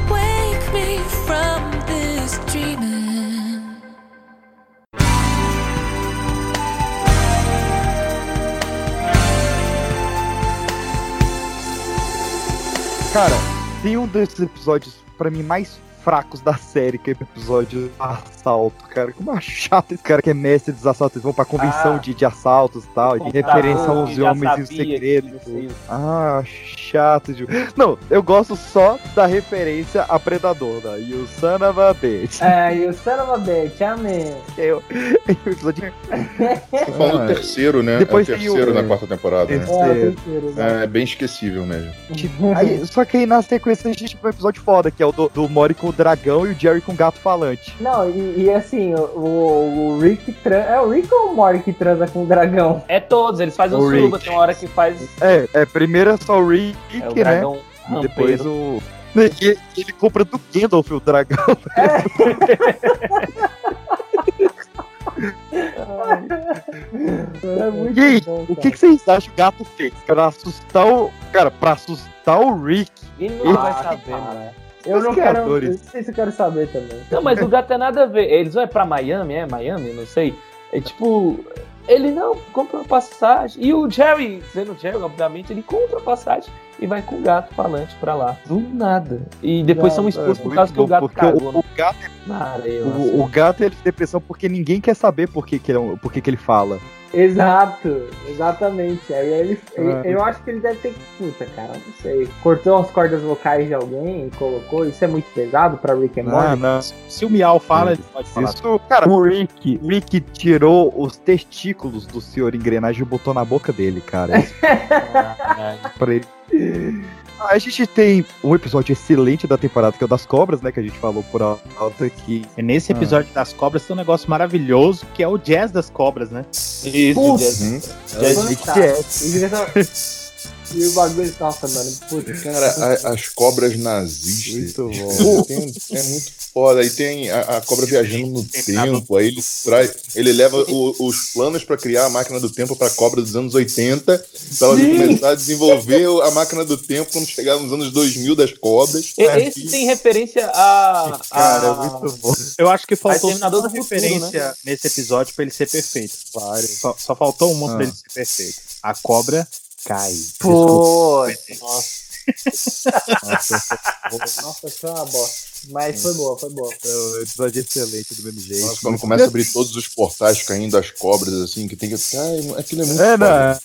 wake me from this dreaming. Cara, tem um desses episódios, pra mim, mais fracos da série, que é o episódio assalto, cara. Como é chato esse cara que é mestre dos assaltos. Eles vão pra convenção Ah. de, de assaltos e tal, de referência aos homens e os segredos. o. Ah, chato de. Não, eu gosto só da referência a Predador, da You Son of a Bitch. É, e o son of a bitch, amém. Eu, o episódio. Tô falando do terceiro, né? Depois é o terceiro o- na quarta temporada, né? Terceiro. É bem esquecível mesmo. Aí, só que aí na sequência a gente tem um episódio foda, que é o do, do Mori com o dragão e o Jerry com o gato falante. Não, e, e assim, o, o, Rick transa. É o Rick ou o Mori que transa com o dragão? É todos, eles fazem O um suruba, tem uma hora que faz. É, é primeiro é só o Rick, É o né? dragão E depois o. E ele compra do Gandalf o dragão. É [laughs] muito E aí, bom, o que, que vocês acham que o gato fez? Pra assustar o. Cara, pra assustar o Rick. Ele Ele- não vai saber, mano. Eu não quero. não sei se eu quero saber também. Não, mas o gato tem nada a ver. Eles vão é pra Miami, é Miami, não sei. É tipo, ele não compra uma passagem. E o Jerry, sendo o Jerry, obviamente, ele compra a passagem e vai com o gato falante pra lá. Do nada. E depois Não, são expulsos é por causa que o gato porque cagou o, o gato, na areia. lá, o, o gato ele tem depressão porque ninguém quer saber por que, que, ele, é por que, que ele fala. Exato, exatamente. Aí ele, ele- eu acho que ele deve ter. Puta, cara, não sei. Cortou as cordas vocais de alguém e colocou. Isso é muito pesado pra Rick and Morty. Ah, não. Se o Miau fala, ele pode falar. Isso, cara, o Rick, Rick tirou os testículos do senhor engrenagem e botou na boca dele, cara. Isso [laughs] pra ele. A gente tem um episódio excelente da temporada, que é o das cobras, né? Que a gente falou por alto aqui. E nesse Ah. episódio das cobras tem um negócio maravilhoso, que é o jazz das cobras, né? Isso, Putz, Jazz. Fantástico. E o bagulho, nossa, mano. Putz, Cara, a- as cobras nazistas. Muito bom. Tem- é muito foda. Aí tem a, a cobra viajando no tempo. Aí ele traz. Ele leva o- os planos pra criar a máquina do tempo pra cobra dos anos 80. Pra ela começar a desenvolver a máquina do tempo quando chegar nos anos 2000 das cobras. E- Esse tem referência a. Cara, a... é muito bom. Eu acho que faltou uma do Futuro, referência né? nesse episódio pra ele ser perfeito. Claro. Só, só faltou uma Ah. pra ele ser perfeito. A cobra cai. Pô, Nossa, nossa, foi uma bosta. Mas foi boa, foi boa. é um episódio excelente do mesmo jeito. Nossa, quando começa a abrir todos os portais caindo as cobras, assim, que tem que. Ai, aquilo é muito É, não.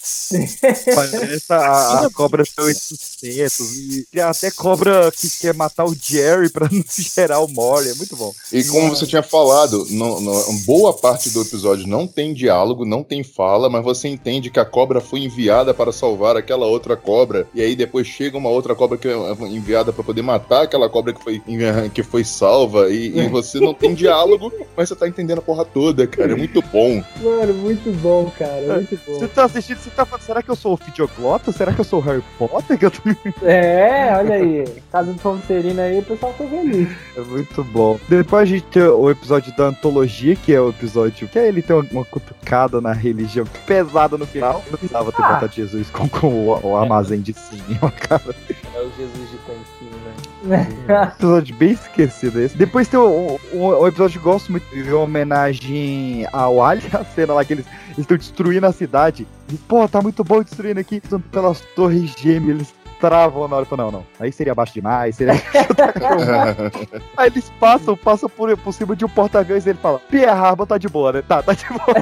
Parece a, a cobra oito sustentos. E tem até cobra que quer matar o Jerry pra não [laughs] gerar o Mori. É muito bom. E como você tinha falado, no- no- boa parte do episódio não tem diálogo, não tem fala, mas você entende que a cobra foi enviada para salvar aquela outra cobra, e aí depois chega uma outra cobra que é enviada para poder matar aquela cobra que foi, que foi salva, e, e [laughs] você não tem diálogo, mas você tá entendendo a porra toda, cara. É muito bom. Mano, muito bom, cara. Muito Você bom. tá assistindo, você tá falando, será que eu sou o Fidioglota? Será que eu sou o Harry Potter? Que eu tô... É, olha aí. Casa do Sonserina aí, o pessoal tá feliz. É muito bom. Depois a gente tem o episódio da antologia, que é o episódio que ele tem uma cutucada na religião pesada no final. Não precisava ter Ah. botado Jesus com, com o, o armazém de cinema, [laughs] cara. É o Jesus de Tanquinho? [laughs] episódio bem esquecido esse. Depois tem um, um, um episódio que eu gosto muito de homenagem ao Ali, [laughs] a cena lá que eles estão destruindo a cidade. E, pô, tá muito bom destruindo aqui. Estão pelas torres gêmeas, eles travam na hora. Eu falo, Não, não. Aí seria abaixo demais, seria. [laughs] Aí eles passam, passam por, por cima de um porta-aviões e ele fala: Pierre Harbor tá de boa, né? Tá, tá de boa.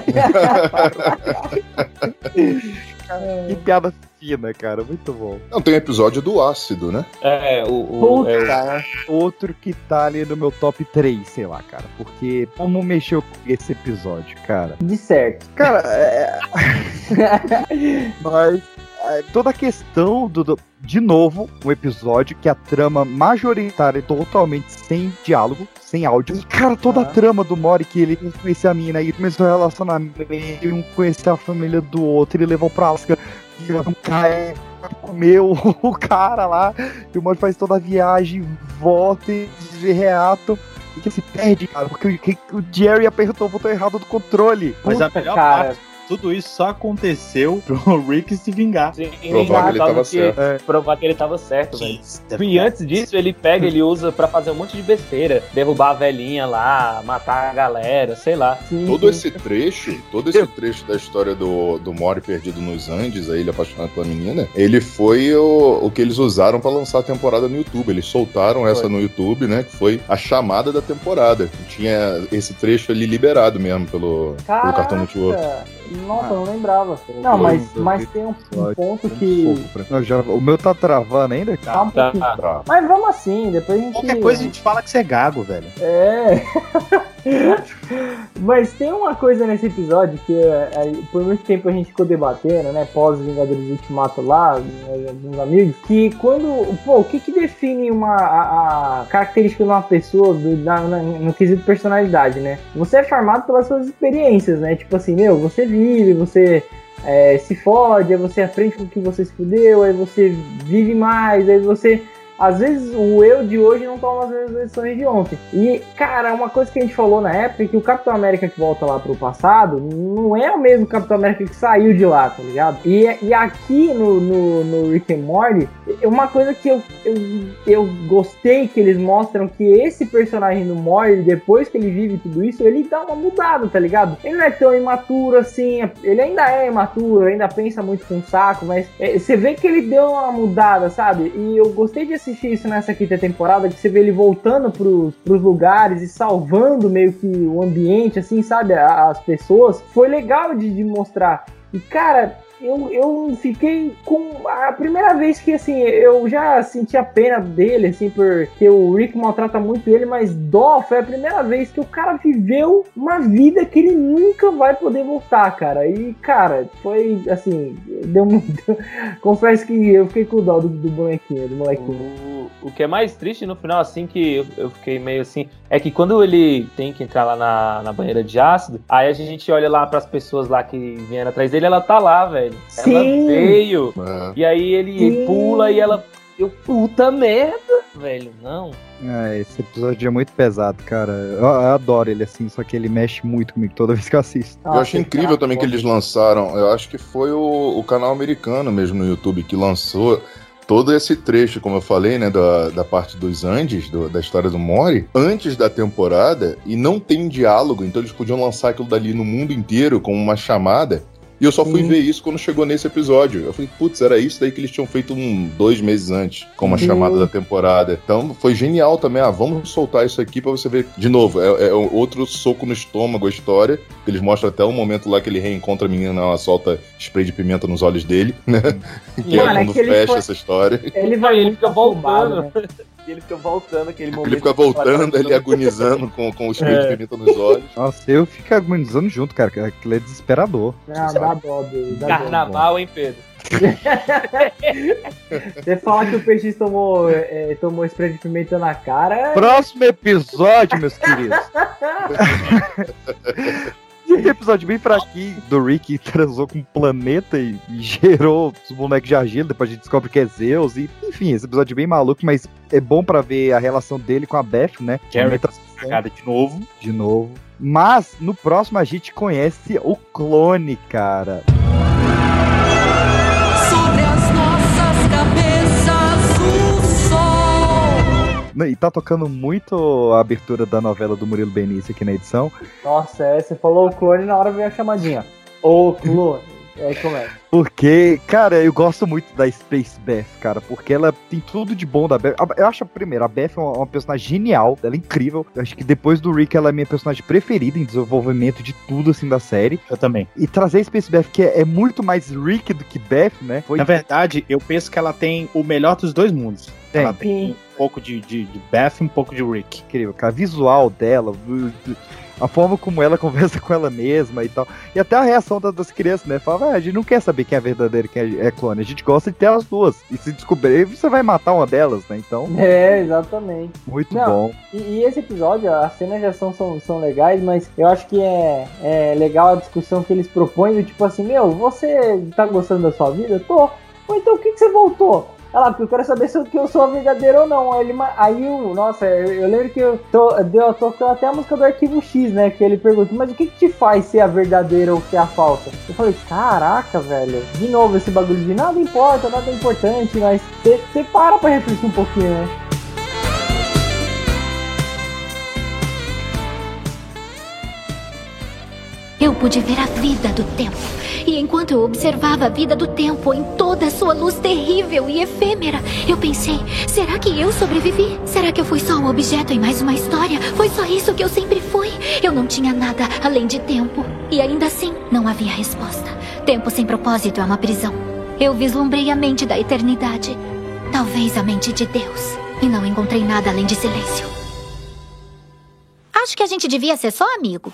que piada fina, cara. Muito bom. Não, tem episódio do ácido, né? É, o. o é, o- Outro que tá ali no meu top 3, sei lá, cara. Porque como mexeu com esse episódio, cara? De certo. Cara, é. [laughs] Mas é, toda a questão do, do- De novo, um episódio que a trama majoritária é totalmente sem diálogo, sem áudio. E, cara, toda a trama do Mori que ele conhecia a mina e começou a relacionamento, e um conhecer a família do outro, ele levou pra Alaska e um cara comeu [laughs] o cara lá, e o Mori faz toda a viagem, volta e reato. E que se perde, cara, porque o- Jerry apertou o botão errado do controle. Mas a Puta, melhor cara. parte tudo isso só aconteceu [laughs] pro Rick se vingar. Sim, Provar que ele tava que- certo. É. Provar que ele tava certo, velho. E antes disso, ele pega, ele usa pra fazer um monte de besteira. Derrubar a velhinha lá, matar a galera, sei lá. Todo esse trecho, todo esse trecho da história do, do Mori perdido nos Andes, aí ele apaixonado pela menina, ele foi o, o que eles usaram pra lançar a temporada no YouTube. Eles soltaram essa Foi. no YouTube, né? Que foi a chamada da temporada. Tinha esse trecho ali liberado mesmo pelo, pelo Cartoon Network. Nossa, eu não lembrava. Não, mas, mas tem um, um ponto que. Não, já- o meu tá travando ainda? Tá um Tá. pouquinho. Mas vamos assim, depois a gente. Qualquer coisa a gente fala que você é gago, velho. É. [laughs] [laughs] Mas tem uma coisa nesse episódio que é, é, por muito tempo a gente ficou debatendo, né? Pós Vingadores Ultimato lá, né, alguns amigos, que quando. Pô, o que que define uma a, a característica de uma pessoa do- na- na- no quesito personalidade, né? Você é formado pelas suas experiências, né? Tipo assim, meu, você vive, você. é, se fode, aí você aprende com o que você se fudeu, aí você vive mais, aí você às vezes o eu de hoje não toma as mesmas decisões de ontem. E, cara, uma coisa que a gente falou na época é que o Capitão América que volta lá pro passado não é o mesmo Capitão América que saiu de lá, tá ligado? E, e aqui no, no, no Rick and Morty, é uma coisa que eu, eu, eu gostei que eles mostram que esse personagem do Morty, depois que ele vive tudo isso, ele dá uma mudada, tá ligado? Ele não é tão imaturo assim, ele ainda é imaturo, ainda pensa muito com o saco, mas é, você vê que ele deu uma mudada, sabe? E eu gostei de assistir isso nessa quinta temporada, que você vê ele voltando pros, pros lugares e salvando meio que o ambiente, assim, sabe? As pessoas. Foi legal de, de mostrar. E, cara, eu, eu fiquei com. A primeira vez que, assim, eu já senti a pena dele, assim, porque o Rick maltrata muito ele, mas dó foi a primeira vez que o cara viveu uma vida que ele nunca vai poder voltar, cara. E, cara, foi, assim, deu muito. [laughs] Confesso que eu fiquei com dó do, do bonequinho, do molequinho. O, o que é mais triste no final, assim, que eu, eu fiquei meio assim, é que quando ele tem que entrar lá na, na banheira de ácido, aí a gente olha lá pras pessoas lá que vieram atrás dele, ela tá lá, velho. Ela Sim. veio. É. E aí ele Sim. pula e ela. Eu, puta merda, velho. Não. É, esse episódio é muito pesado, cara. Eu, eu adoro ele assim, só que ele mexe muito comigo toda [laughs] vez que eu assisto. Eu acho incrível também que eles lançaram. Eu acho que foi o, o canal americano mesmo no YouTube que lançou todo esse trecho, como eu falei, né, da, da parte dos Andes, do- da história do Mori, antes da temporada, e não tem diálogo, então eles podiam lançar aquilo dali no mundo inteiro como uma chamada. E eu só fui Sim. ver isso quando chegou nesse episódio. Eu falei, putz, era isso daí que eles tinham feito um, dois meses antes, como a Sim. chamada da temporada. Então foi genial também. Ah, vamos soltar isso aqui pra você ver. De novo, é, é outro soco no estômago a história. Eles mostram até o momento lá que ele reencontra a menina, ela solta spray de pimenta nos olhos dele, né? [laughs] Que Mano, é é quando que ele fecha foi- essa história. Ele vai ele fica voltando. né? E ele fica voltando aquele momento. Ele fica voltando, ele agonizando com, com o spray É. de pimenta nos olhos. Nossa, eu fico agonizando junto, cara. que Aquilo é desesperador. Não, dá dó dá. Carnaval, hein, Pedro? [laughs] Você fala que o peixe tomou, é, tomou spray de pimenta na cara. Próximo episódio, meus queridos. [laughs] Episódio bem fraquinho do Rick que transou com um planeta e, gerou os bonecos de argila, depois a gente descobre que é Zeus. E, enfim, esse episódio bem maluco, mas é bom pra ver a relação dele com a Beth, né? Carrie cagada de novo. de novo. Mas no próximo a gente conhece o clone, cara. E tá tocando muito a abertura da novela do Murilo Benício aqui na edição. Nossa, é, você falou o clone na hora veio a chamadinha. Ô, clone. É, começa. Porque, cara, eu gosto muito da Space Beth, cara, porque ela tem tudo de bom da Beth. A- Eu acho, primeiro, a Beth é uma, uma personagem genial, ela é incrível. Eu acho que depois do Rick, ela é minha personagem preferida em desenvolvimento de tudo, assim, da série. Eu também. E trazer a Space Beth, que é, é muito mais Rick do que Beth, né? Foi Na verdade, eu penso que ela tem o melhor dos dois mundos. Tem. Ela tem um pouco de, de, de Beth e um pouco de Rick. incrível, cara. Visual dela, a forma como ela [laughs] conversa com ela mesma e tal. E até a reação da- das crianças, né? Fala, ah, a gente não quer saber quem é verdadeiro e quem é clone. A gente gosta de ter as duas. E se descobrir, você vai matar uma delas, né? Então, É, exatamente. muito Não, bom. E, e esse episódio, as cenas de ação são, são legais, mas eu acho que é, é legal a discussão que eles propõem, do tipo assim, meu, você tá gostando da sua vida? Tô. Ou então, o que, que você voltou? Olha lá, porque eu quero saber se eu, que eu sou verdadeiro ou não. Aí, ele, aí o, nossa, eu, eu lembro que eu tô, deu, tocou até a música do Arquivo X, né? Que ele pergunta, mas o que, que te faz ser a verdadeira ou ser a falsa? Eu falei, caraca, velho, de novo esse bagulho de nada importa, nada é importante, mas você para pra refletir um pouquinho, né? Eu pude ver a vida do tempo. E enquanto eu observava a vida do tempo em toda a sua luz terrível e efêmera, eu pensei: será que eu sobrevivi? Será que eu fui só um objeto em mais uma história? Foi só isso que eu sempre fui? Eu não tinha nada além de tempo. E ainda assim, não havia resposta. Tempo sem propósito é uma prisão. Eu vislumbrei a mente da eternidade. Talvez a mente de Deus. E não encontrei nada além de silêncio. Acho que a gente devia ser só amigo.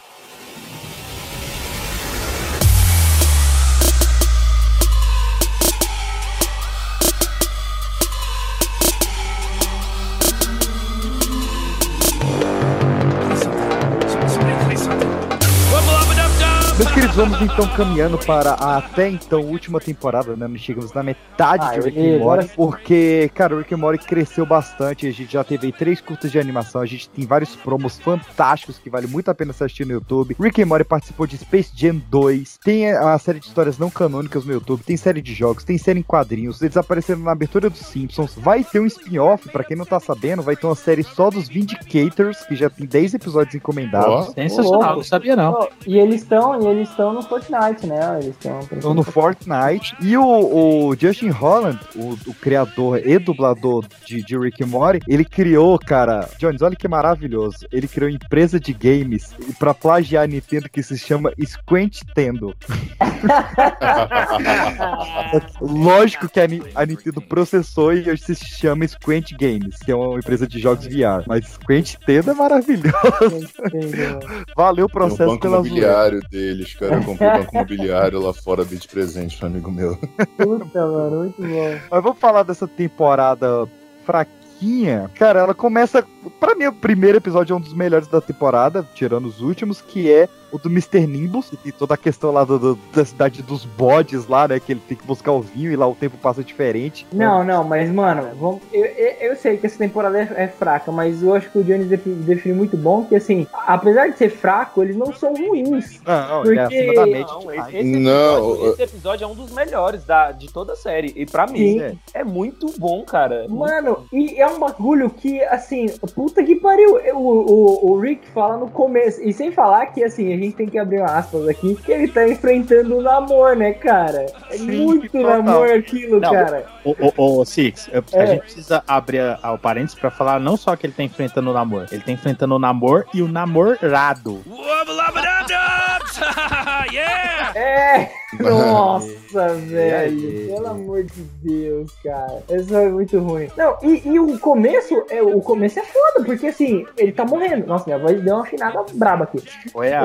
Vamos então caminhando para a até então última temporada, né? Nós chegamos na metade Ah, de Rick e and Morty, porque, cara, o Rick and Morty cresceu bastante. A gente já teve aí três curtas de animação, a gente tem vários promos fantásticos que vale muito a pena assistir no YouTube. Rick and Morty participou de Space Jam 2, tem a série de histórias não canônicas no YouTube, tem série de jogos, tem série em quadrinhos, eles apareceram na abertura dos Simpsons. Vai ter um spin-off, pra quem não tá sabendo, vai ter uma série só dos Vindicators, que já tem 10 episódios encomendados. Ô, Ô, E eles estão, e eles estão no Fortnite, né? Eles estão Estão no Fortnite. E o, o Justin Holland, o, o criador e dublador de, de Rick and Morty, ele criou, cara, Jones, olha que maravilhoso. Ele criou uma empresa de games pra plagiar a Nintendo que se chama Squint Tendo. [laughs] Lógico que a, a Nintendo processou e hoje se chama Squint Games, que é uma empresa de jogos VR. Mas Squint Tendo é maravilhoso. Valeu o o processo banco pela imobiliário deles, cara. Eu comprei o banco imobiliário lá fora dei de presente pra um amigo meu. Puta, mano, muito bom. Mas vamos falar dessa temporada fraquinha. Cara, ela começa. Pra mim, o primeiro episódio é um dos melhores da temporada, tirando os últimos, que é o do Mr. Nimbus, tem toda a questão lá do- do- da cidade dos bodes lá, né? Que ele tem que buscar o vinho e lá o tempo passa diferente. Não, não, mas, mano, vamos, eu, eu, eu sei que essa temporada é, é fraca, mas eu acho que o Johnny defi- definiu muito bom que, assim, apesar de ser fraco, eles não são ruins. Não, não, Porque- é da média. Não, demais. esse, esse Não, episódio, eu- esse episódio é um dos melhores da, de toda a série. E pra mim, Sim. é, é muito bom, cara. Mano, e é um bagulho que, assim, puta que pariu. O, o, o Rick fala no começo, e sem falar que, assim, a gente tem que abrir aspas aqui, que ele tá enfrentando o namor, né, cara? É muito total. namor aquilo, Não, cara. Ô, ô, ô, Six, eu- a É. gente precisa abrir a- a- o parênteses pra falar não só que ele tá enfrentando o namoro, ele tá enfrentando o namor e o namorado. [laughs] yeah! É! Nossa, [laughs] velho. Pelo amor de Deus, cara. Isso é muito ruim. Não, e, e o começo, é, o começo é foda, porque assim, ele tá morrendo. Nossa, minha voz deu uma afinada braba aqui. A.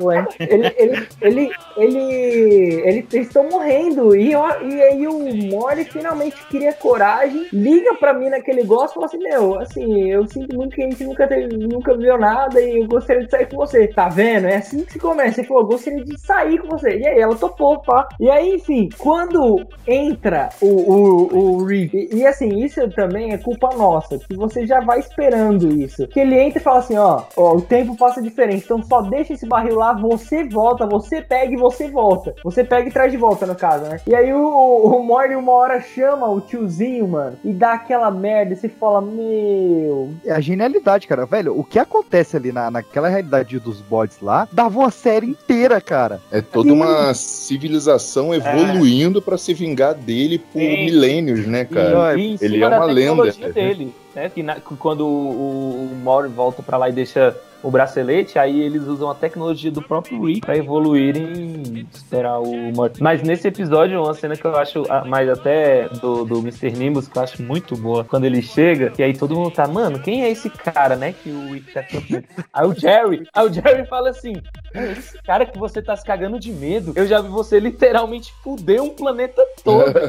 Ué, ele, ele, ele, ele, ele- eles estão morrendo. E, ó, e aí o Mori finalmente cria coragem, liga pra mim naquele gosto e fala assim: Meu, assim, eu sinto muito que a gente nunca, teve, nunca viu nada e eu gostaria de sair com você. Tá vendo? É assim que se começa. Ele falou: gostaria de sair com você. E aí ela topou, pá. E aí, enfim, quando entra o, o, o Rick, e, e assim, isso também é culpa nossa, que você já vai esperando isso. Que ele entra e fala assim: Ó, ó, o tempo passa diferente, então só deixa esse barril lá, você volta, você pega e você volta. Você pega e traz de volta, no caso, né? E aí o, o Morty uma hora chama o tiozinho, mano, e dá aquela merda, e você fala, meu. É a genialidade, cara. Velho, o que acontece ali na, naquela realidade dos bots lá, dava uma série inteira, cara. É toda uma civilização evoluindo pra se vingar dele por Sim. milênios, né, cara? E, e em Ele é uma lenda. dele, né? Que na- quando o, o volta pra lá e deixa o bracelete, aí eles usam a tecnologia do próprio Rick pra evoluírem e superar o Morty. Mas nesse episódio, uma cena que eu acho mais até do, do Mr. Nimbus, que eu acho muito boa, quando ele chega, e aí todo mundo tá, mano, quem é esse cara, né? Que o Rick tá falando. Aí o Jerry, aí o Jerry fala assim: "É esse cara que você tá se cagando de medo, eu já vi você literalmente fuder um planeta todo. [laughs]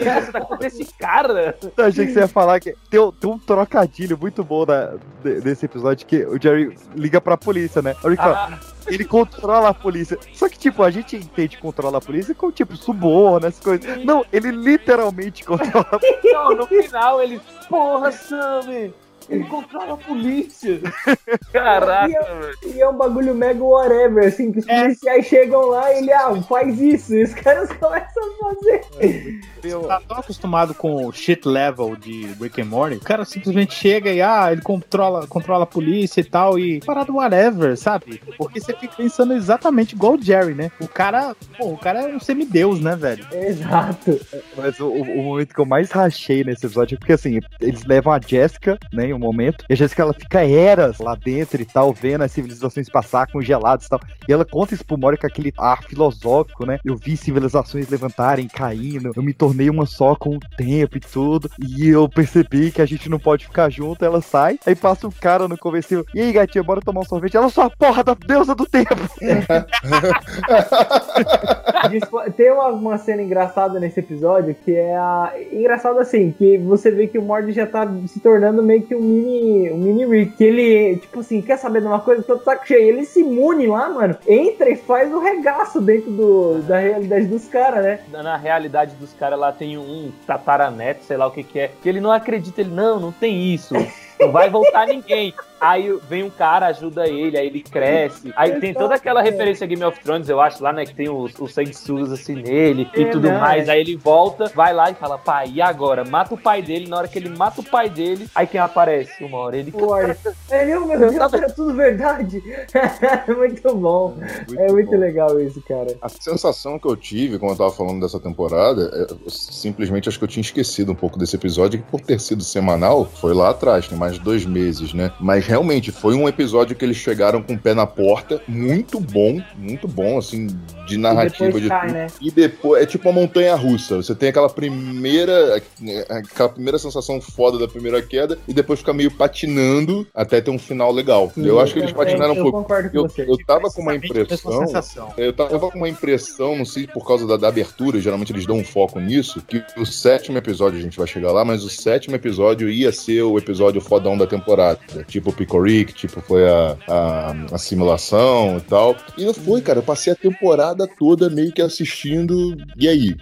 E você tá com esse cara. Eu achei que você ia falar que tem, um- tem um trocadilho muito bom da, de- desse episódio, que o Jerry liga pra polícia, né? Aí ele fala, ele controla a polícia. Só que, tipo, a gente entende controla a polícia com, tipo, suborno, essas coisas. Não, ele literalmente controla a polícia. Não, no final ele. Porra, Sammy! Ele controla a polícia! [laughs] Caraca, e, é, velho. e é um bagulho mega whatever, assim, que os policiais chegam lá e ele, ah, faz isso, e os caras [laughs] começam a fazer. Você tá tão acostumado com o shit level de Rick and Morty, o cara simplesmente chega e, ah, ele controla, controla a polícia e tal, e parado whatever, sabe? Porque você fica pensando exatamente igual o Jerry, né? O cara, pô, o cara é um semideus, né, velho? Exato. Mas o, o momento que eu mais rachei nesse episódio é porque, assim, eles levam a Jessica, né, momento, e a Jessica, ela fica eras lá dentro e tal, vendo as civilizações passar congeladas e tal, e ela conta isso pro Mori com aquele ar filosófico, né? Eu vi civilizações levantarem, caindo, eu me tornei uma só com o tempo e tudo, e eu percebi que a gente não pode ficar junto, ela sai, aí passa um cara no conversível, e aí, gatinha, bora tomar um sorvete? Ela só a porra da deusa do tempo! [laughs] Tem uma, uma cena engraçada nesse episódio que é a. Engraçado assim, que você vê que o Morty já tá se tornando meio que um mini. um mini Rick. Que ele, tipo assim, quer saber de uma coisa? Tô de saco cheio. Ele se imune lá, mano. Entra e faz o regaço dentro do, da realidade dos caras, né? Na realidade dos caras lá tem um tataraneto, sei lá o que que é, que ele não acredita, ele, não, não tem isso. [laughs] Não vai voltar ninguém. Aí vem um cara, ajuda ele, aí ele cresce. Aí tem toda aquela referência a Game of Thrones, eu acho, lá, né? Que tem os, os sanguessugas assim nele e É tudo mais. Aí ele volta, vai lá e fala, pai, e agora? Mata o pai dele. Na hora que ele mata o pai dele, aí quem aparece? Uma hora ele. O Morty. Ele, meu Deus, era tudo verdade. [laughs] muito bom. é muito legal isso, cara. A sensação que eu tive quando eu tava falando dessa temporada, é, eu simplesmente acho que eu tinha esquecido um pouco desse episódio, que por ter sido semanal, foi lá atrás, tem mais dois meses, né? Mas realmente foi um episódio que eles chegaram com o pé na porta, muito bom, muito bom, assim, de narrativa depois de cai, tudo. né? E depois é tipo uma montanha russa. Você tem aquela primeira. aquela primeira sensação foda da primeira queda e depois fica meio patinando até ter um final legal. Sim, eu acho que eles patinaram eu um pouco. concordo com eu, você. eu tava com uma impressão. sensação. Eu tava com uma impressão, não sei por causa da, da abertura, geralmente eles dão um foco nisso, que o sétimo episódio, a gente vai chegar lá, mas o sétimo episódio ia ser o episódio fodão da temporada. Tipo o Picoric, tipo foi a, a, a simulação e tal. E não foi, cara. Eu passei a temporada toda meio que assistindo. E aí?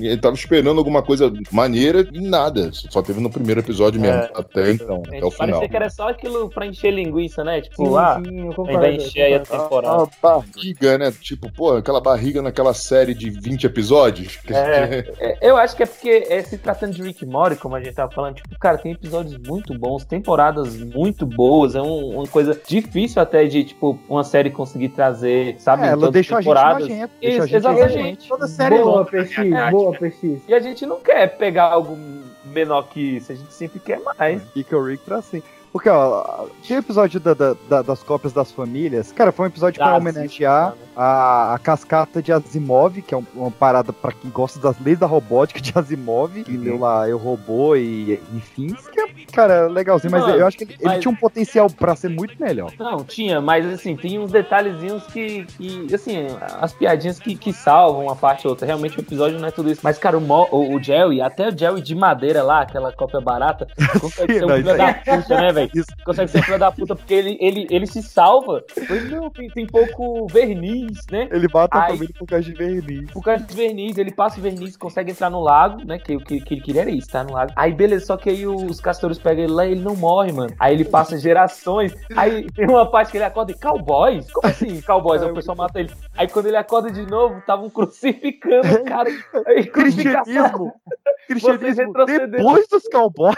Eu tava esperando alguma coisa maneira e nada. Só teve no primeiro episódio mesmo, É. até então, até o final. Parecia que era só aquilo pra encher linguiça, né? Tipo, Sim, ah, sim, aí vai encher aí a temporada. Uma barriga, né? Tipo, pô, aquela barriga naquela série de 20 episódios. É, [laughs] é, eu acho que é porque, é, se tratando de Rick Morty, como a gente tava falando, tipo, cara, tem episódios muito bons, temporadas muito boas, é um- uma coisa difícil até de, tipo, uma série conseguir trazer, sabe, É, ela deixou a gente nojento, exatamente. Toda série Boa, longa, PX, verdade. Boa, PX. E a gente não quer pegar algo menor que isso, a gente sempre quer mais. Fica o Rick pra assim. Porque, ó, o episódio da- da- da- das cópias das famílias. Cara, foi um episódio pra Ah, homenagear a, a cascata de Asimov, que é um- uma parada pra quem gosta das leis da robótica de Asimov, que deu lá Eu Robô e enfim. Que é, cara, legalzinho, mas Mano, eu acho que ele, ele mas- tinha um potencial pra ser muito melhor. Não, tinha, mas assim, tem uns detalhezinhos que, que assim, as piadinhas que, que salvam uma parte ou outra. Realmente o episódio não é tudo isso. Mas, cara, o, Mo, o, o Jerry, até o Jerry de madeira lá, aquela cópia barata, [laughs] consegue ser um Não, filho da puta, né, velho? [laughs] Isso. Consegue ser um filho da puta porque ele, ele, ele se salva. Pois não, tem, tem pouco verniz, né? Ele mata a Ai. família por causa de verniz. Por causa de verniz, ele passa o verniz, consegue entrar no lago, né? Que o que, que ele queria era isso, tá no lago. Aí beleza, só que aí os castores pegam ele lá e ele não morre, mano. Aí ele passa gerações. Aí tem uma parte que ele acorda e cowboys? Como assim, cowboys? Aí o pessoal mata ele. Aí quando ele acorda de novo, estavam crucificando o cara. [laughs] Aí, crucificação. Cristianismo. Vocês Cristianismo retrocederam. depois dos cowboys.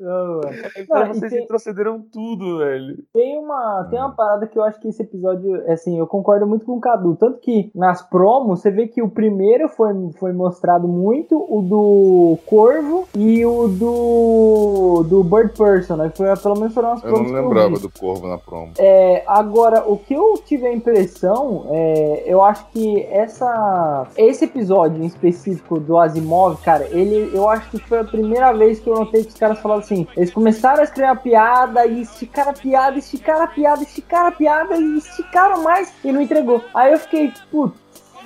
Não, mano. Então Não, vocês tem- retrocederam tudo, velho. Tem uma, tem uma parada que eu acho que esse episódio, assim, eu concordo muito com o Cadu. Tanto que nas promos, você vê que o primeiro foi, foi mostrado muito, o do Corvo e o do, do Bird Person, né? Foi, pelo menos foram as Eu não promos que eu lembrava vi. do Corvo na promo. É, agora, o que eu tive a impressão, é, eu acho que essa, esse episódio em específico do Asimov, cara, ele, eu acho que foi a primeira vez que eu notei que os caras falaram assim, eles começaram a escrever a piada e esticaram a piada, esticaram a piada, esticaram a piada e esticaram mais e não entregou. Aí eu fiquei, putz,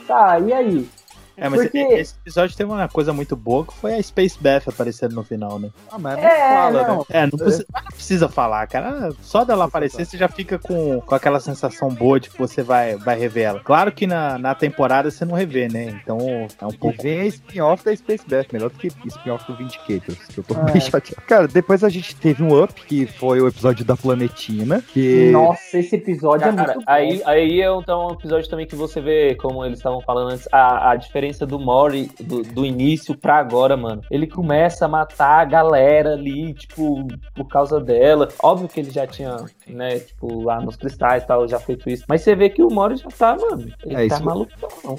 tá, e aí? É, mas Porque- esse episódio teve uma coisa muito boa que foi a Space Beth aparecendo no final, né? Ah, mas É, não. É, não precisa, mas não precisa falar, cara. Só dela aparecer, você já fica com, com aquela sensação boa de que você vai, vai rever ela. Claro que na, na temporada você não revê, né? Então é um E pouco. vem a spin-off da Space Beth, melhor do que spin-off do Vindicators, que eu tô É. bem [laughs] chateado. Cara, depois a gente teve um up, que foi o episódio da Planetina, que... Nossa, esse episódio é Cara, muito aí, bom. aí é então, um episódio também que você vê, como eles estavam falando antes, a, a diferença do Mori do, do início pra agora, mano. Ele começa a matar a galera ali, tipo, por causa dela. Óbvio que ele já tinha, né, tipo, lá nos cristais e tal, já feito isso. Mas você vê que o Mori já tá, mano. Ele É, tá isso- maluco.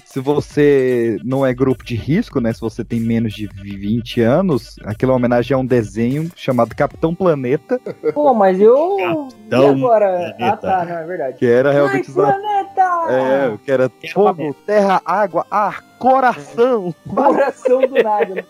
Se você não é grupo de risco, né? Se você tem menos de 20 anos, aquilo é uma homenagem a um desenho chamado Capitão Planeta, Pô, mas eu. E Capitão agora? Ah, Planeta. tá, não, é verdade. que era realmente Ai, planeta! É, que era fogo, terra, água, ar, coração. Coração do nada. né?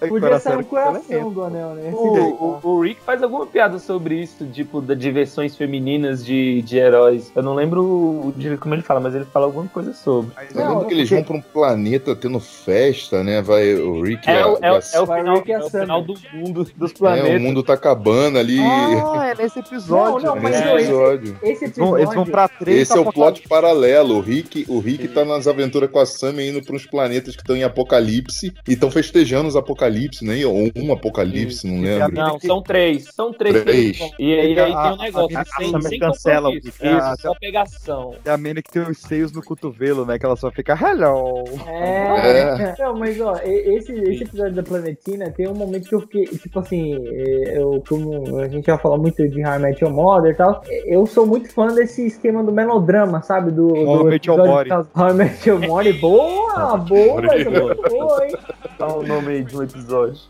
Podia Coração ser um coração do anel, né? O, o, o Rick faz alguma piada sobre isso, tipo, da, de versões femininas de, de heróis. Eu não lembro como ele fala, mas ele fala alguma coisa sobre. Eu lembro que eles vão pra um planeta tendo festa, né? Vai o Rick e É, a, o- é, o- e a- é o final, é o final do mundo dos É, planetas. o mundo tá acabando ali. Ah, é nesse episódio. Não, não, mas Nesse não, esse- episódio. Esse Eles vão, episódio. eles vão pra três Esse é o plot paralelo. O Rick, o Rick tá nas aventuras com a Sammy indo pros planetas que estão em apocalipse e estão festejando os apocalipse, né? Ou um apocalipse, não lembro. Não, são três. São três. Três. E aí, aí A- tem um a- negócio. a- sem, a- sem cancela compromisso. Rick. Isso, Ah, só pegação. É a mina que tem os seios no cotovelo, né? Que ela só fica hello. É. Não, mas ó, esse, esse episódio da Planetina tem um momento que eu fiquei, tipo assim, é, eu, como a gente já falou muito de How I Met Your Mother e tal, eu sou muito fã desse esquema do melodrama, sabe? Do, How I do Met Your que tá- How I Met Your Body. Boa, boa, [laughs] essa muito boa, hein? Dá o nome aí de um episódio.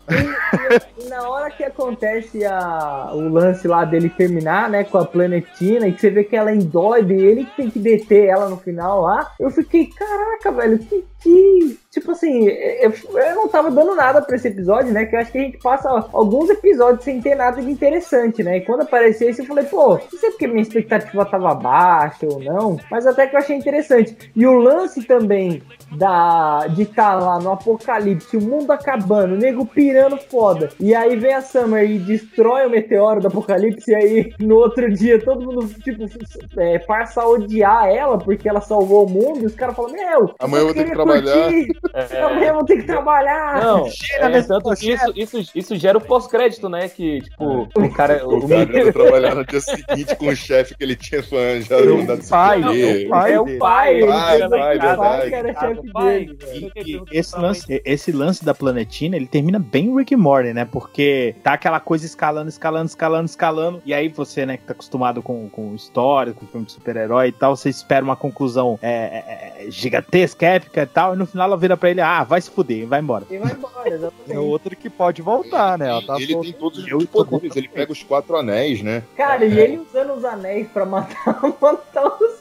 E na hora que acontece a, o lance lá dele terminar, né, com a planetina, e que você vê que ela endoide e ele que tem que deter ela no final lá, eu fiquei, caraca, velho, que. que... Tipo assim, eu, eu não tava dando nada pra esse episódio, né? Que eu acho que a gente passa alguns episódios sem ter nada de interessante, né? E quando apareceu esse, eu falei, pô, não sei porque minha expectativa tava baixa ou não, mas até que eu achei interessante. E o lance também da de estar lá no apocalipse, o mundo acabando, o nego pirando foda. E aí vem a Summer e destrói o meteoro do apocalipse, e aí no outro dia todo mundo, tipo, é, passa a odiar ela porque ela salvou o mundo, e os caras falam, meu, Amanhã eu vou ter que trabalhar. curtir, É. Eu vou ter que trabalhar. Não, Cheira [laughs] é, tanto que isso, isso, isso gera o pós-crédito, né? Que, tipo, o cara. O cara ia trabalhar no dia seguinte com o chefe que ele tinha mandado se pai, pai é o pai, Pai, pai, o pai chefe pai. dele. E- esse, lance, esse lance da planetina, ele termina bem Rick and Morty, né? Porque tá aquela coisa escalando, escalando, escalando, escalando. E aí você, né, que tá acostumado com, com história, com filme de super-herói e tal, você espera uma conclusão é, é, é, gigantesca, épica e tal. E no final ela vira pra ele, ah, vai se fuder, vai embora. E vai embora, exatamente. É outro que pode voltar, né? Ela tá Ele sol- tem todos os poderes, ele pega os quatro anéis, né? Cara, e ele usando os anéis pra matar, [laughs] matar os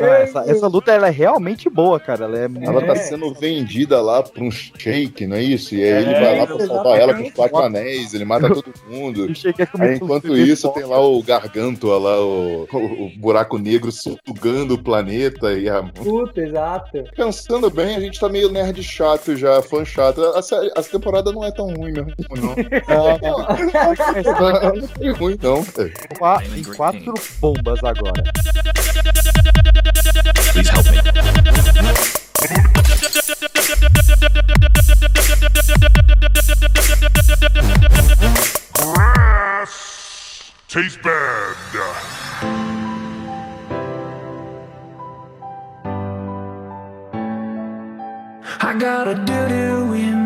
essa, essa luta ela é realmente boa, cara. Ela é Ela tá sendo vendida lá pra um shake, não é isso? E aí ele vai lá pra salvar ela com os quatro anéis, ele mata todo mundo. É Aí, enquanto isso, tem lá o Gargantua, lá, o, o, buraco negro sugando o planeta e a. Puta, exato. Pensando bem, a gente tá meio nerd chato já, fã chato. A, série, a temporada não é tão ruim mesmo, não. Não foi ruim, não. velho. Qua- Em quatro bombas agora. Please help me. Tastes bad. I got a doo-doo in my butt.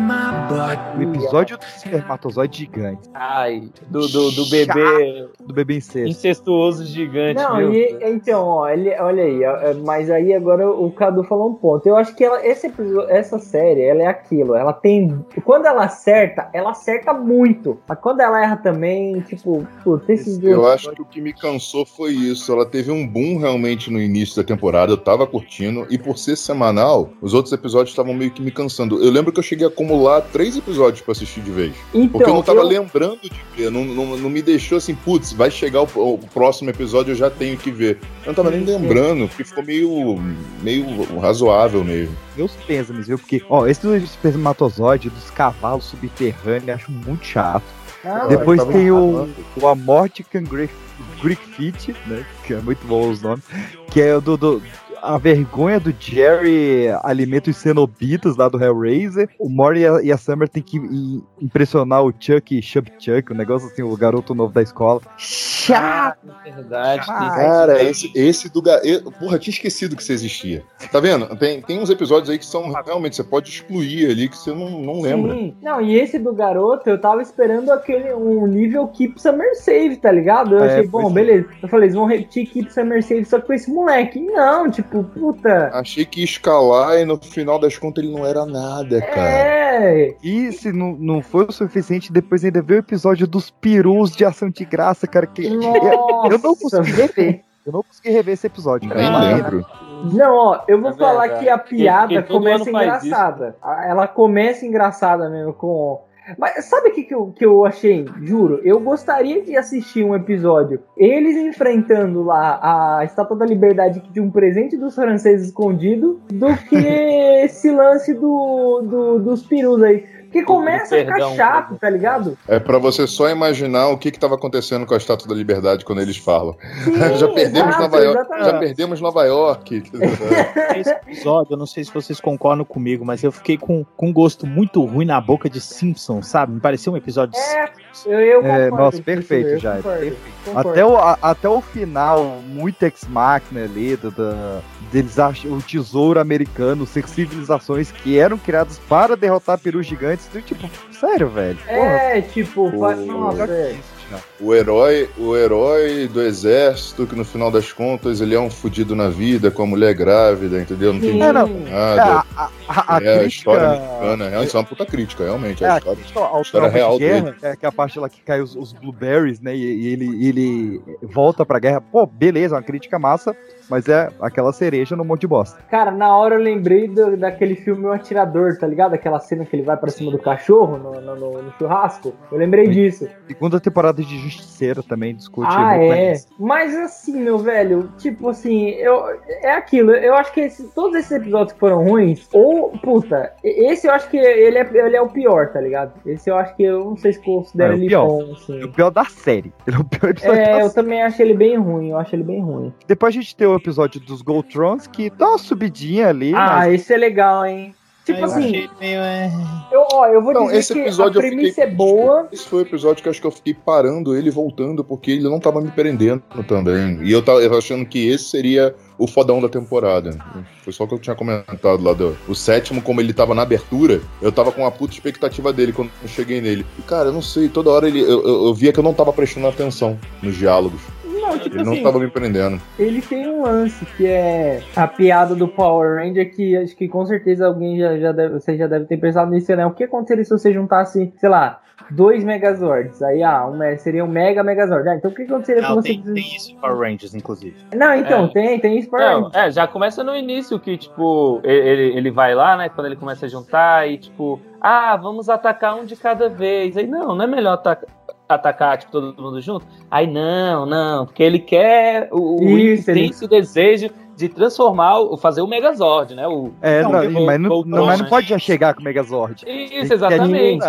O episódio do espermatozoide gigante. Ai, do, do, do bebê Do bebê incesto. incestuoso gigante. Não, meu e, então, ó, ele, olha aí, ó, é, mas aí agora o Cadu falou um ponto. Eu acho que ela, esse episódio, essa série, ela é aquilo, ela tem. Quando ela acerta, ela acerta muito. Mas quando ela erra também, tipo, putz, esses dois. Eu acho que o que me cansou foi isso. Ela teve um boom realmente no início da temporada, eu tava curtindo, e por ser semanal, os outros episódios estavam meio que me cansando. Eu lembro que eu cheguei a acumular três episódios pra assistir de vez. Então, porque eu não tava eu- lembrando de ver. Não, não, não me deixou assim, putz, vai chegar o, o próximo episódio, eu já tenho que ver. Eu não tava nem lembrando, porque ficou meio, meio razoável mesmo. Meus pêsames, viu? Porque, ó, esse do espermatozoide, dos cavalos subterrâneos, eu acho muito chato. Ah, Depois tem o, o Amortican Greek, Greek Fit, né? Que é muito bom os nomes. Que é o do, do- a vergonha do Jerry alimenta os cenobitas lá do Hellraiser. O Mori e a, e a Summer tem que impressionar o Chuck, Chuck Chuck, o negócio assim, o garoto novo da escola. Chato! Verdade. Cara, esse, esse do. ga- eu- Porra, tinha esquecido que isso existia. Tá vendo? Tem, tem uns episódios aí que são realmente, você pode excluir ali que você não, não lembra. Sim. Não, e esse do garoto, eu tava esperando aquele um nível Keep Summer Save, tá ligado? Eu É, achei, bom, é. beleza. Eu falei, eles vão repetir Keep Summer Save só com esse moleque. Não, tipo, puta. Achei que ia escalar e no final das contas ele não era nada, cara. É. E se não, não foi o suficiente, depois ainda veio o episódio dos perus de ação de graça, cara. Que eu, eu não consegui rever. Eu não consegui rever esse episódio. Nem cara. lembro. Não, ó, eu vou É falar verdade. que a piada Porque todo começa engraçada. Ela começa engraçada mesmo com. Mas sabe o que, que, eu, que eu achei? Juro, eu gostaria de assistir um episódio. Eles enfrentando lá a Estátua da Liberdade de um presente dos franceses escondido do que [laughs] esse lance do, do- dos perus aí. Porque começa a ficar chato, tá ligado? É pra você só imaginar o que que tava acontecendo com a Estátua da Liberdade quando eles falam. [laughs] já perdemos exato, Nova York. exatamente. Já perdemos Nova York. [laughs] Esse episódio, eu não sei se vocês concordam comigo, mas eu fiquei com, com um gosto muito ruim na boca de Simpsons, sabe? Me pareceu um episódio de É, eu, eu É, concordo nossa, com perfeito, concordo. Até o, a- até o final, muito ex-máquina ali, do, da- deles acham o tesouro americano, ser civilizações que eram criadas para derrotar perus gigantes. Do Tipo, sério, velho. É, tipo, faz, O- nossa, é. O herói, o herói do exército, que no final das contas ele é um fudido na vida, com a mulher grávida, entendeu? Não tem. É, não. nada. É, a- a- a é a crítica- história americana. É, isso é uma puta crítica, realmente. É, a a história, crítica ao história real de guerra, dele. é, que é a parte lá que cai os, os blueberries, né? E, e ele, ele volta pra guerra. Pô, beleza, uma crítica massa, mas é aquela cereja no monte de bosta. Cara, na hora eu lembrei do- daquele filme O Atirador, tá ligado? Aquela cena que ele vai pra cima do cachorro no, no- no- no churrasco. Eu lembrei disso. Segunda temporada de Justiceiro também discute Ah, é. Mas assim, meu velho, tipo assim, eu, é aquilo. Eu acho que esse- todos esses episódios que foram ruins, ou, puta, esse eu acho que ele é, ele é o pior, tá ligado? Esse eu acho que eu não sei se considero É, ele pior. bom, assim. É o pior da série. Ele [laughs] é o pior episódio da É, eu série. também acho ele bem ruim, eu acho ele bem ruim. Depois a gente tem o episódio dos Goltrons, que dá uma subidinha ali. Ah, mas... esse é legal, hein? Tipo Eu assim, meio, é... eu, ó, eu vou Não, dizer esse que episódio a eu premissa fiquei- é boa. Esse foi o episódio que eu acho que eu fiquei parando ele e voltando, porque ele não tava me prendendo também. E eu tava eu tava achando que esse seria o fodão da temporada. Foi só o que eu tinha comentado lá do. O sétimo, como ele tava na abertura, eu tava com uma puta expectativa dele quando eu cheguei nele. E, cara, eu não sei, toda hora ele, eu, eu- eu via que eu não tava prestando atenção nos diálogos. Não, tipo Ele não assim, tava me prendendo. ele tem um lance que é a piada do Power Ranger que acho que com certeza alguém já, já deve, você já deve ter pensado nisso, né? O que aconteceria se você juntasse, sei lá, dois Megazords? Aí, ah, um, seria um Mega Megazord. Ah, então o que aconteceria se Não, você... tem, tem isso em Power Rangers, inclusive. Não, então, É. tem, tem isso Power Não, Ranger. é, já começa no início que, tipo, ele, ele vai lá, né? Quando ele começa a juntar e, tipo, ah, vamos atacar um de cada vez. Aí, não, não é melhor ataca- atacar, tipo, todo mundo junto? Aí, não, não, porque ele quer o, o Isso, ele- intenso desejo de transformar, o- fazer o Megazord, né? O, É, Não, não, o- mas, não, Voltron, não, mas não né? pode já chegar com o Megazord. Isso, exatamente.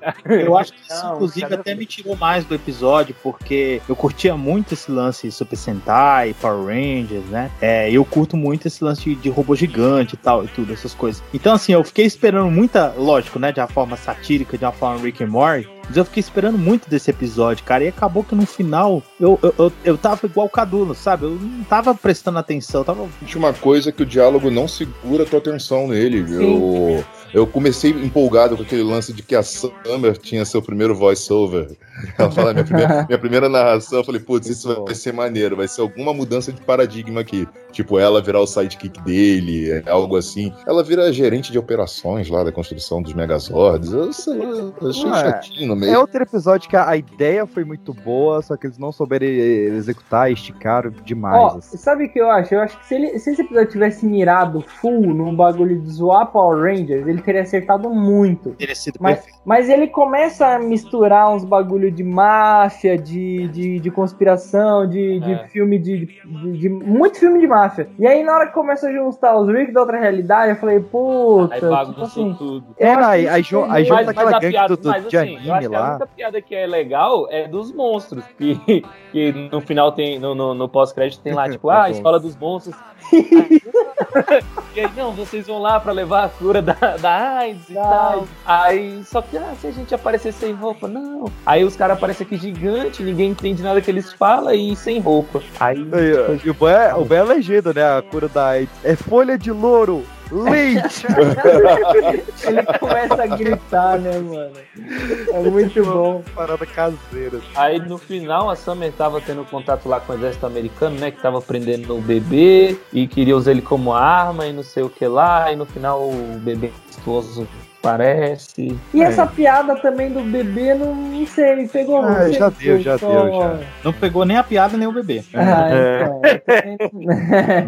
[laughs] Eu acho que isso, Não, inclusive, até me tirou mais do episódio, porque eu curtia muito esse lance Super Sentai, Power Rangers, né? É, eu curto muito esse lance de, de robô gigante e tal, e tudo, essas coisas. Então, assim, eu fiquei esperando muita, lógico, né? De uma forma satírica, de uma forma Rick and Morty, mas eu fiquei esperando muito desse episódio, cara, e acabou que no final eu, eu, eu, eu tava igual o Cadulo, sabe? Eu não tava prestando atenção, tava. Tinha uma coisa que o diálogo não segura a tua atenção nele. Sim. Eu, eu comecei empolgado com aquele lance de que a Summer tinha seu primeiro voice-over. [laughs] Ela fala, minha primeira, [laughs] minha primeira narração, eu falei, putz, isso vai ser maneiro, vai ser alguma mudança de paradigma aqui. Tipo, ela virar o sidekick dele, é algo assim. Ela vira gerente de operações lá da construção dos Megazords. Eu sei lá, eu achei Não, é. chatinho no meio. É outro episódio que a, ideia foi muito boa, só que eles não souberam executar, esticaram demais. Ó, assim. sabe o que eu acho? Eu acho que se, ele- se esse episódio tivesse mirado full num bagulho de zoar Power Rangers, ele teria acertado muito. Teria sido Mas, perfeito. mas ele começa a misturar uns bagulho de máfia, de, de, de conspiração, de, de É. filme de, de, de- Muito filme de máfia. E aí, na hora que começa a juntar os Rick da outra realidade, eu falei, puta, Aí tipo bagunçou assim. tudo. É, aí, aí, aí junta aquela gangue do, do, mas, de assim, anime acho que a lá. única piada que é legal é dos monstros, que, que no final tem, no, no, no pós-crédito tem lá, [laughs] tipo, É ah, bom. escola dos monstros. [laughs] e aí, não, vocês vão lá pra levar a cura da, da AIDS e tal. Aí, só que, ah, se a gente aparecer sem roupa, não. Aí os caras aparecem aqui gigante, ninguém entende nada que eles falam e sem roupa. Aí, Aí, ó, E o bom é, é a legenda, né? A cura da AIDS. É folha de louro, leite. [laughs] Ele começa a gritar, né, mano? É muito bom. Parada caseira. Aí no final a Summer tava tendo contato lá com o exército americano, né? Que tava prendendo o bebê e queria usar ele como arma e não sei o que lá. E no final o bebê monstruoso parece. E É. essa piada também do bebê, não, não sei, me pegou. Ah, não sei já deu, já só- deu, já. Não pegou nem a piada, nem o bebê. Ah, É. então.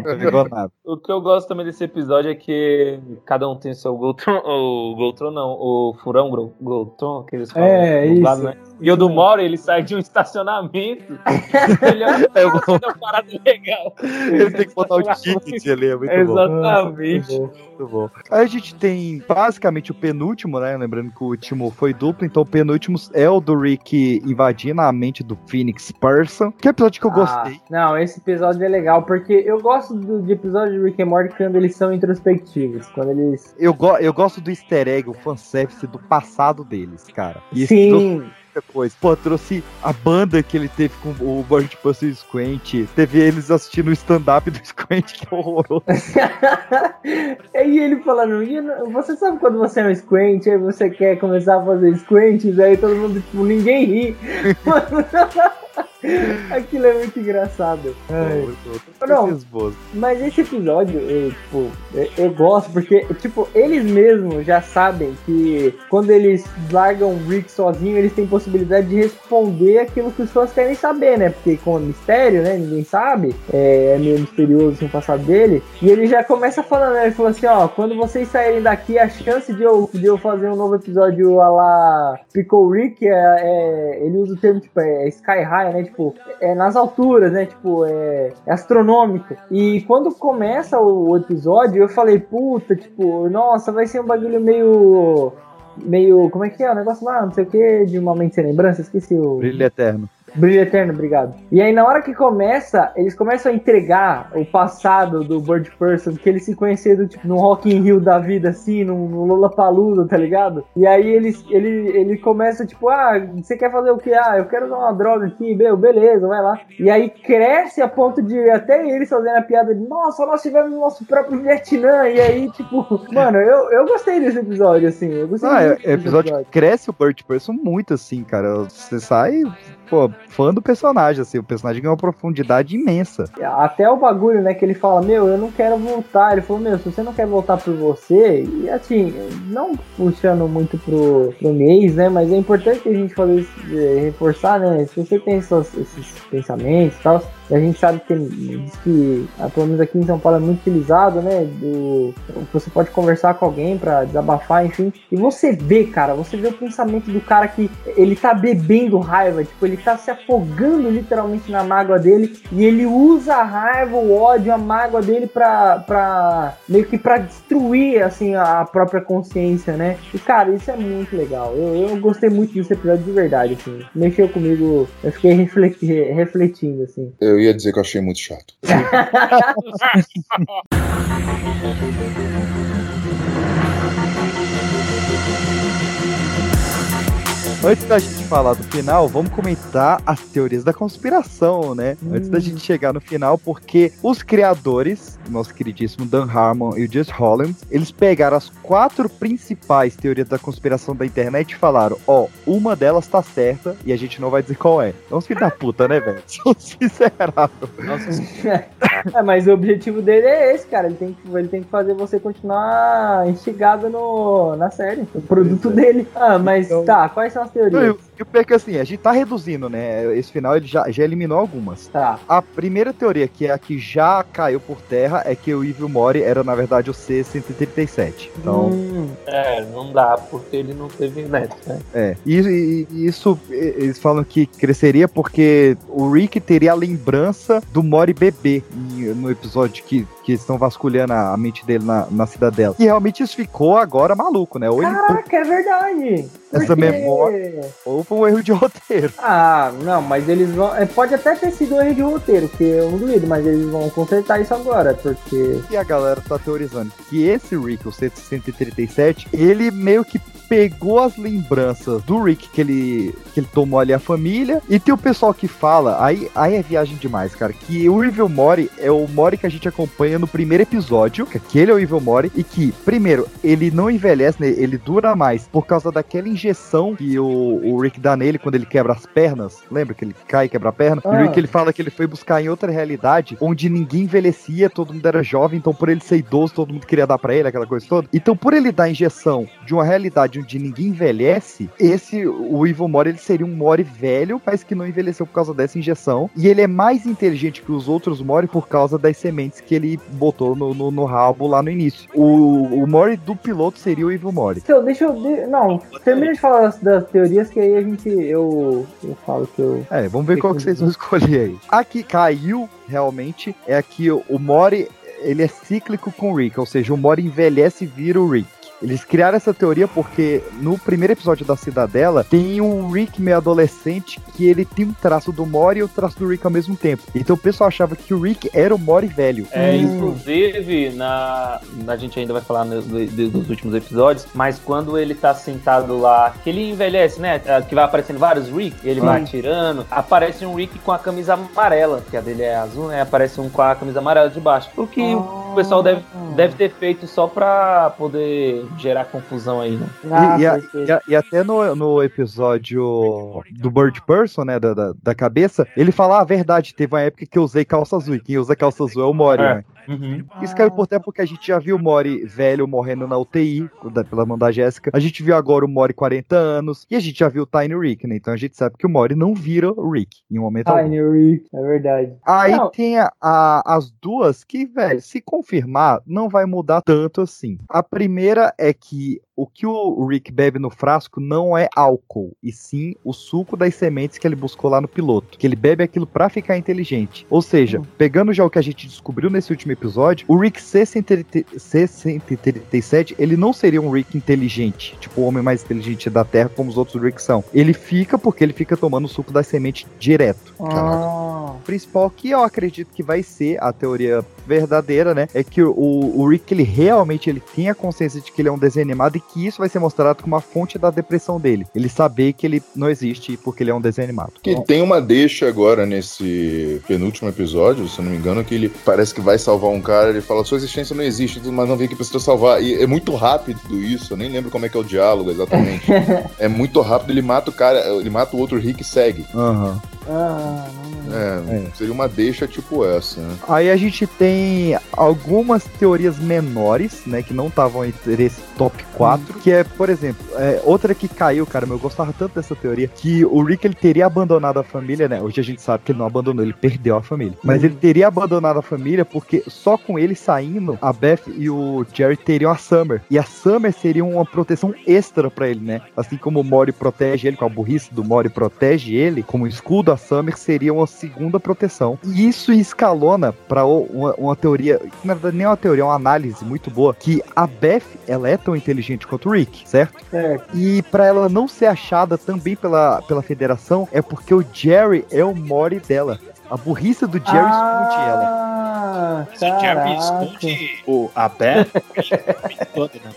Não pegou nada. O que eu gosto também desse episódio é que cada um tem seu Goltron, o Goltron não, o furão Gol- Goltron, que eles falam. É, dublado, isso. né? E o do Moro, ele sai de um estacionamento. [laughs] ele é uma parada legal. Ele tem que botar o ticket ali, é muito bom. Exatamente. Muito bom. Aí a gente tem basicamente o penúltimo, né? Lembrando que o último foi duplo, então o penúltimo é o do Rick invadindo a mente do Phoenix Person, que é episódio que eu gostei. Ah, não, esse episódio é legal, porque eu gosto do, de episódio de Rick and Morty quando eles são introspectivos, quando eles... Eu, go eu gosto do easter egg, o fanservice do passado deles, cara. E esse Sim. Muita coisa. Pô, trouxe a banda que ele teve com o Bird Pussy e Squint. Teve eles assistindo o stand-up do [laughs] Squint, que horroroso. [laughs] E ele falando, "E não- você sabe quando você é um squint, aí você quer começar a fazer squints, aí todo mundo, tipo, ninguém ri. [laughs] [laughs] Aquilo é muito engraçado. Ai. Não. Mas esse episódio, eu, tipo, eu, eu gosto porque, tipo, eles mesmos já sabem que quando eles largam o Rick sozinho, eles têm possibilidade de responder aquilo que os fãs querem saber, né? Porque com o mistério, né? Ninguém sabe. É, é meio misterioso assim, o passado dele. E ele já começa falando, né? Ele falou assim, ó, quando vocês saírem daqui, a chance de eu, de eu fazer um novo episódio a lá Pickle Rick é, é- Ele usa o termo, tipo, é sky high, né? Tipo, é nas alturas, né? Tipo, é, é astronômico. E quando começa o, o episódio, eu falei, puta, tipo, nossa, vai ser um bagulho meio. Meio. Como é que é o negócio lá? Não sei o que, de uma mente sem lembrança, esqueci o. Brilho eterno. Brilho Eterno, obrigado. E aí, na hora que começa, eles começam a entregar o passado do Bird Person, que eles se conheceram, tipo, no Rock in Rio da vida, assim, no, no Lollapalooza, tá ligado? E aí, eles, ele, ele começa, tipo, ah, você quer fazer o quê? Ah, eu quero usar uma droga aqui, meu, beleza, vai lá. E aí, cresce a ponto de até eles fazendo a piada de, nossa, nós tivemos o nosso próprio Vietnã. E aí, tipo, [laughs] mano, eu, eu gostei desse episódio, assim, eu gostei Ah, é, episódio que cresce o Bird Person muito, assim, cara. Você sai, pô, fã do personagem, assim. O personagem ganha uma profundidade imensa. Até o bagulho, né, que ele fala, meu, eu não quero voltar. Ele falou, meu, se você não quer voltar por você, e assim, não puxando muito pro, pro mês, né, mas é importante a gente isso, é, reforçar, né, se você tem esses pensamentos e tal, e a gente sabe que diz que, ah, pelo menos aqui em São Paulo é muito utilizado, né, do, você pode conversar com alguém pra desabafar, enfim, e você vê, cara, você vê o pensamento do cara que ele tá bebendo raiva, tipo, ele tá se afogando literalmente na mágoa dele e ele usa a raiva, o ódio, a mágoa dele pra, pra meio que pra destruir, assim, a própria consciência, né? E, cara, isso é muito legal. Eu, eu gostei muito desse episódio de verdade, assim. Mexeu comigo, eu fiquei refleti- refletindo, assim. Eu ia dizer que eu achei muito chato. [laughs] Antes da gente falar do final, vamos comentar as teorias da conspiração, né? Antes da gente chegar no final, porque os criadores, nosso queridíssimo Dan Harmon e o Just Holland, eles pegaram as quatro principais teorias da conspiração da internet e falaram: ó, uma delas tá certa e a gente não vai dizer qual é. É uns filhos da puta, né, velho? [laughs] São sinceros. [laughs] é, mas o objetivo dele é esse, cara. Ele tem que, ele tem que fazer você continuar instigado no, na série, o produto dele. Ah, mas tá, quais são as as teorias. E o pior é que assim, a gente tá reduzindo, né? Esse final ele já, já eliminou algumas. Tá. A primeira teoria, que é a que já caiu por terra, é que o Evil Mori era, na verdade, o C-137. Então. Hum. É, não dá, porque ele não teve neto, né? É. E, e- e isso, eles falam que cresceria porque o Rick teria a lembrança do Mori bebê no episódio que, que eles estão vasculhando a, mente dele na, na cidadela. E realmente isso ficou agora maluco, né? Ou ele Caraca, é verdade. essa Porque- memória, ou foi um erro de [laughs] roteiro. Ah, não, mas eles vão. é, Pode até ter sido um erro de roteiro, que eu não duvido, mas eles vão consertar isso agora, porque. E a galera tá teorizando que esse Rick, o 137, ele meio que pegou as lembranças do Rick que ele, que ele tomou ali a família. E tem o pessoal que fala, aí, aí é viagem demais, cara, que o Evil Mori é o Mori que a gente acompanha no primeiro episódio, que aquele é o Evil Mori, e que, primeiro, ele não envelhece, né, ele dura mais por causa daquela injeção que o, o Rick dá nele quando ele quebra as pernas. Lembra que ele cai e quebra a perna? E o Ah. Rick ele fala que ele foi buscar em outra realidade onde ninguém envelhecia, todo mundo era jovem, então por ele ser idoso, todo mundo queria dar pra ele aquela coisa toda. Então por ele dar injeção de uma realidade onde ninguém envelhece, esse o Evil Mori ele seria um Mori velho, mas que não envelheceu por causa dessa injeção. E ele é mais inteligente que os outros Mori por causa das sementes que ele botou no, no, no rabo lá no início. O, o Mori do piloto seria o Evil Mori. Então, deixa eu. de- Não, termina de falar das, das teorias que aí a gente. Eu, eu falo que eu. É, vamos ver qual que vocês vão escolher aí. A que caiu, realmente, é a que o o Mori, ele é cíclico com o Rick, ou seja, o Mori envelhece e vira o Rick. Eles criaram essa teoria porque no primeiro episódio da Cidadela tem um Rick meio adolescente que ele tem um traço do Mori e o traço do Rick ao mesmo tempo. Então o pessoal achava que o Rick era o Mori velho. É, Hum. inclusive, na, a gente ainda vai falar no- do- do- dos últimos episódios, mas quando ele tá sentado lá, que ele envelhece, né? é, Que vai aparecendo vários Rick, ele vai Sim. atirando, aparece um Rick com a camisa amarela, que a dele é azul, né? Aparece um com a camisa amarela de baixo. O que o pessoal deve, deve ter feito só pra poder gerar confusão aí, né? E, e a- e a- e até no, no episódio do Bird Person, né, da, da, da cabeça, ele fala, ah, verdade, teve uma época que eu usei calça azul, e quem usa calça azul é o Mori, É. né? Isso caiu por terra porque a gente já viu o Mori velho morrendo na UTI, pela mão da Jéssica. A gente viu agora o Mori 40 anos. E a gente já viu o Tiny Rick, né? Então a gente sabe que o Mori não vira o Rick em um momento algum. Tiny Rick, é verdade. Aí Não. tem a- a- as duas que, velho, se confirmar, não vai mudar tanto assim. A primeira é que o que o Rick bebe no frasco não é álcool, e sim o suco das sementes que ele buscou lá no piloto. Que ele bebe aquilo pra ficar inteligente. Ou seja, pegando já o que a gente descobriu nesse último episódio, o Rick C-130 C-137, ele não seria um Rick inteligente, tipo o homem mais inteligente da Terra, como os outros Ricks são. Ele fica porque ele fica tomando o suco das sementes direto. Ah, O principal que eu acredito que vai ser a teoria verdadeira, né? É que o, o Rick, ele realmente ele tem a consciência de que ele é um desenho animado e que isso vai ser mostrado como uma fonte da depressão dele. Ele saber que ele não existe porque ele é um desenho animado. Que tem uma deixa agora nesse penúltimo episódio, se eu não me engano, que ele parece que vai salvar um cara, ele fala, sua existência não existe, mas não vem aqui pra te salvar. E é muito rápido isso, eu nem lembro como é que é o diálogo exatamente. [laughs] é muito rápido, ele mata o cara, ele mata o outro Rick e segue. Aham. Ah, É, seria uma deixa tipo essa, né? Aí a gente tem algumas teorias menores, né, que não estavam entre esse top 4, que é, por exemplo, é, outra que caiu, cara, mas eu gostava tanto dessa teoria, que o Rick ele teria abandonado a família, né? Hoje a gente sabe que ele não abandonou, ele perdeu a família. Mas ele teria abandonado a família porque só com ele saindo, a Beth e o Jerry teriam a Summer. E a Summer seria uma proteção extra pra ele, né? Assim como o Mori protege ele, com a burrice do Mori protege ele, como escudo, a Summer seria uma segunda proteção. E isso escalona pra o- uma, uma teoria, na verdade nem é uma teoria, é uma análise muito boa, que a Beth, ela é tão inteligente quanto o Rick, certo? certo. E pra ela não ser achada também pela, pela federação, é porque o Jerry é o Mori dela. A burrice do Jerry esconde ela. Ah, Se o Jerry esconde o, a Beth, [laughs] todo, né?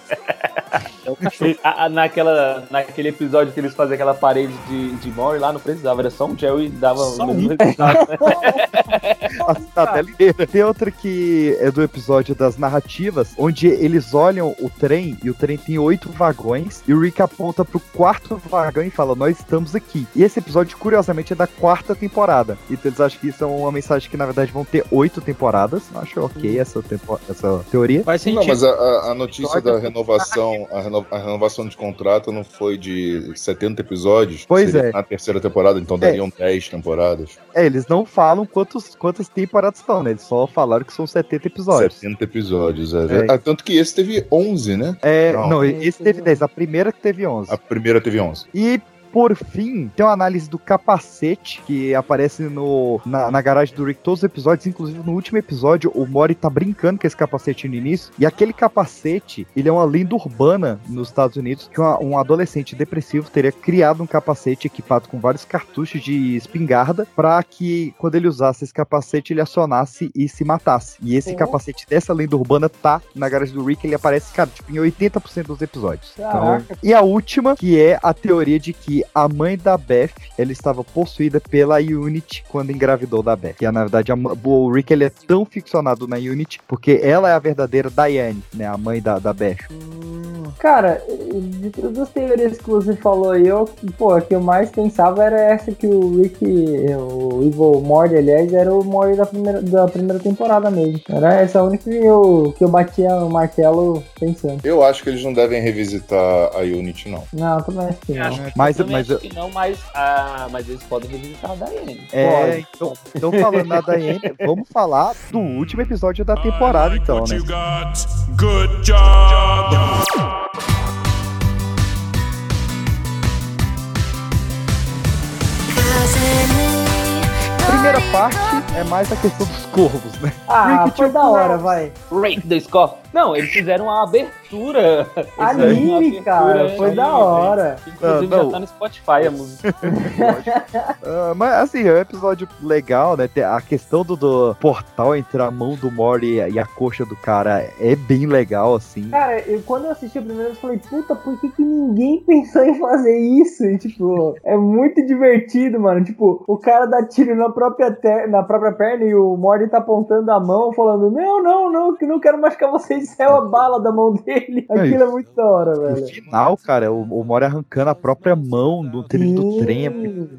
É o. A- a- naquela, naquele episódio que eles faziam aquela parede de, de Mori lá, não precisava, era só um Jerry e dava Só um. resultado. né? a cidadela inteira. Tem outra que é do episódio das narrativas, onde eles olham o trem e o trem tem oito vagões e o Rick aponta pro quarto vagão e fala: Nós estamos aqui. E esse episódio, curiosamente, é da quarta temporada. Então eles acham que é uma mensagem que, na verdade, vão ter oito temporadas. Acho ok essa, tempo- essa teoria. Faz Não, mas a, a- notícia da renovação a, reno- a renovação de contrato não foi de 70 episódios? Pois Seria é. Na terceira temporada, então dariam 10 temporadas. É, eles não falam quantos, quantas temporadas são, né? Eles só falaram que são 70 episódios. 70 episódios, é. É. Ah, tanto que esse teve 11, né? É, não, esse teve 10, a primeira que teve 11. A primeira teve 11. E por fim, tem uma análise do capacete que aparece no, na, na garagem do Rick todos os episódios, inclusive no último episódio o Mori tá brincando com esse capacete no início, e aquele capacete, ele é uma lenda urbana nos Estados Unidos, que uma- um adolescente depressivo teria criado um capacete equipado com vários cartuchos de espingarda para que quando ele usasse esse capacete ele acionasse e se matasse. E esse Oh. capacete dessa lenda urbana tá na garagem do Rick, ele aparece, cara, tipo, em 80% dos episódios. Então, e a última, que é a teoria de que a mãe da Beth, ela estava possuída pela Unity quando engravidou da Beth. E na verdade, a o Rick ele é tão ficcionado na Unity porque ela é a verdadeira Diane, né? A mãe da, da Beth. Cara, de todas as teorias que você falou aí, eu, pô, a que eu mais pensava era essa que o Rick, o Evil Mord, aliás, era o Mord da primeira, da primeira temporada mesmo. Era essa a única que eu, que eu batia o martelo pensando. Eu acho que eles não devem revisitar a Unity, não. Não, eu também acho que não. Mas, mas, acho que não, mas, ah, mas eles podem revisitar a Diane. é, então, então falando da Diane, vamos falar do último episódio da temporada, então, né? Good job. Primeira parte é mais a questão dos corvos, né? Ah, Rick foi da hora, vai. Rake the Score. Não, eles fizeram uma abertura. [laughs] Uma Anime, cara, foi da hora. Inclusive Não, não. já tá no Spotify a [laughs] música. Ah, mas assim, é um episódio legal, né? A questão do, do portal entre a mão do Mori e a coxa do cara é bem legal, assim. Cara, eu, quando eu assisti a primeira vez, eu falei, puta, por que, que ninguém [laughs] pensou em fazer isso? E, tipo, é muito divertido, mano. Tipo, o cara dá tiro na própria, ter- na própria perna e o Morty tá apontando a mão, falando, não, não, não, que não quero machucar vocês. Saiu a bala da mão dele. Aquilo é muito da hora, No velho. final, cara, o, o Mori arrancando a própria mão do do trem é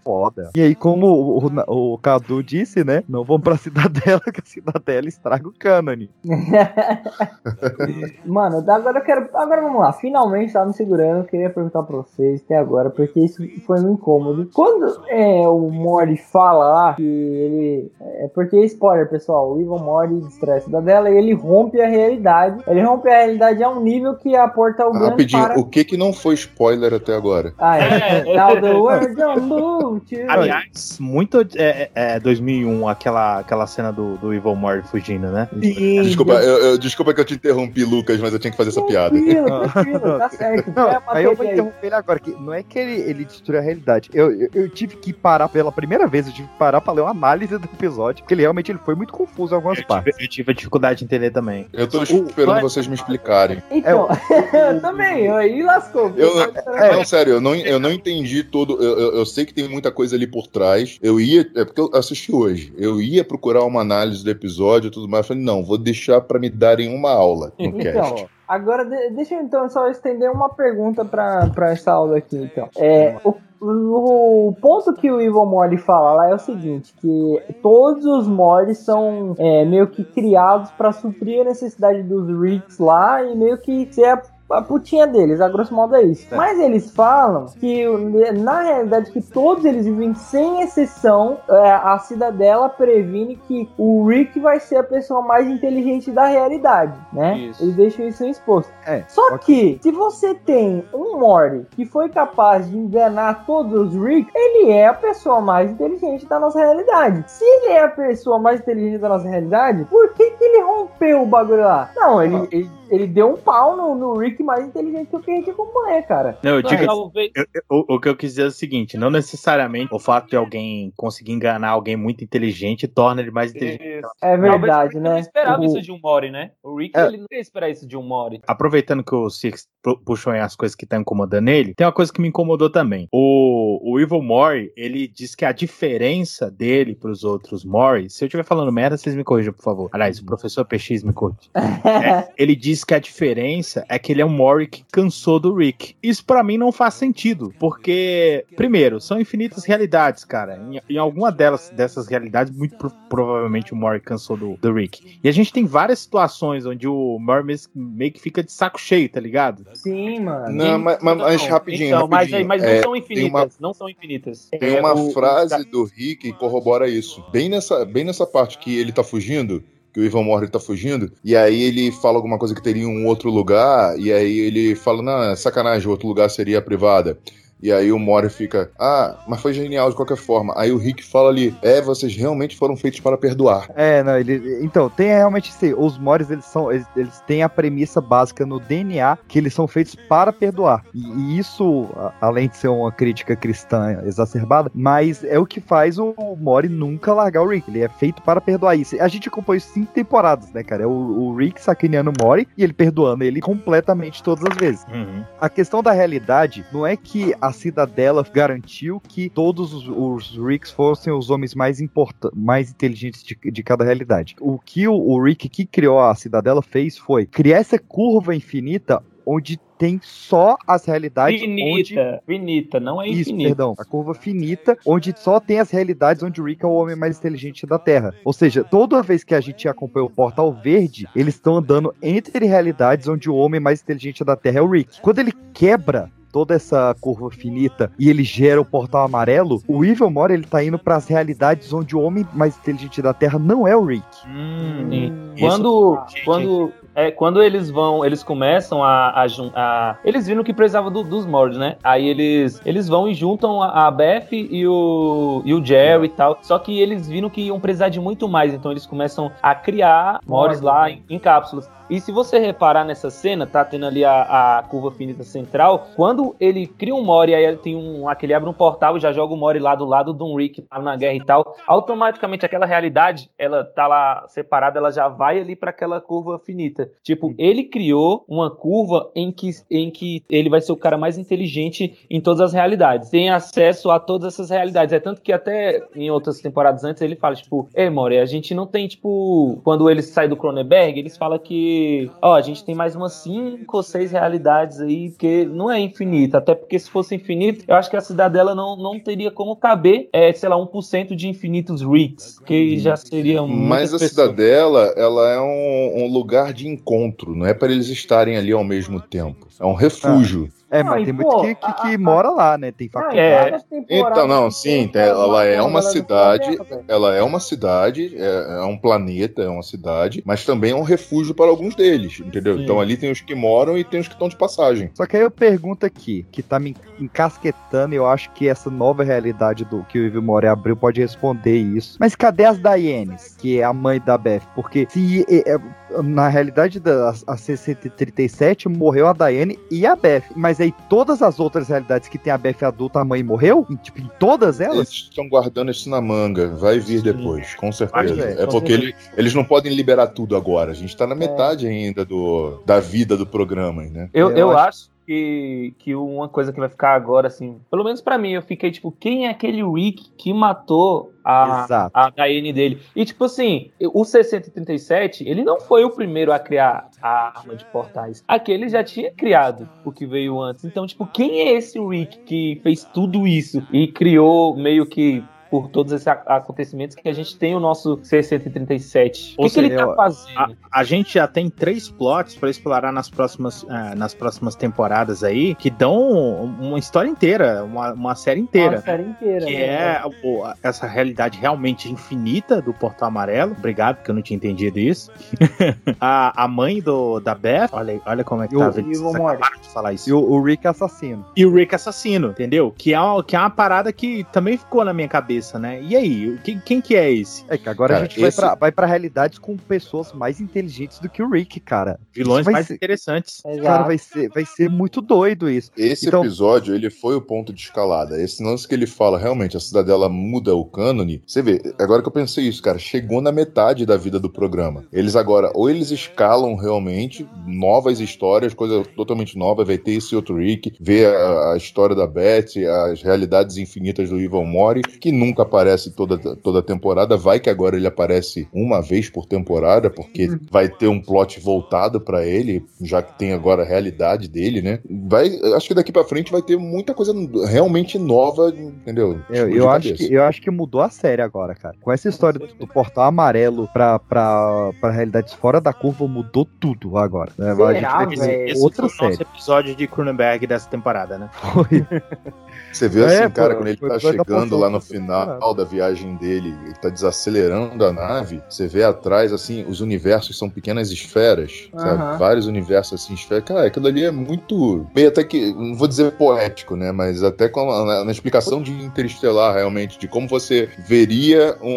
foda. E aí, como o, o, o Cadu disse, né? Não vão pra [laughs] cidadela, que a cidadela estraga o cânone. [laughs] Mano, agora eu quero. Agora vamos lá. Finalmente tava me segurando. Eu queria perguntar pra vocês até agora, porque isso foi um incômodo. Quando é, o Morty fala lá que ele. É porque spoiler, pessoal. O Evil Morty destrói a cidadela e ele rompe a realidade. Ele rompe a realidade a um nível que a porta grande Rapidinho, para. o que que não foi spoiler até agora? Ah, é. Now the world don't to- Aliás, muito é, é, 2001, aquela, aquela cena do, do Evil Mord fugindo, né? Desculpa, eu, eu- desculpa que eu te interrompi, Lucas, mas eu tinha que fazer essa piada. Tranquilo, tranquilo, [laughs] tá certo. Não, Vai aí eu vou interromper ele agora, que não é que ele, ele destruiu a realidade. Eu, eu, eu tive que parar pela primeira vez, eu tive que parar pra ler uma análise do episódio, porque ele realmente ele foi muito confuso em algumas partes. Eu tive a dificuldade de entender também. Eu tô esperando vocês me explicarem. Então, [laughs] eu também, aí lascou. Eu, É. Não, sério, eu não, eu não entendi todo. Eu, eu, eu sei que tem muita coisa ali por trás. Eu ia. É porque eu assisti hoje. Eu ia procurar uma análise do episódio e tudo mais. Eu falei, não, vou deixar pra me darem uma aula no cast. Agora de- deixa eu então só estender uma pergunta pra essa aula aqui, então. É, o, o ponto que o Evil Mori fala lá é o seguinte, que todos os Moris são é, meio que criados pra suprir a necessidade dos Ricks lá e meio que ser a putinha deles, a grosso modo é isso. Mas eles falam que, na realidade, que todos eles vivem sem exceção. é, a cidadela previne que o Rick vai ser a pessoa mais inteligente da realidade, né? Isso. Eles deixam isso exposto. É, Só que, se você tem um Morty que foi capaz de enganar todos os Rick, ele é a pessoa mais inteligente da nossa realidade. Se ele é a pessoa mais inteligente da nossa realidade, por que, que ele rompeu o bagulho lá? Não, ele, ele, ele deu um pau no, no Rick mais inteligente que o que a gente acompanha, cara. Não, eu digo, Talvez- eu- eu- o, o que eu quis dizer é o seguinte: não necessariamente o fato de alguém conseguir enganar alguém muito inteligente torna ele mais inteligente. É verdade, ele não né? esperava O- isso de um Mori, né? O Rick, É. ele não ia esperar isso de um Mori. Aproveitando que o Six pu- puxou aí as coisas que tá incomodando ele, tem uma coisa que me incomodou também. O, o Evil Mori, ele diz que a diferença dele pros outros Mori, se eu estiver falando merda, vocês me corrijam, por favor. Aliás, o professor PX me corrige. [laughs] É, ele diz que a diferença é que ele é um Mori que cansou do Rick. Isso pra mim não faz sentido, porque, primeiro, são infinitas realidades, cara. Em, em alguma delas, dessas realidades, muito pro- provavelmente o Mori cansou do, do Rick. E a gente tem várias situações onde o Mori mes- meio que fica de saco cheio, tá ligado? Sim, mano. Não, mas, mas- mas rapidinho, Então, mas, rapidinho. mas não É, são tem infinitas, uma- não são infinitas. Tem É, uma o- frase o- do Rick que corrobora isso. Bem nessa, bem nessa parte que ele tá fugindo, que o Ivan Mori tá fugindo, e aí ele fala alguma coisa que teria um outro lugar, e aí ele fala, não, é sacanagem, o outro lugar seria a privada. E aí o Mori fica, ah, mas foi genial de qualquer forma. Aí o Rick fala ali, é, vocês realmente foram feitos para perdoar. É, não, ele. Então, tem realmente sim, os Moris, eles são. Eles, eles têm a premissa básica no DNA que eles são feitos para perdoar. E, e isso, a- além de ser uma crítica cristã exacerbada, mas é o que faz o, Mori nunca largar o Rick. Ele é feito para perdoar isso. A gente acompanhou cinco temporadas, né, cara? É o, o Rick sacaneando o Mori e ele perdoando ele completamente todas as vezes. A questão da realidade não é que a Cidadela garantiu que todos os, os Ricks fossem os homens mais importantes, mais inteligentes de, de cada realidade. O que o, o Rick que criou a Cidadela fez foi criar essa curva infinita onde tem só as realidades onde Finita, finita, não é isso, infinita. perdão. A curva finita, onde só tem as realidades onde o Rick é o homem mais inteligente da Terra. Ou seja, toda vez que a gente acompanha o Portal Verde, eles estão andando entre realidades onde o homem mais inteligente da Terra é o Rick. Quando ele quebra toda essa curva finita e ele gera o portal amarelo, o Evil Mori ele tá indo para as realidades onde o homem mais inteligente da Terra não é o Rick. Sim. Quando, quando, é, quando eles vão, eles começam a, a, a- Eles viram que precisava do- dos Mords, né? Aí eles, eles vão e juntam a, a Beth e o, e o Jerry e tal. Só que eles viram que iam precisar de muito mais. Então eles começam a criar Mords lá em, em cápsulas. E se você reparar nessa cena, tá tendo ali a, a curva finita central. Quando ele cria um Mori, aí ele tem um. Aquele abre um portal e já joga o Mori lá do lado um Rick tá na guerra e tal. Automaticamente aquela realidade, ela tá lá separada, ela já vai ali para aquela curva finita. Tipo, ele criou uma curva em que, em que ele vai ser o cara mais inteligente em todas as realidades. Tem acesso a todas essas realidades. É tanto que até em outras temporadas antes ele fala, tipo, ei, Mori, a gente não tem, tipo, quando ele sai do Cronenberg, eles falam que, ó, a gente tem mais umas cinco ou seis realidades aí, porque não é infinita. Até porque se fosse infinito, eu acho que a cidadela não, não teria como caber, é, sei lá, 1% de infinitos Ricks, que já seria muitas Mas a pessoas. cidadela, ela é um, um lugar de encontro, não é para eles estarem ali ao mesmo tempo. É um refúgio. É, Não, mas tem pô, muito que, que, que mora lá, né? Tem faculdade. É. Então, não, sim, tem- ela é uma cidade, ela é uma cidade, é, é um planeta, é uma cidade, mas também é um refúgio para alguns deles, entendeu? Sim. Então ali tem os que moram e tem os que estão de passagem. Só que aí eu pergunto aqui, que tá me encasquetando, e eu acho que essa nova realidade do que o Evil Mori abriu pode responder isso. Mas cadê as Dianes, que é a mãe da Beth? Porque se é, é, na realidade da a 637 morreu a Diane e a Beth, mas aí todas as outras realidades que tem a Beth adulta, a mãe morreu? Em, tipo, em todas elas? Eles estão guardando isso na manga, vai vir depois, com certeza. Vai é com porque certeza. ele- eles não podem liberar tudo agora. A gente tá na metade ainda do, da vida do programa, né? Eu, eu acho que, que uma coisa que vai ficar agora, assim, pelo menos pra mim, eu fiquei tipo, quem é aquele Rick que matou a, Exato. a Diane dele? E tipo assim, o 637, ele não foi o primeiro a criar a arma de portais. Aquele já tinha criado o que veio antes. Então, tipo, quem é esse Rick que fez tudo isso e criou meio que por todos esses acontecimentos que a gente tem o nosso 637. O que, que ele tá fazendo? A, a gente já tem três plots pra explorar nas próximas, ah, nas próximas temporadas aí, que dão uma história inteira, uma, uma série inteira. Uma série inteira, Que né, é o- essa realidade realmente infinita do Portal Amarelo. Obrigado, porque eu não tinha entendido isso. [laughs] a, a mãe do, da Beth, olha, olha como é que E tá o- vendo. e o acabaram de falar isso. E o, o Rick assassino. E o Rick assassino, entendeu? Que é, uma, que é uma parada que também ficou na minha cabeça, né? E aí, quem, quem que é esse? É que agora Cara, a gente vai, esse- pra, vai pra realidades com pessoas mais inteligentes do que o Rick, cara. Vilões vai mais ser- interessantes. Cara, vai ser, vai ser muito doido isso. Esse Então- episódio, ele foi o ponto de escalada. Esse lance que ele fala, realmente, a cidadela muda o cânone. Você vê, agora que eu pensei isso, cara, chegou na metade da vida do programa. Eles agora, ou eles escalam realmente novas histórias, coisa totalmente nova, vai ter esse outro Rick, ver a, a história da Beth, as realidades infinitas do Evil Mori, que nunca nunca aparece toda, toda temporada, vai que agora ele aparece uma vez por temporada, porque Uhum. vai ter um plot voltado pra ele, já que tem agora a realidade dele, né? Vai, acho que daqui pra frente vai ter muita coisa realmente nova, entendeu? Eu, Explodir eu acho que, eu acho que mudou a série agora, cara. Com essa história do, do portal amarelo pra, pra, pra realidades fora da curva, mudou tudo agora. né? A gente vai ter Esse outra foi o nosso série. episódio de Cronenberg dessa temporada, né? Você vê assim, É, cara, pô, quando ele foi tá chegando lá no da final da viagem dele, ele tá desacelerando a nave, você vê atrás, assim, os universos são pequenas esferas, sabe? Vários universos, assim, esferas. Cara, aquilo ali é muito, meio até que, não vou dizer poético, né? Mas até a- na, na explicação de Interestelar, realmente, de como você veria um,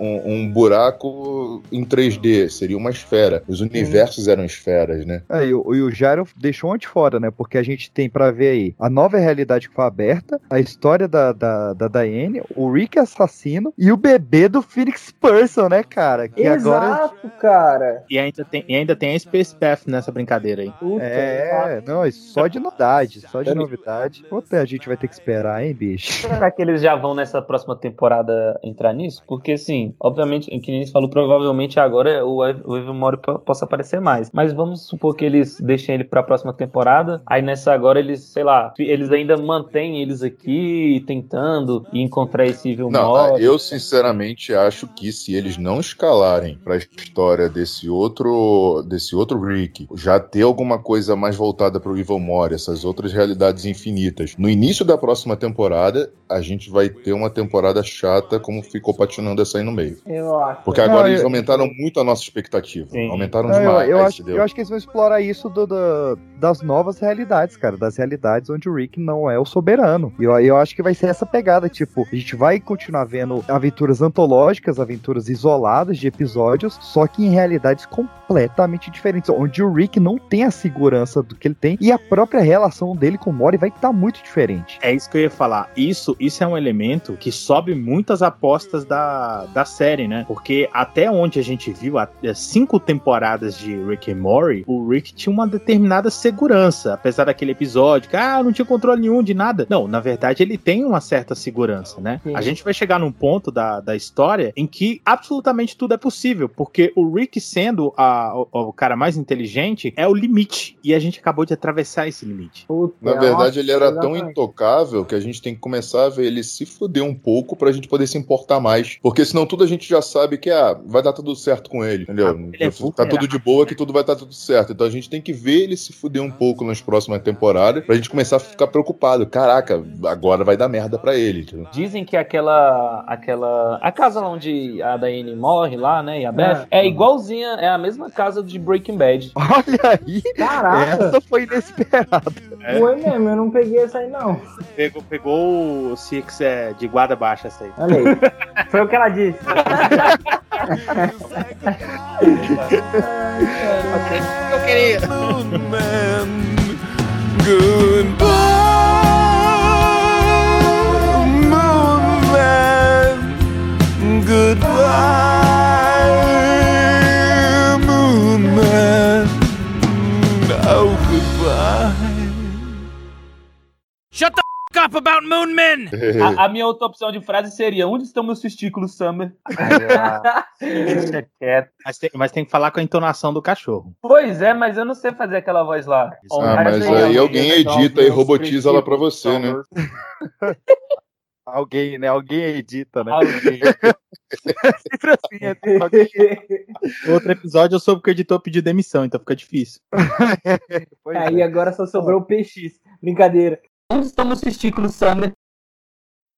um, um buraco em 3D, seria uma esfera. Os universos eram esferas, né? É, e, o, e o Jairo deixou onde fora, né? Porque a gente tem pra ver aí a nova realidade que foi aberta, a história da, da, da Diane, o Rick assassino e o bebê do Phoenix Person, né, cara? Que agora. Exato, cara. E ainda tem, e ainda tem a Space Path nessa brincadeira aí. É, não, é só de novidade, só de novidade. Quanto a gente vai ter que esperar, hein, bicho? [laughs] Será que eles já vão nessa próxima temporada entrar nisso? Porque, assim, obviamente, que nem falou, provavelmente agora o o Evan Mori po- possa aparecer mais. Mas vamos supor que eles deixem ele pra próxima temporada. Aí nessa agora eles, sei lá, eles ainda mantêm eles aqui tentando encontrar esse Evil Não, Mori. eu sinceramente acho que se eles não escalarem pra história desse outro desse outro Rick, já ter alguma coisa mais voltada pro Evil Mori, essas outras realidades infinitas, no início da próxima temporada, a gente vai ter uma temporada chata como ficou patinando essa aí no meio. Eu acho. Porque agora Não, eles eu- aumentaram muito a nossa expectativa. Aumentaram Não, eu, demais. eu acho, entendeu? eu acho que eles vão explorar isso do- do- das novas realidades, cara. Das realidades onde o Rick não é o soberano. E eu, eu acho que vai ser essa pegada. Tipo, a gente vai continuar vendo aventuras antológicas, aventuras isoladas de episódios, só que em realidades completamente diferentes. Onde o Rick não tem a segurança do que ele tem e a própria relação dele com o Mori vai estar muito diferente. É isso que eu ia falar. Isso, isso é um elemento que sobe muitas apostas da, da série, né? Porque até onde a gente viu, há cinco temporadas de Rick and Morty, o Rick tinha uma determinada segurança. Apesar daquele episódio que, ah, não tinha controle nenhum de nada. Não, na verdade ele tem uma certa segurança, né? Sim. A gente vai chegar num ponto da, da história em que absolutamente tudo é possível. Porque o Rick sendo a- o, o cara mais inteligente é o limite. E a gente acabou de atravessar esse limite. Na verdade, ele era tão intocável que a gente tem que começar a ver ele se fuder um pouco pra gente poder se importar mais. Porque senão tudo a gente já sabe que ah, vai dar tudo certo com ele, entendeu? é tá tudo de boa que tudo vai estar tudo certo. Então a gente tem que ver ele se fuder um pouco nas próximas temporadas pra gente começar a ficar preocupado. Caraca, agora vai dar merda pra ele. entendeu? Dizem que aquela. Aquela. A casa lá onde a Diane morre lá, né? E a Beth, é, igualzinha, é a mesma casa de Breaking Bad. [laughs] Olha aí! Caraca! Essa foi inesperada. Foi mesmo, eu não peguei essa aí, não. Pegou, pegou o Six é, de guarda baixa essa aí. Olha aí. Foi o que ela disse. [laughs] Eu queria. Goodbye, Moon Man. Oh, goodbye. Shut the f up about Moon Men! A, a minha outra opção de frase seria: Onde estão meus testículos, Summer? Deixa [laughs] quieto. Mas tem, mas tem que falar com a entonação do cachorro. Pois é, mas eu não sei fazer aquela voz lá. Ah, mas aí alguém edita e robotiza ela pra você, né? Alguém, né? Alguém edita, né? Alguém. [laughs] Sempre assim, é alguém Outro episódio eu soube que o editor pediu demissão, então fica difícil. [laughs] Aí agora só sobrou o PX. Brincadeira. Onde estão meus testículos, Summer?